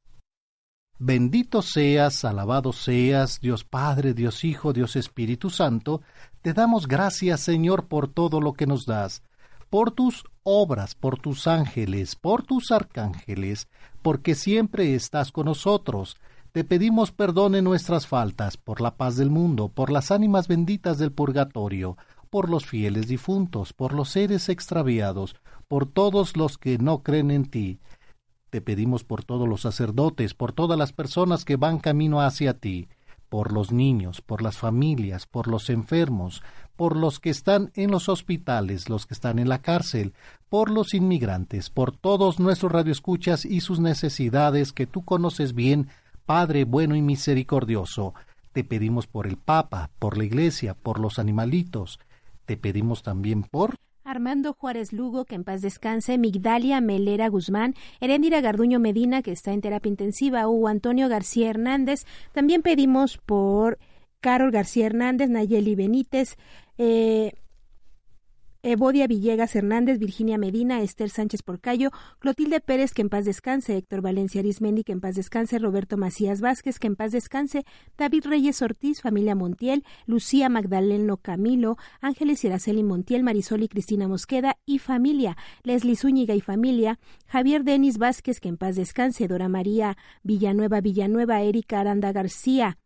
Bendito seas, alabado seas, Dios Padre, Dios Hijo, Dios Espíritu Santo, te damos gracias, Señor, por todo lo que nos das por tus obras, por tus ángeles, por tus arcángeles, porque siempre estás con nosotros. Te pedimos perdón en nuestras faltas, por la paz del mundo, por las ánimas benditas del purgatorio, por los fieles difuntos, por los seres extraviados, por todos los que no creen en ti. Te pedimos por todos los sacerdotes, por todas las personas que van camino hacia ti, por los niños, por las familias, por los enfermos, por los que están en los hospitales, los que están en la cárcel, por los inmigrantes, por todos nuestros radioescuchas y sus necesidades que tú conoces bien, Padre bueno y misericordioso. Te pedimos por el Papa, por la Iglesia, por los animalitos. Te pedimos también por Armando Juárez Lugo, que en paz descanse, Migdalia Melera Guzmán, Herendira Garduño Medina, que está en terapia intensiva, Hugo Antonio García Hernández. También pedimos por Carol García Hernández, Nayeli Benítez, eh, Evodia Villegas Hernández, Virginia Medina, Esther Sánchez Porcayo, Clotilde Pérez, que en paz descanse, Héctor Valencia Arismendi, que en paz descanse, Roberto Macías Vázquez, que en paz descanse, David Reyes Ortiz, familia Montiel, Lucía Magdaleno Camilo, Ángeles Iraceli Montiel, Marisol y Cristina Mosqueda y familia, Leslie Zúñiga y familia, Javier Denis Vázquez, que en paz descanse, Dora María Villanueva Villanueva, Erika Aranda García,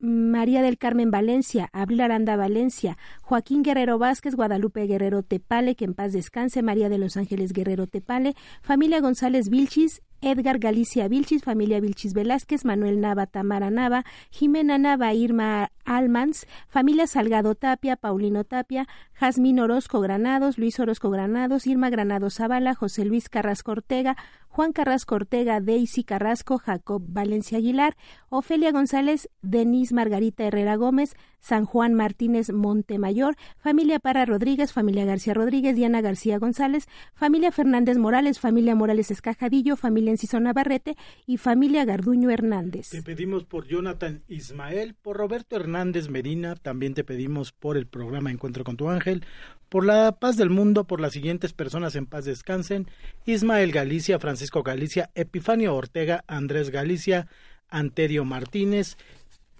María del Carmen Valencia, Abril Aranda Valencia, Joaquín Guerrero Vázquez, Guadalupe Guerrero Tepale, que en paz descanse, María de los Ángeles Guerrero Tepale, familia González Vilchis, Edgar Galicia Vilchis, familia Vilchis Velázquez, Manuel Nava, Tamara Nava, Jimena Nava, Irma Almans, familia Salgado Tapia, Paulino Tapia, Jazmín Orozco Granados, Luis Orozco Granados, Irma Granados Zavala, José Luis Carrasco Ortega, Juan Carrasco Ortega, Daisy Carrasco, Jacob Valencia Aguilar, Ofelia González, Denise Margarita Herrera Gómez, San Juan Martínez Montemayor, familia Para Rodríguez, familia García Rodríguez, Diana García González, familia Fernández Morales, familia Morales Escajadillo, familia Enciso Navarrete y familia Garduño Hernández. Te pedimos por Jonathan Ismael, por Roberto Hernández Medina, también te pedimos por el programa Encuentro con tu Ángel, por la paz del mundo, por las siguientes personas en paz descansen, Ismael Galicia, Francisco Galicia, Epifanio Ortega, Andrés Galicia, Anterio Martínez,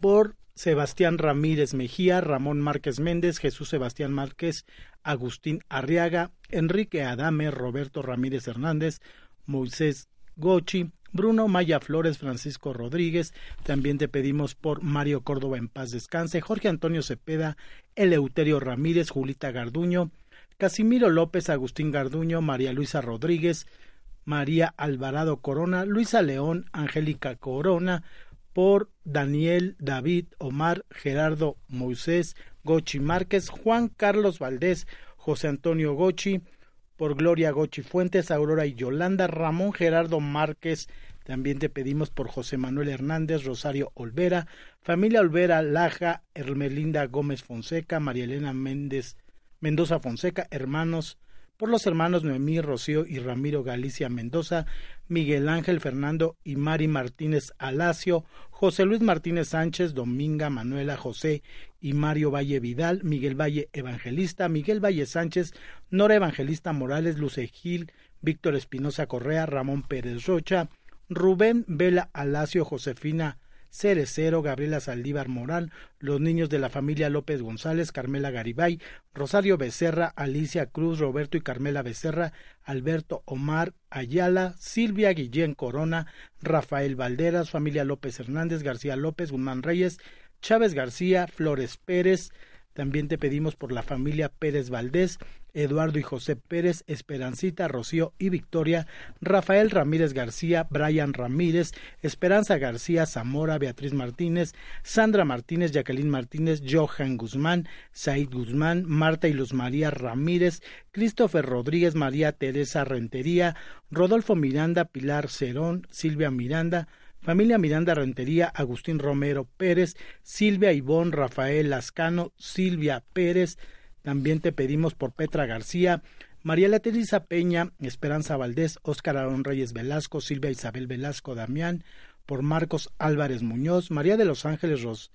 por Sebastián Ramírez Mejía, Ramón Márquez Méndez, Jesús Sebastián Márquez, Agustín Arriaga, Enrique Adame, Roberto Ramírez Hernández, Moisés Gochi, Bruno Maya Flores, Francisco Rodríguez, también te pedimos por Mario Córdoba en paz descanse, Jorge Antonio Cepeda, Eleuterio Ramírez, Julita Garduño, Casimiro López, Agustín Garduño, María Luisa Rodríguez, María Alvarado Corona, Luisa León, Angélica Corona, por Daniel, David, Omar, Gerardo, Moisés, Gochi Márquez, Juan Carlos Valdés, José Antonio Gochi, por Gloria Gochi Fuentes, Aurora y Yolanda, Ramón Gerardo Márquez, También te pedimos por José Manuel Hernández, Rosario Olvera, familia Olvera, Laja, Hermelinda Gómez Fonseca, María Elena Méndez, Mendoza Fonseca, hermanos por los hermanos Noemí, Rocío y Ramiro Galicia Mendoza, Miguel Ángel Fernando y Mari Martínez Alacio, José Luis Martínez Sánchez, Dominga Manuela José y Mario Valle Vidal, Miguel Valle Evangelista, Miguel Valle Sánchez, Nora Evangelista Morales, Luce Gil, Víctor Espinosa Correa, Ramón Pérez Rocha, Rubén Vela Alacio, Josefina Cerecero, Gabriela Saldívar Morán, los niños de la familia López González, Carmela Garibay, Rosario Becerra, Alicia Cruz, Roberto y Carmela Becerra, Alberto Omar Ayala, Silvia Guillén Corona, Rafael Valderas, familia López Hernández, García López, Guzmán Reyes, Chávez García, Flores Pérez, también te pedimos por la familia Pérez Valdés, Eduardo y José Pérez, Esperancita, Rocío y Victoria, Rafael Ramírez García, Brian Ramírez, Esperanza García, Zamora, Beatriz Martínez, Sandra Martínez, Jacqueline Martínez, Johan Guzmán, Said Guzmán, Marta y Luz María Ramírez, Christopher Rodríguez, María Teresa Rentería, Rodolfo Miranda, Pilar Cerón, Silvia Miranda, Familia Miranda Rentería, Agustín Romero Pérez, Silvia Ivón, Rafael Lascano, Silvia Pérez. También te pedimos por Petra García, María Teresa Peña, Esperanza Valdés, Óscar Arón Reyes Velasco, Silvia Isabel Velasco Damián, por Marcos Álvarez Muñoz, María de los Ángeles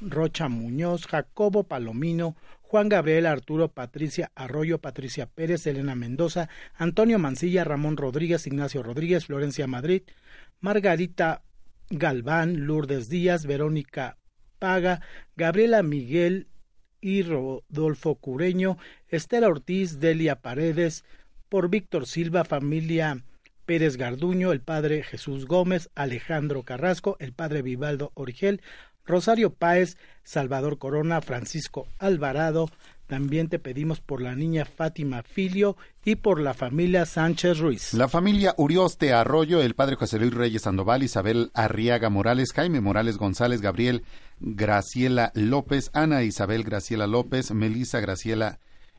Rocha Muñoz, Jacobo Palomino, Juan Gabriel Arturo Patricia Arroyo, Patricia Pérez, Elena Mendoza, Antonio Mancilla, Ramón Rodríguez, Ignacio Rodríguez, Florencia Madrid, Margarita Galván, Lourdes Díaz, Verónica Paga, Gabriela Miguel y Rodolfo Cureño, Estela Ortiz, Delia Paredes, por Víctor Silva, familia Pérez Garduño, el padre Jesús Gómez, Alejandro Carrasco, el padre Vivaldo Origel, Rosario Páez, Salvador Corona, Francisco Alvarado, también te pedimos por la niña Fátima Filio y por la familia Sánchez Ruiz. La familia Urioste Arroyo, el padre José Luis Reyes Sandoval, Isabel Arriaga Morales, Jaime Morales González, Gabriel Graciela López, Ana Isabel Graciela López, Melisa Graciela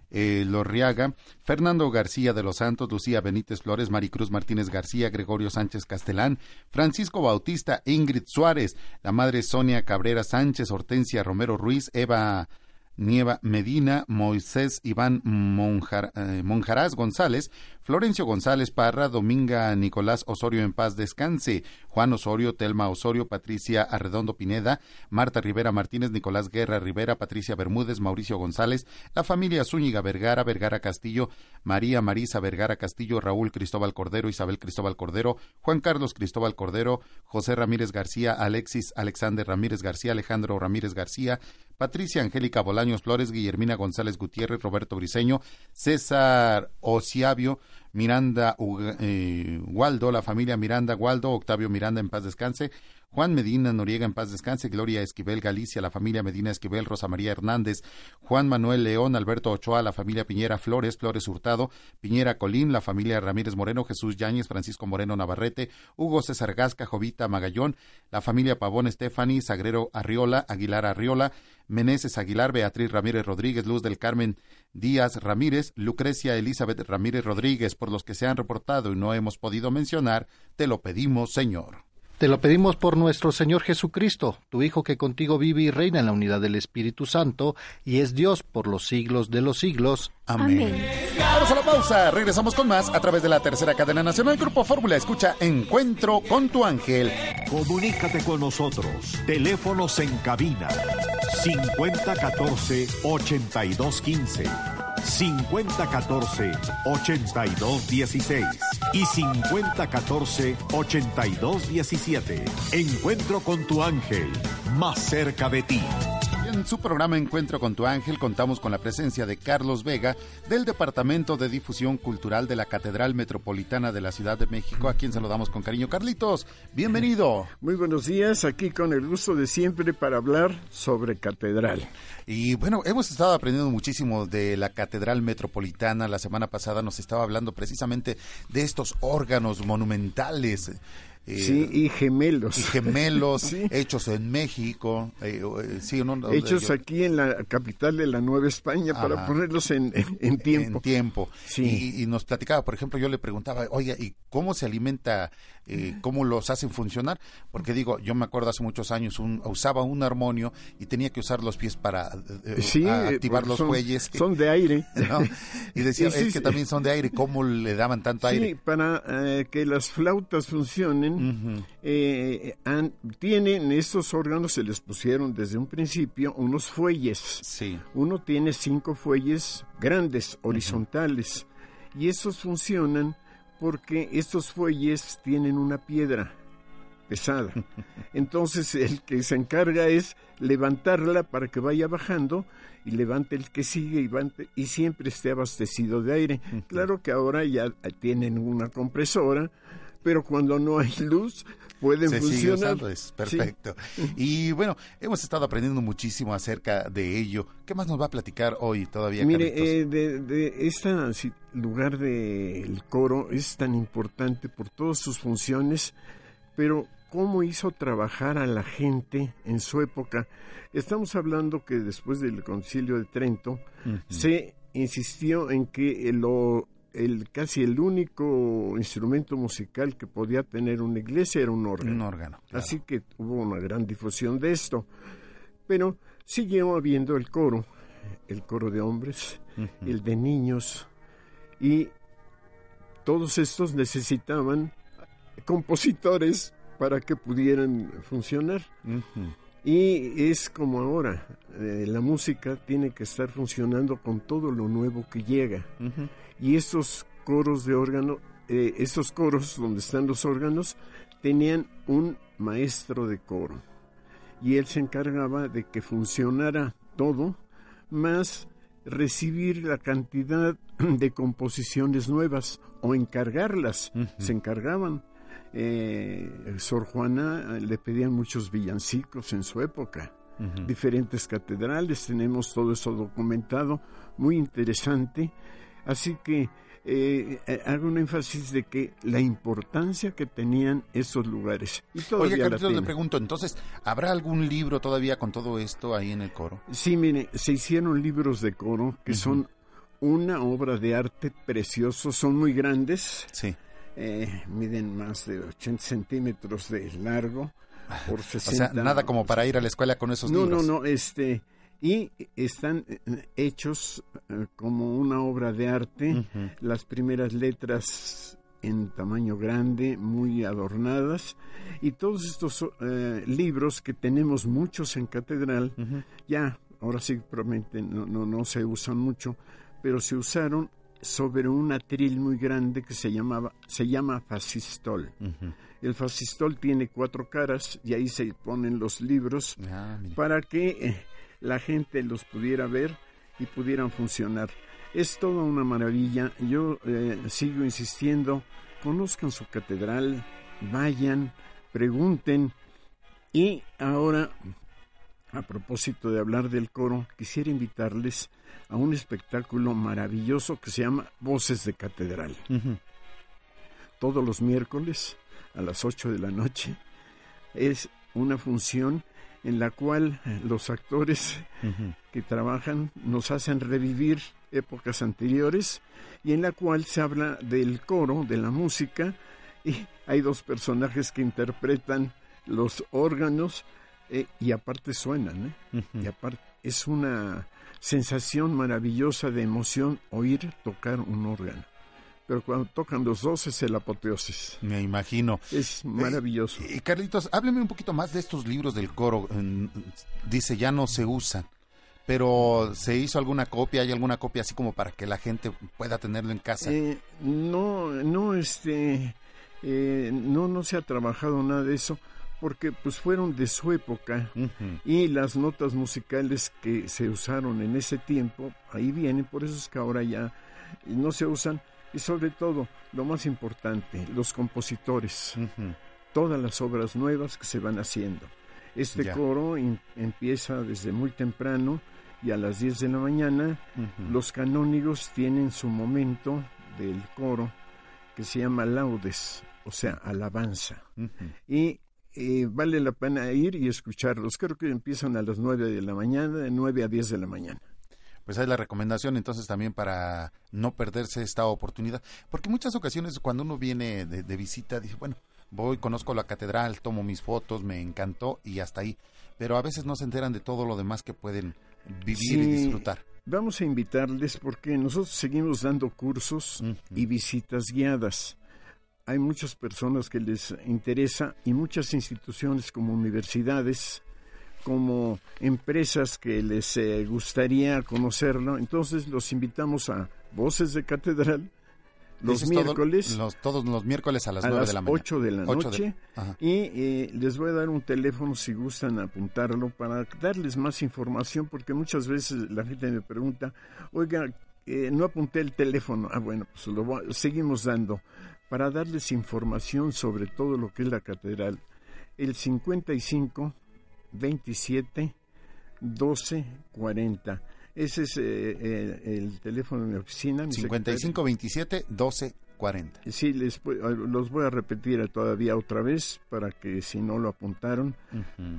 eh, Lorriaga, Fernando García de los Santos, Lucía Benítez Flores, Maricruz Martínez García, Gregorio Sánchez Castelán, Francisco Bautista, Ingrid Suárez, la madre Sonia Cabrera Sánchez, Hortensia Romero Ruiz, Eva Nieva Medina, Moisés Iván eh, Monjaraz González, Florencio González Parra, Dominga Nicolás Osorio en paz descanse, Juan Osorio, Telma Osorio, Patricia Arredondo Pineda, Marta Rivera Martínez, Nicolás Guerra Rivera, Patricia Bermúdez, Mauricio González, la familia Zúñiga Vergara, Vergara Castillo, María Marisa Vergara Castillo, Raúl Cristóbal Cordero, Isabel Cristóbal Cordero, Juan Carlos Cristóbal Cordero, José Ramírez García, Alexis Alexander Ramírez García, Alejandro Ramírez García, Patricia Angélica Bolaños Flores, Guillermina González Gutiérrez, Roberto Briseño, César Ociavio, Miranda eh, Waldo, la familia Miranda Waldo, Octavio Miranda en paz descanse, Juan Medina Noriega en paz descanse, Gloria Esquivel Galicia, la familia Medina Esquivel, Rosa María Hernández, Juan Manuel León, Alberto Ochoa, la familia Piñera Flores, Flores Hurtado, Piñera Colín, la familia Ramírez Moreno, Jesús Yáñez, Francisco Moreno Navarrete, Hugo César Gasca, Jovita Magallón, la familia Pavón Estefani, Sagrero Arriola, Aguilar Arriola, Meneses Aguilar, Beatriz Ramírez Rodríguez, Luz del Carmen Díaz Ramírez, Lucrecia Elizabeth Ramírez Rodríguez, por los que se han reportado y no hemos podido mencionar, te lo pedimos, Señor. Te lo pedimos por nuestro Señor Jesucristo, tu Hijo que contigo vive y reina en la unidad del Espíritu Santo y es Dios por los siglos de los siglos. Amén. Vamos a la pausa, regresamos con más a través de la tercera cadena nacional Grupo Fórmula. Escucha Encuentro con tu ángel. Comunícate con nosotros. Teléfonos en cabina 5014 8215. 5014-8216 y 5014-8217. Encuentro con tu ángel, más cerca de ti. En su programa Encuentro con tu ángel contamos con la presencia de Carlos Vega del Departamento de Difusión Cultural de la Catedral Metropolitana de la Ciudad de México, a quien saludamos con cariño. Carlitos, bienvenido. Muy buenos días, aquí con el gusto de siempre para hablar sobre catedral. Y bueno, hemos estado aprendiendo muchísimo de la Catedral Metropolitana. La semana pasada nos estaba hablando precisamente de estos órganos monumentales Eh, sí, y gemelos. Y gemelos, hechos en México. Eh, eh, sí, hechos aquí en la capital de la Nueva España para ponerlos en, en, tiempo. En tiempo. Sí. Y, nos platicaba, por ejemplo, yo le preguntaba, oye, ¿y cómo se alimenta, cómo los hacen funcionar? Porque digo, yo me acuerdo hace muchos años, un, usaba un armonio y tenía que usar los pies para activar los fuelles. Son de aire. Y decía, es que también son de aire, ¿cómo le daban tanto aire? Sí, para que las flautas funcionen eh, tienen estos órganos, se les pusieron desde un principio unos fuelles. Sí. Uno tiene cinco fuelles grandes, horizontales, y estos funcionan porque estos fuelles tienen una piedra pesada. Entonces el que se encarga es levantarla para que vaya bajando y levante el que sigue y, y siempre esté abastecido de aire. Claro que ahora ya tienen una compresora pero cuando no hay luz pueden funcionar. es perfecto. Y bueno, hemos estado aprendiendo muchísimo acerca de ello. ¿Qué más nos va a platicar hoy todavía? Mire, eh, de, este lugar del coro es tan importante por todas sus funciones, pero cómo hizo trabajar a la gente en su época. Estamos hablando que después del concilio de Trento se insistió en que lo el casi el único instrumento musical que podía tener una iglesia era un órgano. Un órgano. Así que hubo una gran difusión de esto. Pero siguió habiendo el coro, el coro de hombres, el de niños, y todos estos necesitaban compositores para que pudieran funcionar. Y es como ahora, eh, la música tiene que estar funcionando con todo lo nuevo que llega. Y estos coros de órgano, eh, estos coros donde están los órganos, tenían un maestro de coro. Y él se encargaba de que funcionara todo, más recibir la cantidad de composiciones nuevas o encargarlas, se encargaban. Eh, Sor Juana eh, le pedían muchos villancicos en su época, diferentes catedrales, tenemos todo eso documentado, muy interesante Así que eh, eh, hago un énfasis de que la importancia que tenían esos lugares. Y Oye, Carlos, le pregunto, entonces, ¿habrá algún libro todavía con todo esto ahí en el coro? Sí, mire, se hicieron libros de coro que son una obra de arte precioso, son muy grandes. Sí. Eh, miden más de 80 centímetros de largo por 60. o sea, nada como para ir a la escuela con esos libros. No, no, no, este y están eh, hechos eh, como una obra de arte, las primeras letras en tamaño grande, muy adornadas, y todos estos eh, libros que tenemos muchos en catedral, ya, ahora sí probablemente no, no, no, se usan mucho, pero se usaron sobre un atril muy grande que se llamaba se llama fascistol. El fascistol tiene cuatro caras y ahí se ponen los libros ah, para que la gente los pudiera ver y pudieran funcionar. Es toda una maravilla. Yo eh, sigo insistiendo, conozcan su catedral, vayan, pregunten. Y ahora, a propósito de hablar del coro, quisiera invitarles a un espectáculo maravilloso que se llama Voces de Catedral. Todos los miércoles a las 8 de la noche es una función en la cual los actores que trabajan nos hacen revivir épocas anteriores y en la cual se habla del coro, de la música, y hay dos personajes que interpretan los órganos eh, y aparte suenan, ¿eh? y aparte es una sensación maravillosa de emoción oír tocar un órgano pero cuando tocan los dos es el apoteosis. Me imagino. Es maravilloso. y Carlitos, hábleme un poquito más de estos libros del coro. dice, ya no se usan. Pero ¿se hizo alguna copia? ¿Hay alguna copia así como para que la gente pueda tenerlo en casa? Eh, no, no, este, eh, no, no se ha trabajado nada de eso porque pues fueron de su época y las notas musicales que se usaron en ese tiempo ahí vienen, por eso es que ahora ya no se usan. Y sobre todo, lo más importante, los compositores, todas las obras nuevas que se van haciendo. Este coro empieza desde muy temprano y a las 10 de la mañana. Los canónigos tienen su momento del coro que se llama laudes o sea, alabanza. Y vale la pena ir y escucharlos. Creo que empiezan a las 9 de la mañana, de 9 a 10 de la mañana. Pues hay la recomendación entonces también para no perderse esta oportunidad. Porque muchas ocasiones cuando uno viene de, de visita dice, bueno, voy, conozco la catedral, tomo mis fotos, me encantó y hasta ahí. Pero a veces no se enteran de todo lo demás que pueden vivir y disfrutar. Vamos a invitarles porque nosotros seguimos dando cursos y visitas guiadas. Hay muchas personas que les interesa y muchas instituciones como universidades, como empresas que les eh, gustaría conocerlo. Entonces los invitamos a Voces de Catedral los miércoles. todos los miércoles a las, de la 8 de la noche. y eh, les voy a dar un teléfono si gustan apuntarlo para darles más información, porque muchas veces la gente me pregunta, oiga, eh, no apunté el teléfono. Ah, bueno, pues lo seguimos dando para darles información sobre todo lo que es la catedral. El 55 27 12 40 ese es eh, eh, el teléfono de mi oficina. 5527-1240. Sí, les, los voy a repetir todavía otra vez para que si no lo apuntaron,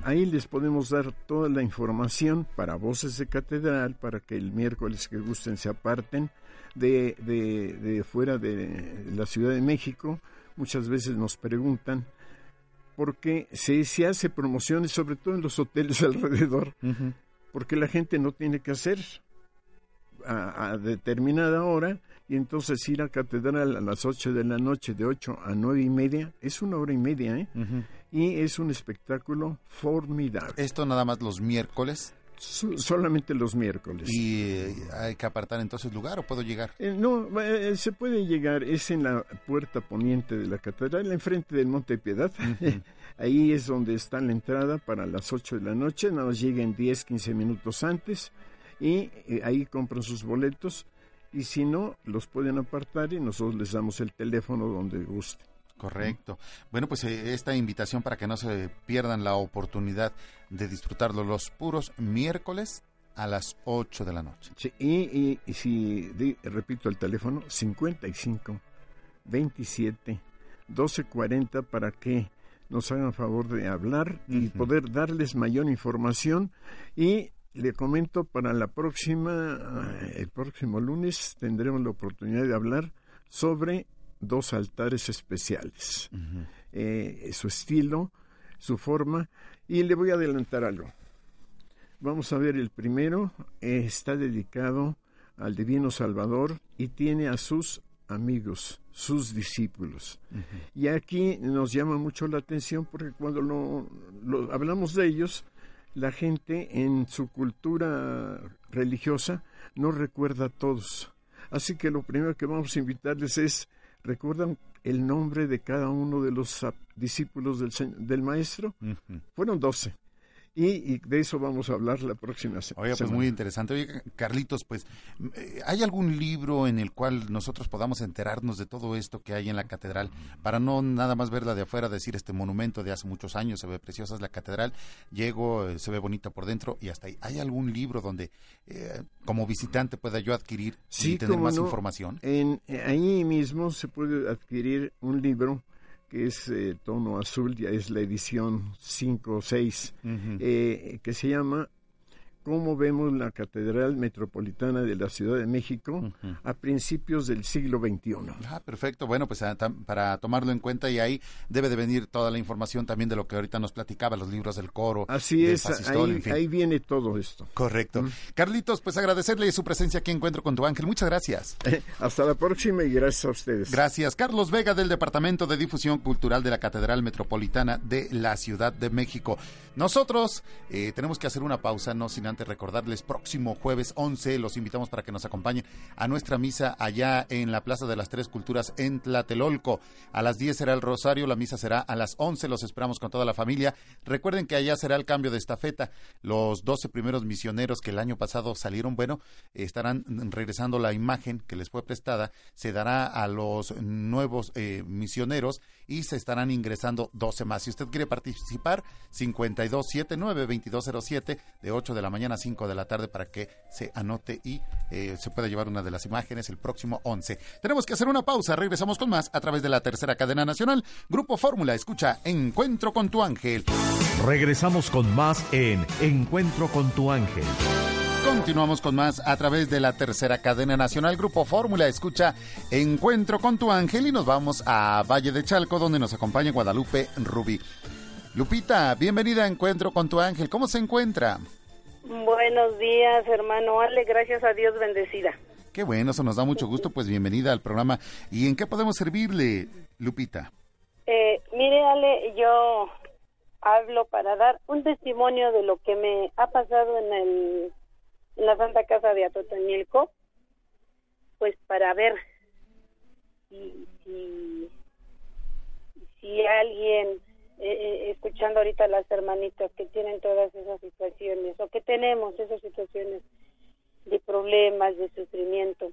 ahí les podemos dar toda la información para voces de catedral, para que el miércoles que gusten se aparten de, de, de fuera de la Ciudad de México. Muchas veces nos preguntan porque se, se hace promociones, sobre todo en los hoteles alrededor porque la gente no tiene que hacer a, determinada hora y entonces ir a catedral a las 8 de la noche de 8 a nueve y media es una hora y media ¿eh? y es un espectáculo formidable. ¿Esto nada más los miércoles? Solamente los miércoles. ¿Y eh, hay que apartar entonces lugar o puedo llegar? Eh, no, eh, se puede llegar, es en la puerta poniente de la catedral, enfrente del Monte Piedad. Ahí es donde está la entrada para las 8 de la noche, nada más lleguen 10, 15 minutos antes y ahí compran sus boletos y si no, los pueden apartar y nosotros les damos el teléfono donde guste. Correcto. Bueno, pues eh, esta invitación para que no se pierdan la oportunidad de disfrutarlo los puros miércoles a las 8 de la noche. Sí, y, si repito el teléfono 55 27 12 40 para que nos hagan favor de hablar y poder darles mayor información y le comento para la próxima eh, el próximo lunes tendremos la oportunidad de hablar sobre dos altares especiales. Eh, su estilo, su forma, y le voy a adelantar algo. Vamos a ver, el primero eh, está dedicado al Divino Salvador y tiene a sus amigos, sus discípulos. Y aquí nos llama mucho la atención porque cuando lo, hablamos de ellos, la gente en su cultura religiosa no recuerda a todos. Así que lo primero que vamos a invitarles es ¿Recuerdan el nombre de cada uno de los discípulos del, del maestro? Fueron doce. Y, de eso vamos a hablar la próxima semana. Oye, pues muy interesante. Oye, Carlitos, pues, eh, ¿hay algún libro en el cual nosotros podamos enterarnos de todo esto que hay en la catedral? Para no nada más verla de afuera, decir este monumento de hace muchos años, se ve preciosa es la catedral, llego, eh, se ve bonita por dentro y hasta ahí. ¿Hay algún libro donde eh, como visitante pueda yo adquirir y tener más información? En, ahí mismo se puede adquirir un libro que es eh, tono azul, ya es la edición 5 o 6, eh, que se llama cómo vemos la Catedral Metropolitana de la Ciudad de México a principios del siglo XXI. Ah, perfecto. Bueno, pues ah, para tomarlo en cuenta y ahí debe de venir toda la información también de lo que ahorita nos platicaba, los libros del coro. Así es, ahí, viene todo esto. Correcto. Carlitos, pues agradecerle su presencia aquí Encuentro con tu Ángel. Muchas gracias. hasta la próxima y gracias a ustedes. Gracias. Carlos Vega del Departamento de Difusión Cultural de la Catedral Metropolitana de la Ciudad de México. Nosotros eh, tenemos que hacer una pausa, no sin antes recordarles, próximo jueves 11 los invitamos para que nos acompañen a nuestra misa allá en la Plaza de las Tres Culturas en Tlatelolco. A las 10 será el rosario, la misa será a las 11, los esperamos con toda la familia. Recuerden que allá será el cambio de estafeta. Los 12 primeros misioneros que el año pasado salieron, bueno, estarán regresando la imagen que les fue prestada, se dará a los nuevos eh, misioneros y se estarán ingresando 12 más. Si usted quiere participar, 5279-2207 de 8 de la mañana mañana 5 de la tarde para que se anote y eh, se pueda llevar una de las imágenes el próximo 11. Tenemos que hacer una pausa, regresamos con más a través de la tercera cadena nacional. Grupo Fórmula, escucha Encuentro con tu ángel. Regresamos con más en Encuentro con tu ángel. Continuamos con más a través de la tercera cadena nacional Grupo Fórmula. Escucha Encuentro con tu ángel y nos vamos a Valle de Chalco donde nos acompaña Guadalupe Rubí. Lupita, bienvenida a Encuentro con tu ángel. ¿Cómo se encuentra? Buenos días, hermano Ale. Gracias a Dios, bendecida. Qué bueno, eso nos da mucho gusto. Pues bienvenida al programa. ¿Y en qué podemos servirle, Lupita? Eh, mire, Ale, yo hablo para dar un testimonio de lo que me ha pasado en el en la Santa Casa de Atotonilco, pues para ver si, si, alguien, eh, eh, escuchando ahorita las hermanitas que tienen todas esas situaciones, o que tenemos esas situaciones de problemas, de sufrimiento,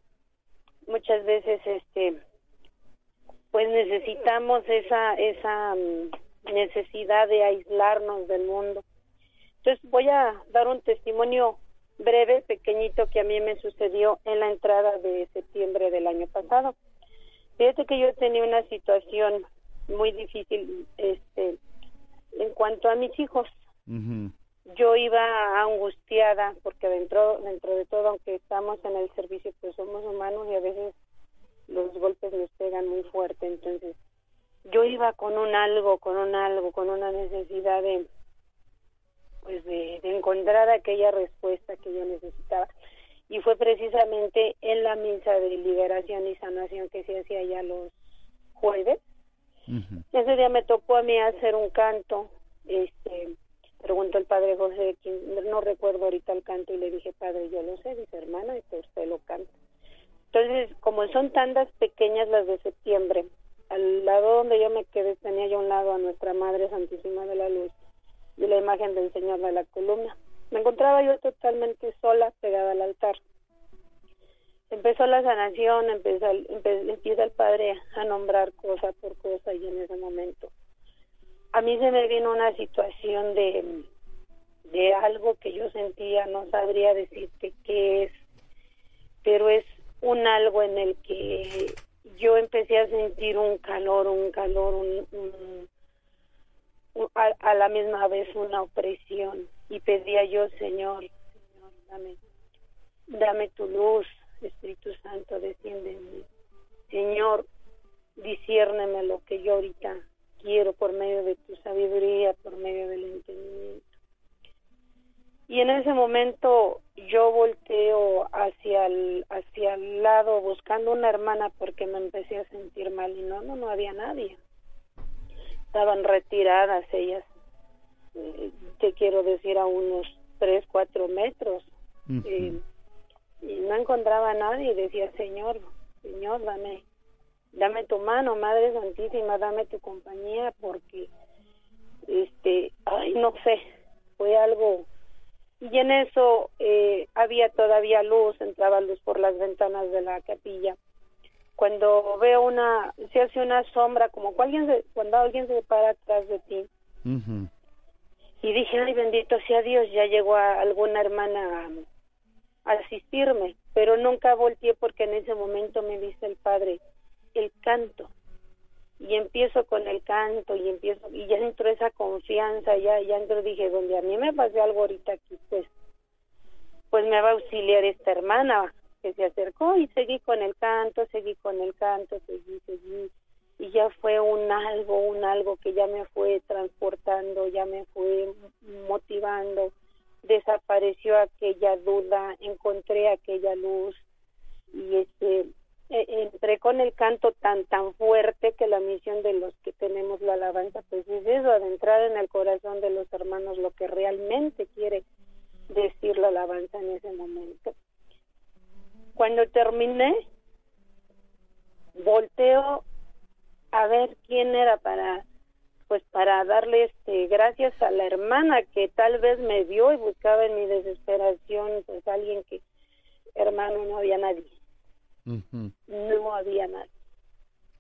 muchas veces este pues necesitamos esa esa mm, necesidad de aislarnos del mundo. Entonces voy a dar un testimonio breve, pequeñito que a mí me sucedió en la entrada de septiembre del año pasado. Fíjate que yo tenía una situación muy difícil este en cuanto a mis hijos. Yo iba angustiada porque dentro dentro de todo aunque estamos en el servicio pues somos humanos y a veces los golpes nos pegan muy fuerte, entonces yo iba con un algo, con un algo, con una necesidad de pues de, encontrar aquella respuesta que yo necesitaba. Y fue precisamente en la misa de liberación y sanación que se hacía ya los jueves ese día me tocó a mí hacer un canto este preguntó el padre José no recuerdo ahorita el canto y le dije padre yo lo sé dice hermana y usted lo canta entonces como son tandas pequeñas las de septiembre al lado donde yo me quedé tenía yo un lado a nuestra madre santísima de la luz de la imagen del Señor de la columna. Me encontraba yo totalmente sola, pegada al altar. Empezó la sanación, empezó, empieza el Padre a nombrar cosa por cosa y en ese momento. A mí se me vino una situación de, de algo que yo sentía, no sabría decirte qué es, pero es un algo en el que yo empecé a sentir un calor, un calor, un, a, la misma vez una opresión. Y pedía yo, Señor, Señor, dame, dame tu luz, Espíritu Santo, desciende en mí. Señor, disciérneme lo que yo ahorita quiero por medio de tu sabiduría, por medio del entendimiento. Y en ese momento yo volteo hacia el, hacia el lado buscando una hermana porque me empecé a sentir mal y no, no, no había nadie estaban retiradas ellas, eh, te quiero decir, a unos tres, cuatro metros. Eh, y no encontraba a nadie y decía, Señor, Señor, dame, dame tu mano, Madre Santísima, dame tu compañía, porque, este, ay, no sé, fue algo y en eso eh, había todavía luz, entraba luz por las ventanas de la capilla cuando veo una, se hace una sombra, como cuando alguien se, cuando alguien se para atrás de ti. Y dije, ay, bendito sea Dios, ya llegó alguna hermana a, asistirme, pero nunca volteé porque en ese momento me dice el Padre, el canto. Y empiezo con el canto y empiezo, y ya entró esa confianza, ya, ya entró, dije, donde a mí me pase algo ahorita aquí, pues, pues me va a auxiliar esta hermana, que se acercó y seguí con el canto, seguí con el canto, seguí, seguí. Y ya fue un algo, un algo que ya me fue transportando, ya me fue motivando. Desapareció aquella duda, encontré aquella luz y este e, entré con el canto tan tan fuerte que la misión de los que tenemos la alabanza pues es eso adentrar en el corazón de los hermanos lo que realmente quiere decir la alabanza en ese momento. Cuando terminé, volteo a ver quién era para pues para darle este gracias a la hermana que tal vez me vio y buscaba en mi desesperación pues alguien que hermano no había nadie. No había nadie.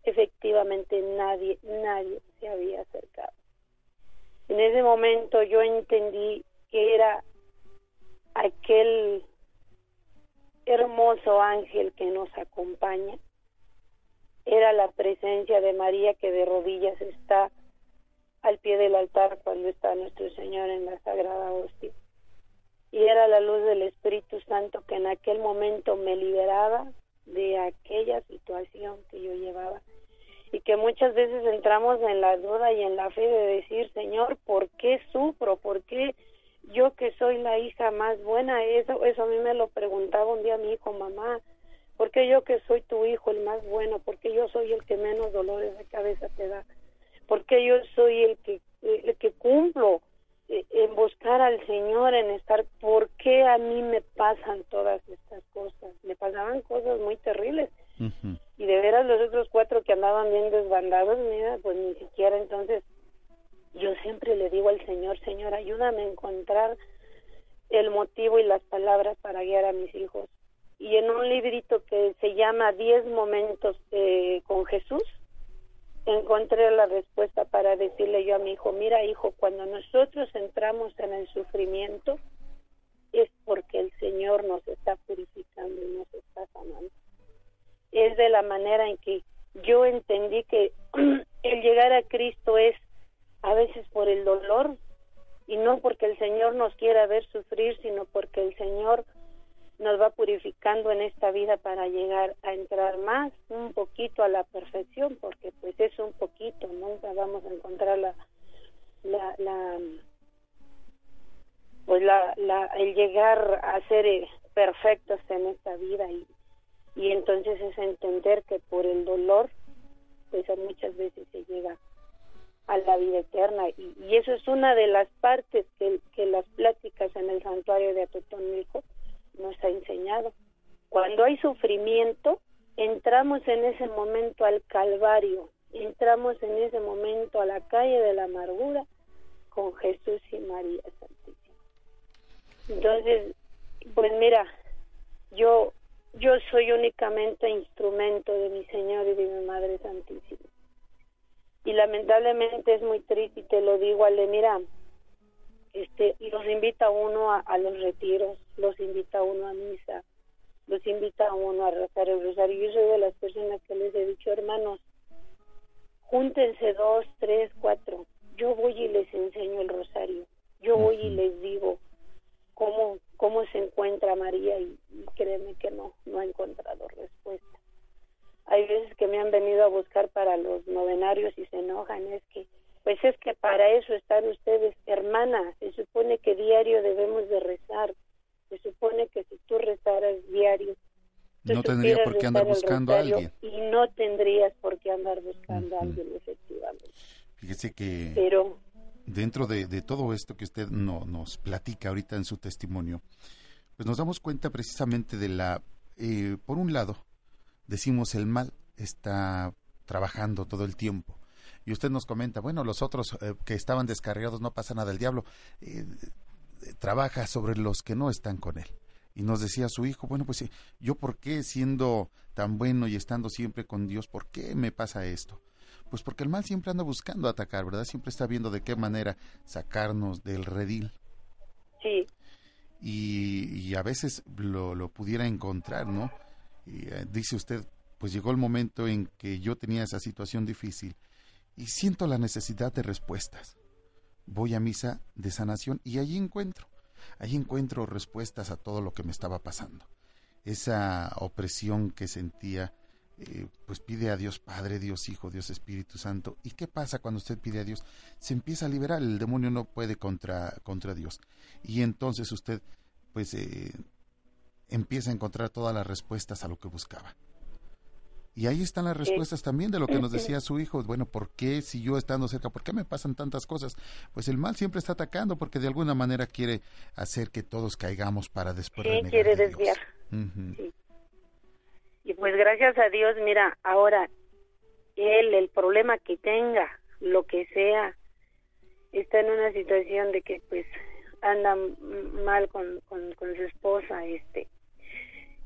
Efectivamente nadie nadie se había acercado. En ese momento yo entendí que era aquel hermoso ángel que nos acompaña. Era la presencia de María que de rodillas está al pie del altar cuando está nuestro Señor en la Sagrada Hostia. Y era la luz del Espíritu Santo que en aquel momento me liberaba de aquella situación que yo llevaba. Y que muchas veces entramos en la duda y en la fe de decir, Señor, ¿por qué sufro? ¿Por qué yo que soy la hija más buena? Eso, eso a mí me lo preguntaba un día mi hijo, mamá, ¿por qué yo que soy tu hijo el más bueno? ¿Por qué yo soy el que menos dolores de cabeza te da? ¿Por qué yo soy el que, el que cumplo eh, en buscar al Señor, en estar, ¿por qué a mí me pasan todas estas cosas? Me pasaban cosas muy terribles. Y de veras los otros cuatro que andaban bien desbandados, mira, pues ni siquiera entonces yo siempre le digo al Señor, Señor, ayúdame a encontrar el motivo y las palabras para guiar a mis hijos. Y en un librito que se llama Diez momentos eh, con Jesús, encontré la respuesta para decirle yo a mi hijo, mira hijo, cuando nosotros entramos en el sufrimiento es porque el Señor nos está purificando y nos está sanando. Es de la manera en que yo entendí que el llegar a Cristo es a veces por el dolor y no porque el Señor nos quiera ver sufrir, sino porque el Señor nos va purificando en esta vida para llegar a entrar más un poquito a la perfección porque pues es un poquito nunca vamos a encontrar la la, la pues la, la el llegar a ser eh, perfectos en esta vida y y entonces es entender que por el dolor pues muchas veces se llega a la vida eterna y, y eso es una de las partes que, que las pláticas en el santuario de Atotonilco nos ha enseñado. Cuando hay sufrimiento, entramos en ese momento al Calvario, entramos en ese momento a la calle de la amargura con Jesús y María Santísima. Entonces, pues mira, yo yo soy únicamente instrumento de mi Señor y de mi Madre Santísima. Y lamentablemente es muy triste y te lo digo, Ale, mira, este, los invita uno a, los retiros, los invita uno a misa, los invita a uno a rezar el rosario. Yo soy de las personas que les he dicho, hermanos, júntense dos, tres, cuatro. Yo voy y les enseño el rosario. Yo voy y les digo cómo, cómo se encuentra María y, y créeme que no, no ha encontrado respuesta. Hay veces que me han venido a buscar para los novenarios y se enojan, es que pues es que para eso están ustedes, hermanas. Se supone que diario debemos de rezar. Se supone que si tú rezaras diario, no tendría por qué andar buscando a alguien. Y no tendrías por qué andar buscando a alguien, efectivamente. Fíjese que Pero, dentro de, de todo esto que usted no, nos platica ahorita en su testimonio, pues nos damos cuenta precisamente de la, eh, por un lado, decimos el mal está trabajando todo el tiempo y usted nos comenta, bueno, los otros eh, que estaban descarriados no pasa nada, el diablo eh, trabaja sobre los que no están con él. Y nos decía su hijo, bueno, pues yo por qué siendo tan bueno y estando siempre con Dios, ¿por qué me pasa esto? Pues porque el mal siempre anda buscando atacar, ¿verdad? Siempre está viendo de qué manera sacarnos del redil. Sí. Y, a veces lo, lo, pudiera encontrar, ¿no? Y, eh, dice usted, pues llegó el momento en que yo tenía esa situación difícil y siento la necesidad de respuestas. Voy a misa de sanación y allí encuentro, allí encuentro respuestas a todo lo que me estaba pasando. Esa opresión que sentía, eh, pues pide a Dios Padre, Dios Hijo, Dios Espíritu Santo. ¿Y qué pasa cuando usted pide a Dios? Se empieza a liberar, el demonio no puede contra, contra Dios. Y entonces usted, pues, eh, empieza a encontrar todas las respuestas a lo que buscaba. Y ahí están las respuestas también de lo que nos decía su hijo. Bueno, ¿por qué si yo estando cerca, por qué me pasan tantas cosas? Pues el mal siempre está atacando porque de alguna manera quiere hacer que todos caigamos para después sí, quiere desviar. Y pues gracias a Dios, mira, ahora él, el problema que tenga, lo que sea, está en una situación de que pues anda mal con, con, con su esposa, este,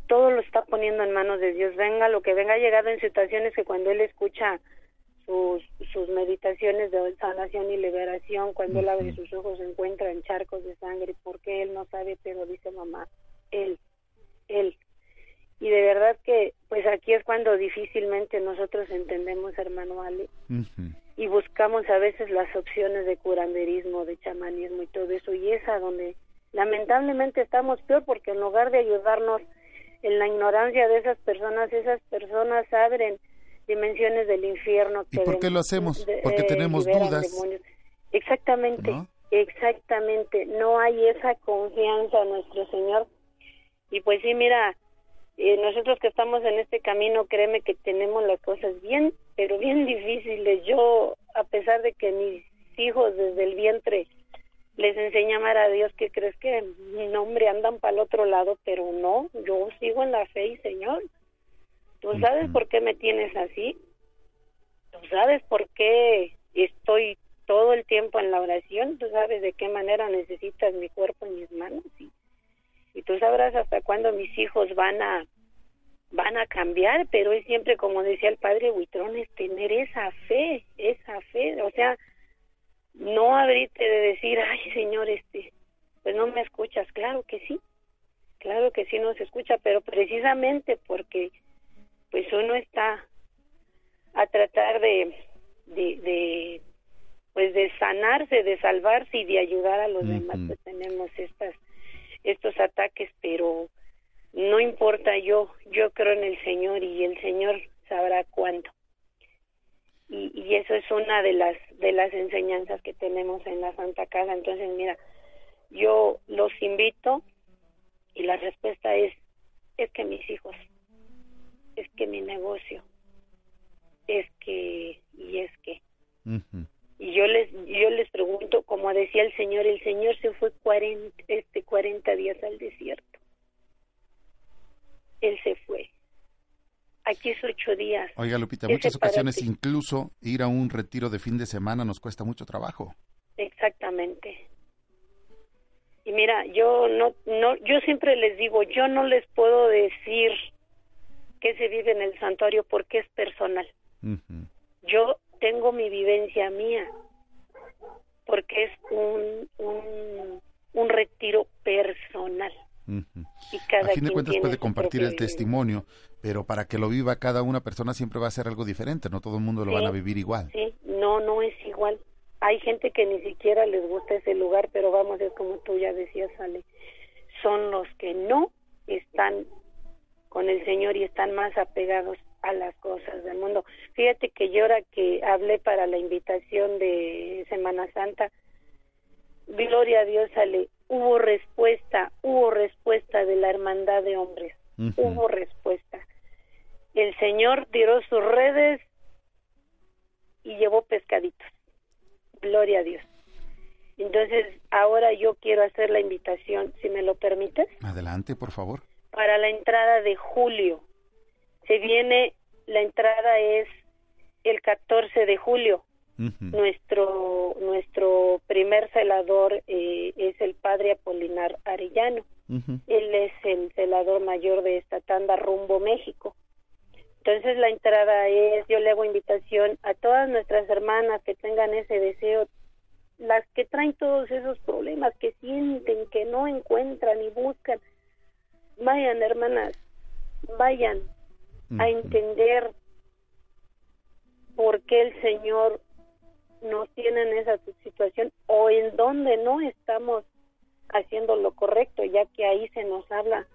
todo lo está poniendo en manos de Dios. Venga lo que venga, ha llegado en situaciones que cuando él escucha sus, sus meditaciones de sanación y liberación, cuando él abre sus ojos se encuentra en charcos de sangre, porque él no sabe, pero dice mamá, él, él. Y de verdad que, pues aquí es cuando difícilmente nosotros entendemos, hermano Ale, y buscamos a veces las opciones de curanderismo, de chamanismo y todo eso, y es a donde lamentablemente estamos peor, porque en lugar de ayudarnos en la ignorancia de esas personas, esas personas abren dimensiones del infierno. ¿Y por qué lo hacemos? Porque tenemos dudas. Exactamente, exactamente. No hay esa confianza en nuestro Señor. Y pues sí, mira, eh, nosotros que estamos en este camino, créeme que tenemos las cosas bien, pero bien difíciles. Yo, a pesar de que mis hijos desde el vientre les enseñé a amar a Dios, que crees que mi nombre andan para el otro lado, pero no, yo sigo en la fe y Señor. ¿Tú sabes por qué me tienes así? ¿Tú sabes por qué estoy todo el tiempo en la oración? ¿Tú sabes de qué manera necesitas mi cuerpo y mis manos? Y, y tú sabrás hasta cuándo mis hijos van a van a cambiar, pero es siempre como decía el padre Huitrón, es tener esa fe, esa fe, o sea, no abrirte de decir, ay Señor, este, pues no me escuchas, claro que sí, claro que sí nos escucha, pero precisamente porque pues uno está a tratar de, de, pues de sanarse, de salvarse y de ayudar a los demás, pues tenemos estas, estos ataques, pero no importa yo, yo creo en el Señor y el Señor sabrá cuándo. Y, y eso es una de las de las enseñanzas que tenemos en la Santa Casa. Entonces, mira, yo los invito y la respuesta es es que mis hijos es que mi negocio, es que, y es que. Y yo les, yo les pregunto, como decía el Señor, el Señor se fue 40, este, 40 días al desierto. Él se fue. Aquí es ocho días. Oiga, Lupita, muchas ocasiones incluso ir a un retiro de fin de semana nos cuesta mucho trabajo. Exactamente. Y mira, yo no, no, yo siempre les digo, yo no les puedo decir que se vive en el santuario porque es personal. Yo tengo mi vivencia mía porque es un, un, un retiro personal. Y cada a fin de cuentas puede compartir el testimonio, pero para que lo viva cada una persona siempre va a ser algo diferente, no todo el mundo lo van a vivir igual. Sí, no, no es igual. Hay gente que ni siquiera les gusta ese lugar, pero vamos, es como tú ya decías, Ale, son los que no están con el Señor y están más apegados a las cosas del mundo. Fíjate que yo ahora que hablé para la invitación de Semana Santa, gloria a Dios, Ale, hubo respuesta, hubo respuesta de la hermandad de hombres, hubo respuesta. El Señor tiró sus redes y llevó pescaditos. Gloria a Dios. Entonces, ahora yo quiero hacer la invitación, si me lo permites. Adelante, por favor para la entrada de julio. Se viene, la entrada es el 14 de julio. Nuestro nuestro primer celador eh, es el padre Apolinar Arellano. Él es el celador mayor de esta tanda rumbo México. Entonces la entrada es, yo le hago invitación a todas nuestras hermanas que tengan ese deseo, las que traen todos esos problemas, que sienten que no encuentran y buscan, vayan hermanas, vayan a entender por qué el Señor nos tiene en esa situación o en donde no estamos haciendo lo correcto, ya que ahí se nos habla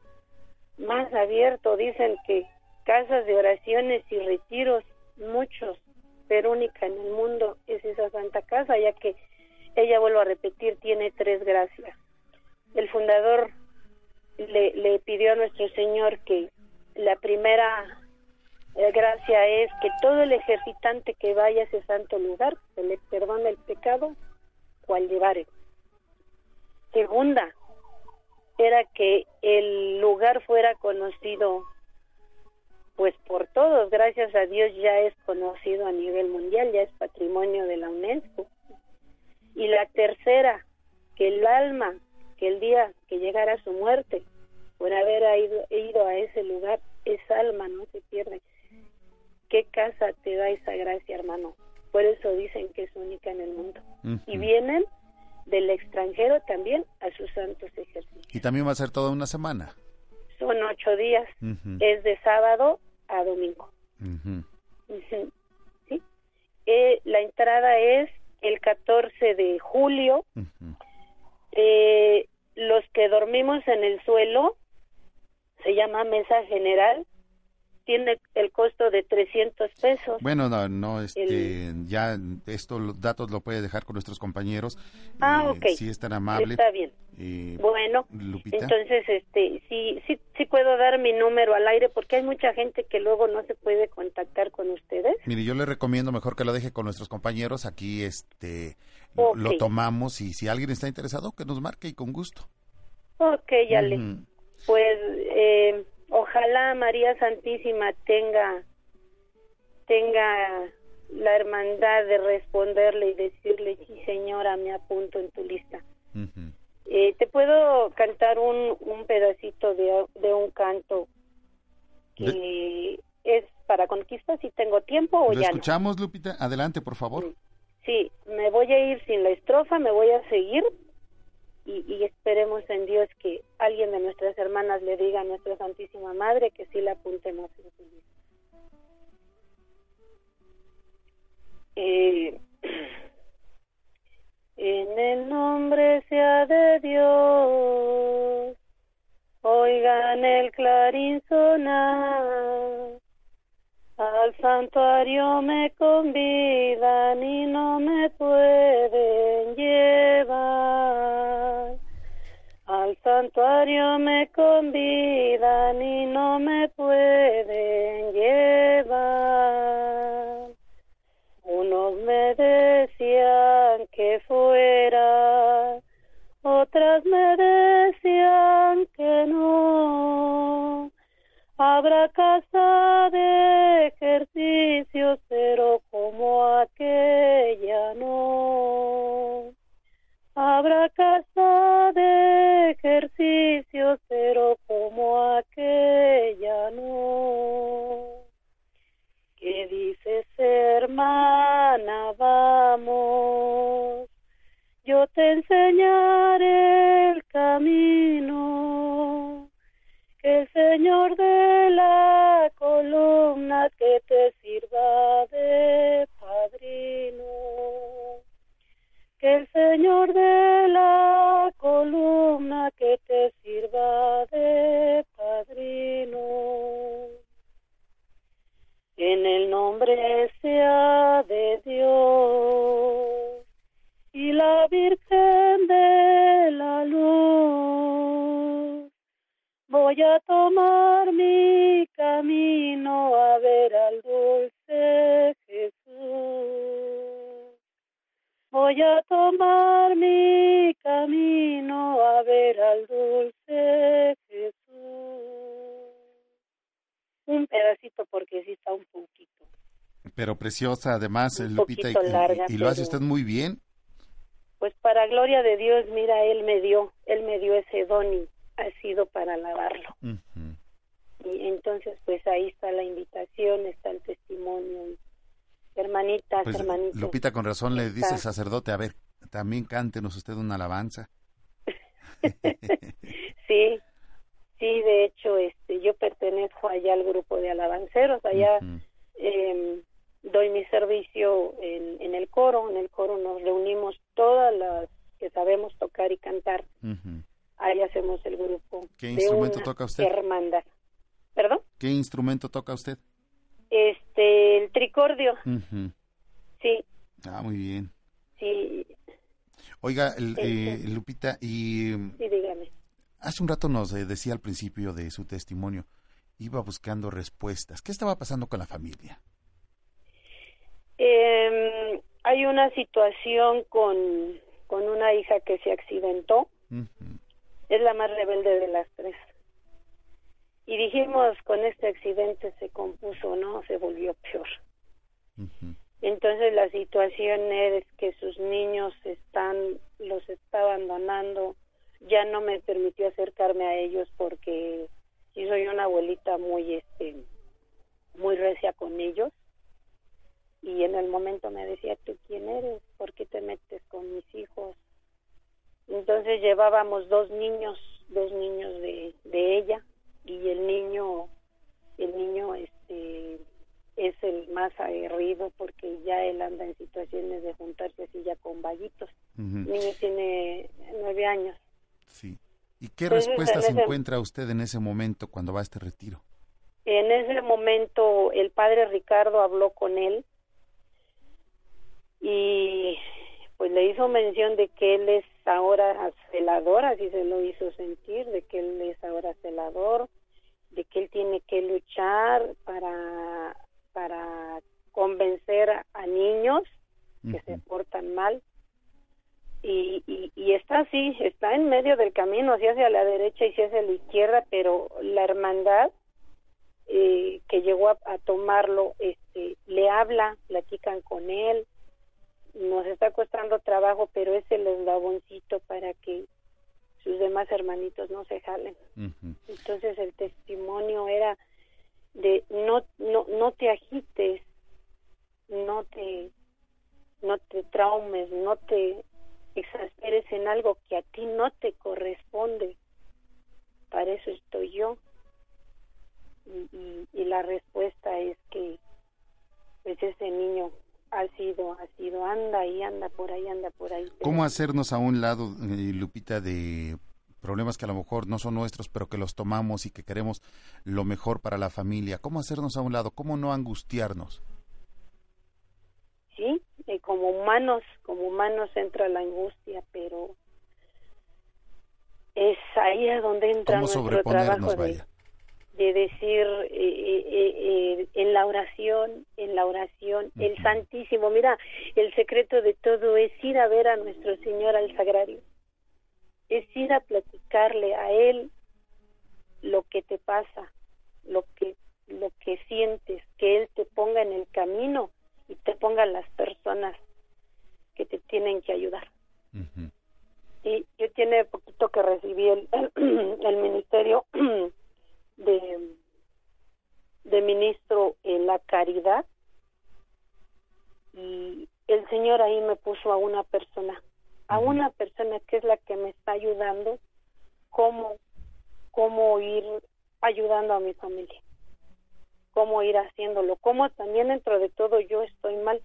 más abierto. Dicen que casas de oraciones y retiros, muchos, pero única en el mundo es esa Santa Casa, ya que ella, vuelvo a repetir, tiene tres gracias. El fundador le, le pidió a nuestro Señor que la primera gracia es que todo el ejercitante que vaya a ese santo lugar se le perdone el pecado cual llevare. Segunda, era que el lugar fuera conocido pues por todos, gracias a Dios ya es conocido a nivel mundial, ya es patrimonio de la UNESCO. Y la tercera, que el alma el día que llegara su muerte, por haber ido, ido a ese lugar, esa alma no se pierde. ¿Qué casa te da esa gracia, hermano? Por eso dicen que es única en el mundo. Y vienen del extranjero también a sus santos ejercicios. Y también va a ser toda una semana. Son ocho días. Es de sábado a domingo. ¿Sí? Eh, la entrada es el 14 de julio. eh, los que dormimos en el suelo se llama mesa general tiene el costo de 300 pesos. Bueno, no, no este, ya estos los datos lo puede dejar con nuestros compañeros. Ah, ok. Si es tan amable. Está bien. Eh, bueno, Lupita. entonces, este, sí, sí, sí puedo dar mi número al aire porque hay mucha gente que luego no se puede contactar con ustedes. Mire, yo le recomiendo mejor que lo deje con nuestros compañeros. Aquí, este, lo- lo tomamos y si alguien está interesado, que nos marque y con gusto. Ok, ya le. Pues, eh, ojalá María Santísima tenga, tenga la hermandad de responderle y decirle, sí señora, me apunto en tu lista. Eh, ¿Te puedo cantar un, un pedacito de, de un canto que es para conquista si tengo tiempo o ¿Lo ya no? escuchamos, Lupita? Adelante, por favor. Sí, me voy a ir sin la estrofa, me voy a seguir y, y esperemos en Dios que alguien de nuestras hermanas le diga a nuestra Santísima Madre que sí la apuntemos en su lista. Eh, en el nombre sea de Dios, oigan el clarín sonar. Al santuario me convidan y no me pueden llevar. Al santuario me convidan y no me pueden llevar. Unos me decían que fuera, otras me decían que no. Habrá ejercicios, pero como aquella no. Habrá casa de ejercicios, pero como aquella no. ¿Qué dices, hermana? Vamos, yo te enseñaré el camino Señor de la columna que te sirva de padrino, que el Señor de la columna que te sirva de padrino. En el nombre sea de Dios y la Virgen Voy a tomar mi camino a ver al dulce Jesús. Voy a tomar mi camino a ver al dulce Jesús. Un pedacito porque sí está un poquito. Pero preciosa, además, Un Lupita, y, larga, y lo hace usted muy bien. Pues para gloria de Dios, mira, Él me dio, Él me dio ese don y ha sido para alabarlo. Y entonces, pues ahí está la invitación, está el testimonio. Hermanitas, Pues, hermanitos. Lupita, con razón le dice el sacerdote, a ver, también cántenos usted una alabanza. Sí, sí, de hecho, este, yo pertenezco allá al grupo de alabanceros, allá em, doy mi servicio en, en el coro, en el coro nos reunimos todas las que sabemos tocar y cantar, ahí hacemos el grupo. ¿Qué de instrumento una toca usted? Hermandad. ¿Perdón? ¿Qué instrumento toca usted? Este, el tricordio, sí, Ah, muy bien. sí, Oiga, el- eh, Lupita, y sí, dígame. hace un rato nos eh, decía al principio de su testimonio, iba buscando respuestas. ¿Qué estaba pasando con la familia? Em, hay una situación con, con una hija que se accidentó. Es la más rebelde de las tres. Y dijimos, con este accidente se compuso, ¿no? Se volvió peor. Entonces la situación es que sus niños están, los está abandonando. Ya no me permitió acercarme a ellos porque sí soy una abuelita muy, este, muy recia con ellos. y en el momento me decía, ¿tú quién eres? ¿Por qué te metes con mis hijos? Entonces llevábamos dos niños, dos niños de, de ella y el niño, el niño este es el más aguerrido porque ya él anda en situaciones de juntarse así ya con vallitos. El niño tiene nueve años. Sí. ¿Y qué respuesta se encuentra usted en ese momento cuando va a este retiro? En ese momento el padre Ricardo habló con él y pues le hizo mención de que él es ahora celador, así se lo hizo sentir, de que él es ahora celador, de que él tiene que luchar para para convencer a, niños que se portan mal. Y, y, está así, está en medio del camino, si hacia la derecha y si hacia la izquierda, pero la hermandad eh, que llegó a, a, tomarlo, este, le habla, platican con él, nos está costando trabajo, pero es el eslaboncito para que sus demás hermanitos no se jalen. Entonces el testimonio era de no no no te agites, no te no te traumes, no te exasperes en algo que a ti no te corresponde. Para eso estoy yo. Y, y, la respuesta es que pues ese niño ha sido, ha sido, anda y anda por ahí, anda por ahí. ¿Cómo hacernos a un lado, eh, Lupita, de problemas que a lo mejor no son nuestros, pero que los tomamos y que queremos lo mejor para la familia? ¿Cómo hacernos a un lado? ¿Cómo no angustiarnos? Sí, eh, como humanos, como humanos entra la angustia, pero es ahí a donde entra nuestro trabajo de, de decir eh, eh, en la oración, en la oración, el Santísimo. Mira, el secreto de todo es ir a ver a nuestro Señor al Sagrario es ir a platicarle a él lo que te pasa, lo que lo que sientes, que él te ponga en el camino y te ponga las personas que te tienen que ayudar. Y yo tiene poquito que recibí el, el, ministerio de, de ministro en la caridad. Y el Señor ahí me puso a una persona a una persona que es la que me está ayudando cómo cómo ir ayudando a mi familia cómo ir haciéndolo cómo también dentro de todo yo estoy mal.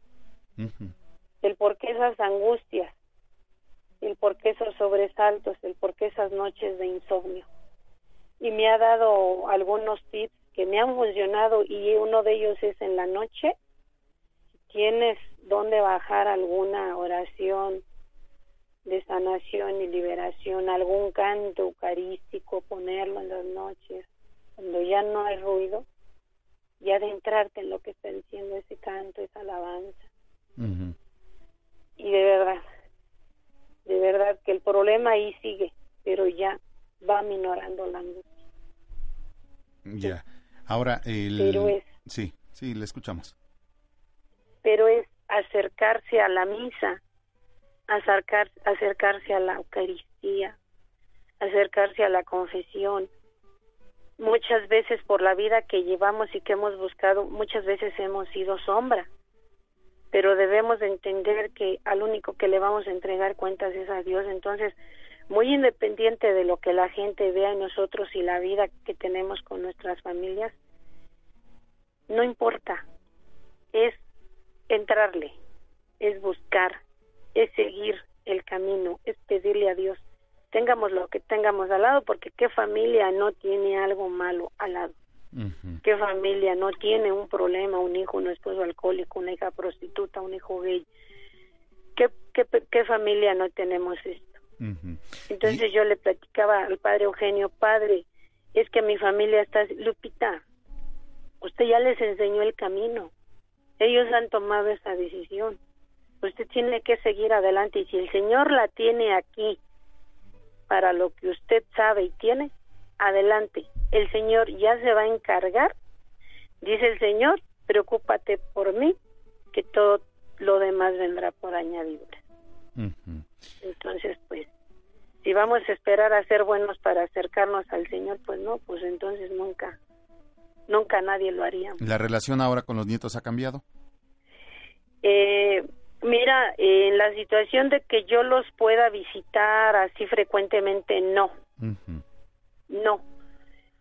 El por qué esas angustias el por qué esos sobresaltos el por qué esas noches de insomnio y me ha dado algunos tips que me han funcionado y uno de ellos es en la noche tienes donde bajar alguna oración de sanación y liberación, algún canto eucarístico, ponerlo en las noches, cuando ya no hay ruido, y adentrarte en lo que está diciendo ese canto, esa alabanza. Y de verdad, de verdad que el problema ahí sigue, pero ya va minorando la angustia. Ya. Ahora, el... Pero es... Sí, sí, le escuchamos. Pero es acercarse a la misa, acercar, acercarse a la Eucaristía, acercarse a la confesión. Muchas veces por la vida que llevamos y que hemos buscado, muchas veces hemos sido sombra, pero debemos de entender que al único que le vamos a entregar cuentas es a Dios. Entonces, muy independiente de lo que la gente vea en nosotros y la vida que tenemos con nuestras familias, no importa, es entrarle, es buscar, es seguir el camino, es pedirle a Dios, tengamos lo que tengamos al lado, porque qué familia no tiene algo malo al lado. ¿Qué familia no tiene un problema, un hijo, un esposo alcohólico, una hija prostituta, un hijo gay? ¿Qué, qué, qué familia no tenemos Entonces yo le platicaba al padre Eugenio, padre, es que mi familia está, Lupita, usted ya les enseñó el camino, ellos han tomado esa decisión, usted tiene que seguir adelante y si el Señor la tiene aquí para lo que usted sabe y tiene, adelante. El Señor ya se va a encargar. Dice el Señor, preocúpate por mí, que todo lo demás vendrá por añadidura. Entonces, pues, si vamos a esperar a ser buenos para acercarnos al Señor, pues no, pues entonces nunca, nunca nadie lo haría. ¿La relación ahora con los nietos ha cambiado? Eh, mira, en la situación de que yo los pueda visitar así frecuentemente, no. No.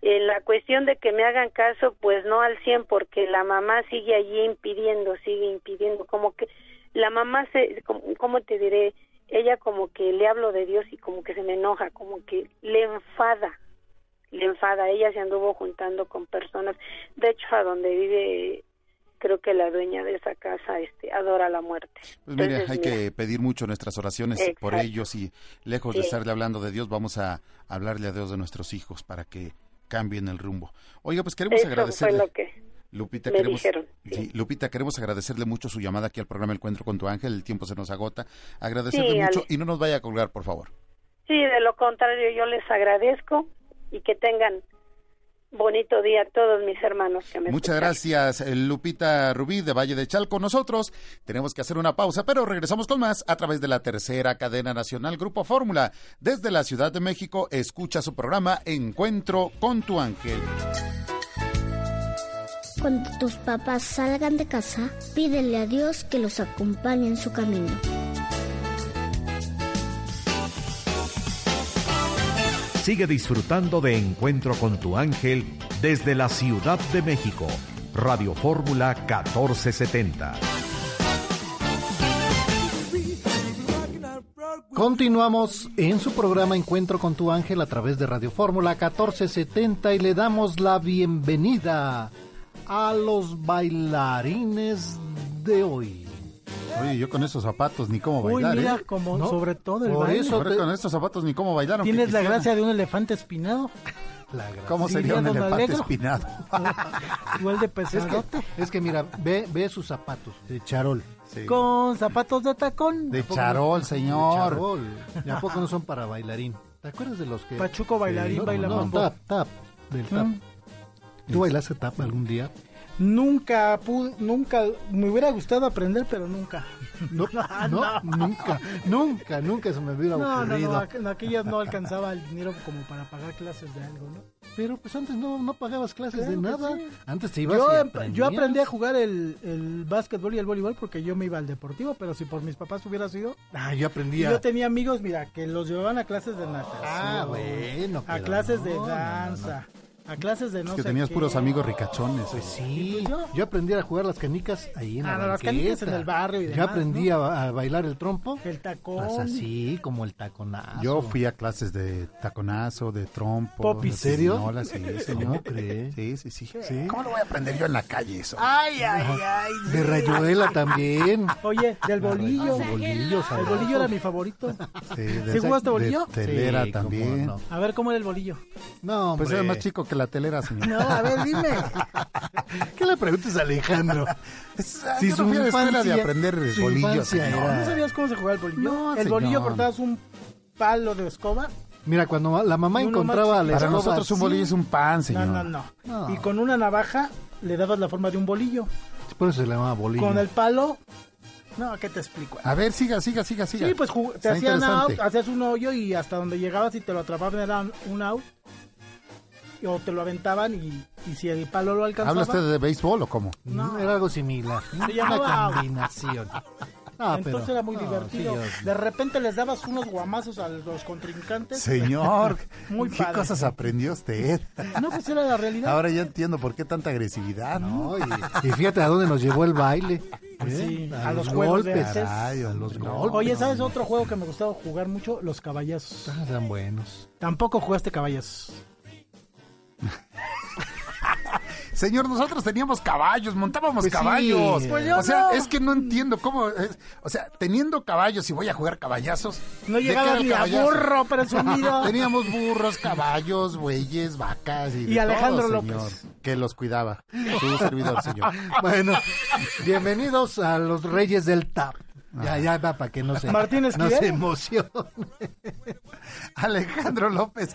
En la cuestión de que me hagan caso, pues no al 100, porque la mamá sigue allí impidiendo, sigue impidiendo, como que la mamá se, ¿cómo te diré? Ella como que le hablo de Dios y como que se me enoja, como que le enfada, le enfada. Ella se anduvo juntando con personas, de hecho a donde vive creo que la dueña de esa casa este adora la muerte. Pues mire, hay que pedir mucho nuestras oraciones por ellos y lejos de estarle hablando de Dios, vamos a hablarle a Dios de nuestros hijos para que cambien el rumbo. Oiga, pues queremos agradecerle. Lupita, queremos, Lupita, queremos agradecerle mucho su llamada aquí al programa Encuentro con tu ángel. El tiempo se nos agota. Agradecerle mucho y no nos vaya a colgar, por favor. Sí, de lo contrario, yo les agradezco y que tengan bonito día a todos mis hermanos que me Muchas gracias, eh, Lupita Rubí de Valle de Chalco. Nosotros tenemos que hacer una pausa, pero regresamos con más a través de la tercera cadena nacional Grupo Fórmula. Desde la Ciudad de México, escucha su programa Encuentro con tu ángel. Cuando tus papás salgan de casa, pídele a Dios que los acompañe en su camino. Sigue disfrutando de Encuentro con tu ángel desde la Ciudad de México. Radio Fórmula 1470. Continuamos en su programa Encuentro con tu ángel a través de Radio Fórmula 1470 y le damos la bienvenida a los bailarines de hoy. Oye, yo con esos zapatos ni cómo bailar, Uy, mira, ¿eh? como sobre todo el Por baile. eso con estos zapatos ni cómo bailaron. Tienes la gracia de un elefante espinado. ¿Cómo sería un elefante Alegro. espinado? Igual de Es pesadote. que, es que mira, ve, ve sus zapatos de charol. Con zapatos de tacón. De ¿A poco charol, no? señor. De charol. ¿Y a poco no son para bailarín? ¿Te acuerdas de los que... Pachuco bailarín no, baila no, mambo. tap, tap, del tap. Mm. ¿Tú bailaste tap algún día? Nunca pude, nunca, me hubiera gustado aprender, pero nunca. No, no, nunca, nunca, nunca se me hubiera No, no, ocurrido. no, aqu- en aquellas no alcanzaba el dinero como para pagar clases de algo, ¿no? Pero pues antes no, no pagabas clases Claro de nada. sí. Antes te ibas Yo, y em- aprendías. yo aprendí a jugar el, el básquetbol y el voleibol porque yo me iba al deportivo, pero si por mis papás hubiera sido... Ah, yo aprendía. Yo tenía amigos, mira, que los llevaban a clases de natación. Ah, bueno, A clases no, de no, no, danza. A clases de no Es que sé tenías qué. puros amigos ricachones. Pues sí, pues yo. yo aprendí a jugar las canicas ahí en Ah, la no, las canicas en el barrio y Yo aprendí a, a bailar el trompo. El tacón. Pues así, como el taconazo. Yo fui a clases de taconazo, de trompo. Popis. ¿En serio? pirinola, sí, señor. ¿Cómo crees? Sí, sí, sí, Sí. ¿Cómo lo voy a aprender yo en la calle eso? Ay, ay, ay. De rayuela también. Oye, del bolillo. Bolillo, El bolillo era mi favorito. Sí, de, ¿Sí jugaste bolillo? De telera Sí, también. no. A ver, ¿cómo era el bolillo? No, hombre. Pues era más chico que la telera, señor. No, a ver, dime. ¿Qué le preguntas a Alejandro? Es- Si yo su no fui a la escuela de aprender su bolillo, infancia señor. era- ¿No sabías cómo se jugaba el bolillo? No, el bolillo cortabas un palo de escoba. Mira, cuando la mamá uno encontraba la Para nosotros un bolillo es un pan, señor. No, no, no, No. Y con una navaja le dabas la forma de un bolillo. Por eso se le llamaba bolillo. Con el palo. No, ¿qué te explico? A ver, siga, siga, siga, siga. Sí, pues te Está hacían out, hacías un hoyo y hasta donde llegabas y te lo atrapaban era un out. O te lo aventaban y, y si el palo lo alcanzaba. ¿Habla usted de béisbol o cómo? No, era algo similar. Se Una llamaba- combinación. Ah, Entonces pero- era muy no, divertido. sí, De repente les dabas unos guamazos a los contrincantes. Señor, Muy ¿qué padre. cosas aprendió usted? No, pues era la realidad. Ahora ya entiendo por qué tanta agresividad. No, y, y fíjate a dónde nos llevó el baile. ¿eh? Sí, a los los golpes. Caray, a los golpes. Oye, ¿sabes otro juego que me gustaba jugar mucho? Los caballazos. Ah, eran buenos. Tampoco jugaste caballazos. Señor, nosotros teníamos caballos, montábamos Pues sí. caballos. Pues o sea, no. es que no entiendo cómo. es- o sea, teniendo caballos y voy a jugar caballazos. No ¿de qué llegaba ni a burro, presumido. Teníamos burros, caballos, bueyes, vacas y, Y Alejandro todo, López. señor, que los cuidaba. Su servidor, señor. Bueno, bienvenidos a los Reyes del Tap. Ya, ya, va, para que no se, Martínez no se emocione. Alejandro López,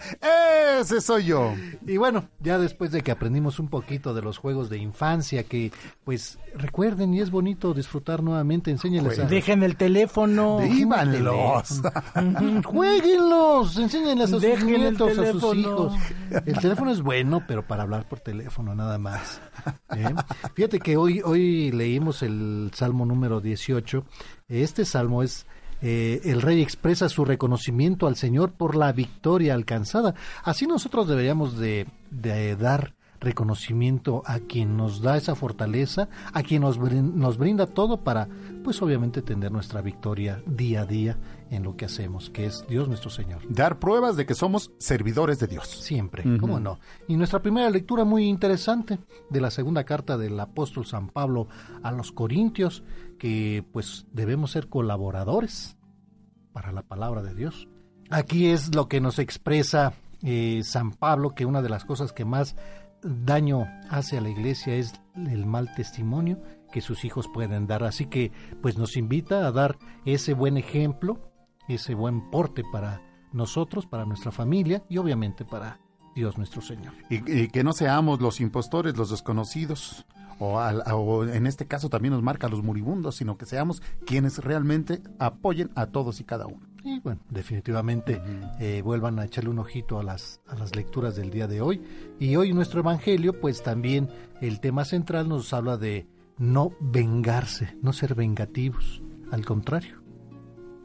ese soy yo. Y bueno, ya después de que aprendimos un poquito de los juegos de infancia, que pues recuerden y es bonito disfrutar nuevamente, enséñenles a... Dejen el teléfono. Vívanlos. Jueguenlos, enséñenles a sus Dejen nietos, a sus hijos. El teléfono es bueno, pero para hablar por teléfono nada más. ¿eh? Fíjate que hoy, hoy leímos el Salmo número 18. Este salmo es eh, el rey expresa su reconocimiento al Señor por la victoria alcanzada. Así nosotros deberíamos de, de dar reconocimiento a quien nos da esa fortaleza, a quien nos, brin- nos brinda todo para, pues obviamente, tener nuestra victoria día a día en lo que hacemos, que es Dios nuestro Señor. Dar pruebas de que somos servidores de Dios. Siempre, Ujú. ¿cómo no? Y nuestra primera lectura muy interesante de la segunda carta del apóstol San Pablo a los Corintios, que pues debemos ser colaboradores para la palabra de Dios. Aquí es lo que nos expresa eh, San Pablo, que una de las cosas que más daño hace a la iglesia es el mal testimonio que sus hijos pueden dar. Así que pues nos invita a dar ese buen ejemplo, ese buen porte para nosotros, para nuestra familia y obviamente para Dios nuestro Señor. Y, y que no seamos los impostores, los desconocidos, o, al- o en este caso también nos marca a los moribundos, sino que seamos quienes realmente apoyen a todos y cada uno. Y bueno, definitivamente eh, vuelvan a echarle un ojito a las, a las lecturas del día de hoy. Y hoy nuestro Evangelio, pues también el tema central nos habla de no vengarse, no ser vengativos. Al contrario,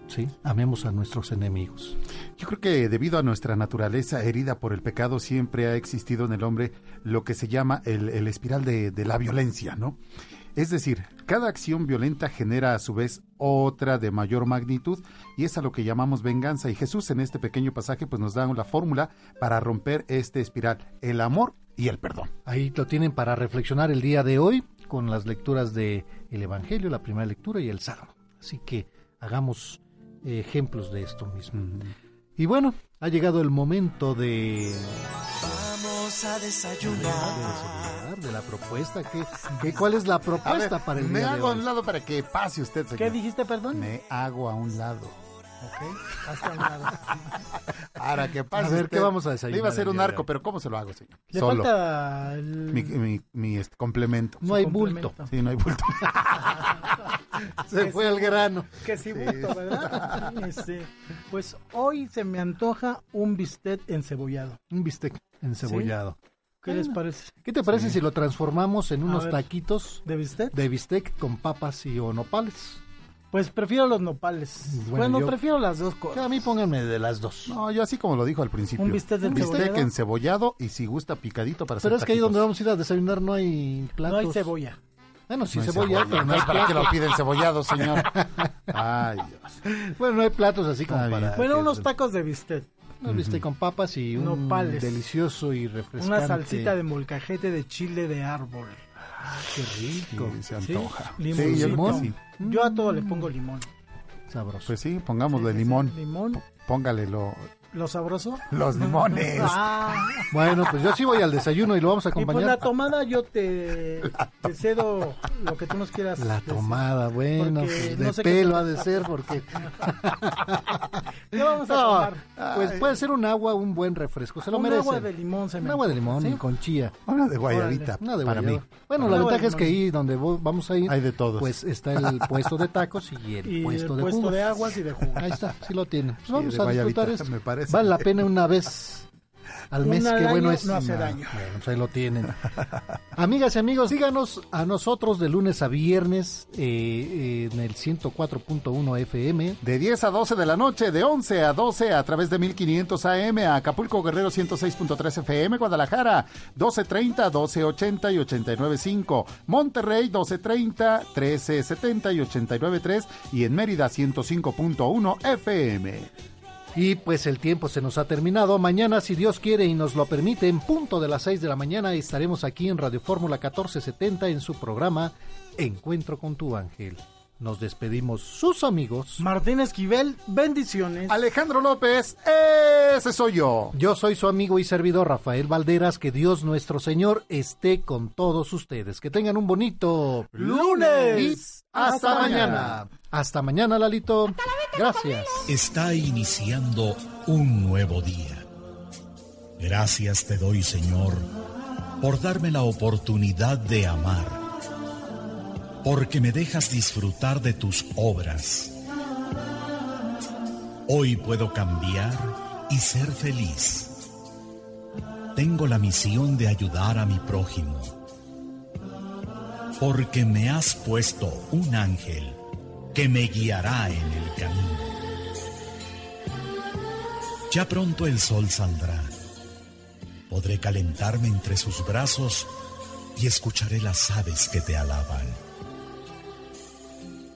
¿sí? Amemos a nuestros enemigos. Yo creo que debido a nuestra naturaleza herida por el pecado, siempre ha existido en el hombre lo que se llama el, el espiral de, de la violencia, ¿no? Es decir, cada acción violenta genera a su vez otra de mayor magnitud y es a lo que llamamos venganza. Y Jesús en este pequeño pasaje pues nos da la fórmula para romper este espiral, el amor y el perdón. Ahí lo tienen para reflexionar el día de hoy con las lecturas de el Evangelio, la primera lectura y el Salmo. Así que hagamos ejemplos de esto mismo. Y bueno, ha llegado el momento de Vamos a desayunar. de la propuesta. ¿Qué, qué- cuál es la propuesta ver, para el me día de hago a un lado para que pase usted, señor. ¿Qué dijiste, perdón? Me hago a un lado. Ok, hasta un lado. Para que pase A ver. ¿qué vamos a Le desayunar iba a hacer un arco, pero ¿cómo se lo hago, señor? Le Solo. falta el... Mi, mi, mi, este, complemento. No hay complemento. bulto. Sí, no hay bulto. Se Que fue sí, al grano. Que sí, bulto, ¿verdad? Este, pues hoy se me antoja un bistec encebollado. Un bistec encebollado. ¿Qué les parece? ¿Qué te parece si lo transformamos en unos ver. taquitos ¿De bistec? de bistec con papas y o nopales? Pues prefiero los nopales. Bueno, Bueno, yo- prefiero las dos cosas. A mí pónganme de las dos. No, yo así como lo dijo al principio. Un bistec Un bistec encebollado. y si gusta picadito para Pero es que ahí donde vamos a ir a desayunar no hay platos. No hay cebolla. Bueno, sí No cebolla, pero no Entonces, ¿Para qué lo piden cebollado, señor? Ay, Dios. Bueno, no hay platos así como para... Bueno, que- unos tacos de bistec. unos bistec con papas y un Nopales. delicioso y refrescante. Una salsita de molcajete de chile de árbol. Qué rico. Sí, se ¿Sí? antoja. Limón. Sí, yo sí. Yo a todo le pongo limón. Sabroso. Pues sí, pongámosle Sí, sí, limón. sí, Limón. Póngale lo, ¿Lo sabroso? los limones. Ah, Bueno, pues yo sí voy al desayuno y lo vamos a y pues la acompañar. tomada yo te, te cedo lo que tú nos quieras. La decir. tomada, bueno, Porque pues no de sé pelo ha de ser porque... ¿Qué vamos a No, tomar? pues puede ser un agua, un buen refresco, se lo Un merece. agua de limón se me Un agua de limón ¿sí? con chía. Una de guayabita. Una de para guayaba. mí. Bueno, Un la ventaja es que ahí donde vamos a ir, Hay de todos. pues está el puesto de tacos y el Y puesto el de puesto jugos. de aguas y de jugos. Ahí está, sí lo tiene. Pues Sí, vamos a disfrutar esto. me parece. Vale la pena una vez al mes, Una qué al bueno año es. no hace daño. Bueno, pues ahí lo tienen. Amigas y amigos, síganos a nosotros de lunes a viernes eh, en el 104.1 FM. De 10 a 12 de la noche, de 11 a 12 a través de 1500 AM, a Acapulco Guerrero 106.3 FM, Guadalajara 1230, 1280 y 89.5, Monterrey 1230, 1370 y 89.3 y en Mérida 105.1 FM. Y pues el tiempo se nos ha terminado. Mañana, si Dios quiere y nos lo permite, en punto de las 6 de la mañana estaremos aquí en Radio Fórmula 1470 en su programa Encuentro con tu ángel. Nos despedimos sus amigos. Martín Esquivel, bendiciones. Alejandro López, ese soy yo. Yo soy su amigo y servidor Rafael Valderas. Que Dios nuestro Señor esté con todos ustedes. Que tengan un bonito Lunes. Y hasta, Hasta mañana. mañana. Hasta mañana, Lalito. Gracias. Está iniciando un nuevo día. Gracias te doy, Señor, por darme la oportunidad de amar, porque me dejas disfrutar de tus obras. Hoy puedo cambiar y ser feliz. Tengo la misión de ayudar a mi prójimo, porque me has puesto un ángel que me guiará en el camino. Ya pronto el sol saldrá. Podré calentarme entre sus brazos y escucharé las aves que te alaban.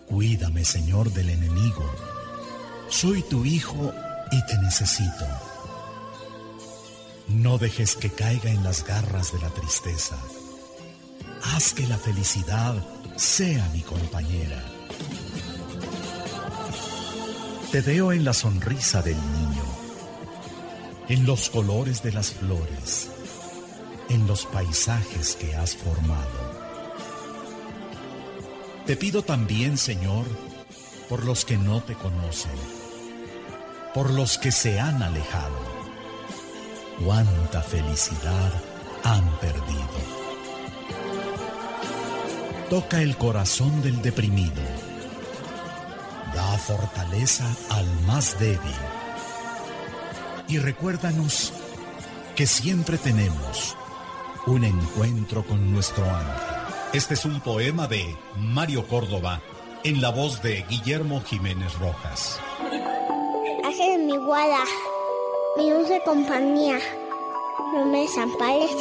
Cuídame, Señor, del enemigo. Soy tu hijo y te necesito. No dejes que caiga en las garras de la tristeza. Haz que la felicidad sea mi compañera. Te veo en la sonrisa del niño, en los colores de las flores, en los paisajes que has formado. Te pido también, Señor, por los que no te conocen, por los que se han alejado. Cuánta felicidad han perdido. Toca el corazón del deprimido da fortaleza al más débil. Y recuérdanos que siempre tenemos un encuentro con nuestro ángel. Este es un poema de Mario Córdoba en la voz de Guillermo Jiménez Rojas. Ángel mi guada, mi dulce compañía, no me desampares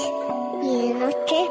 ni de noche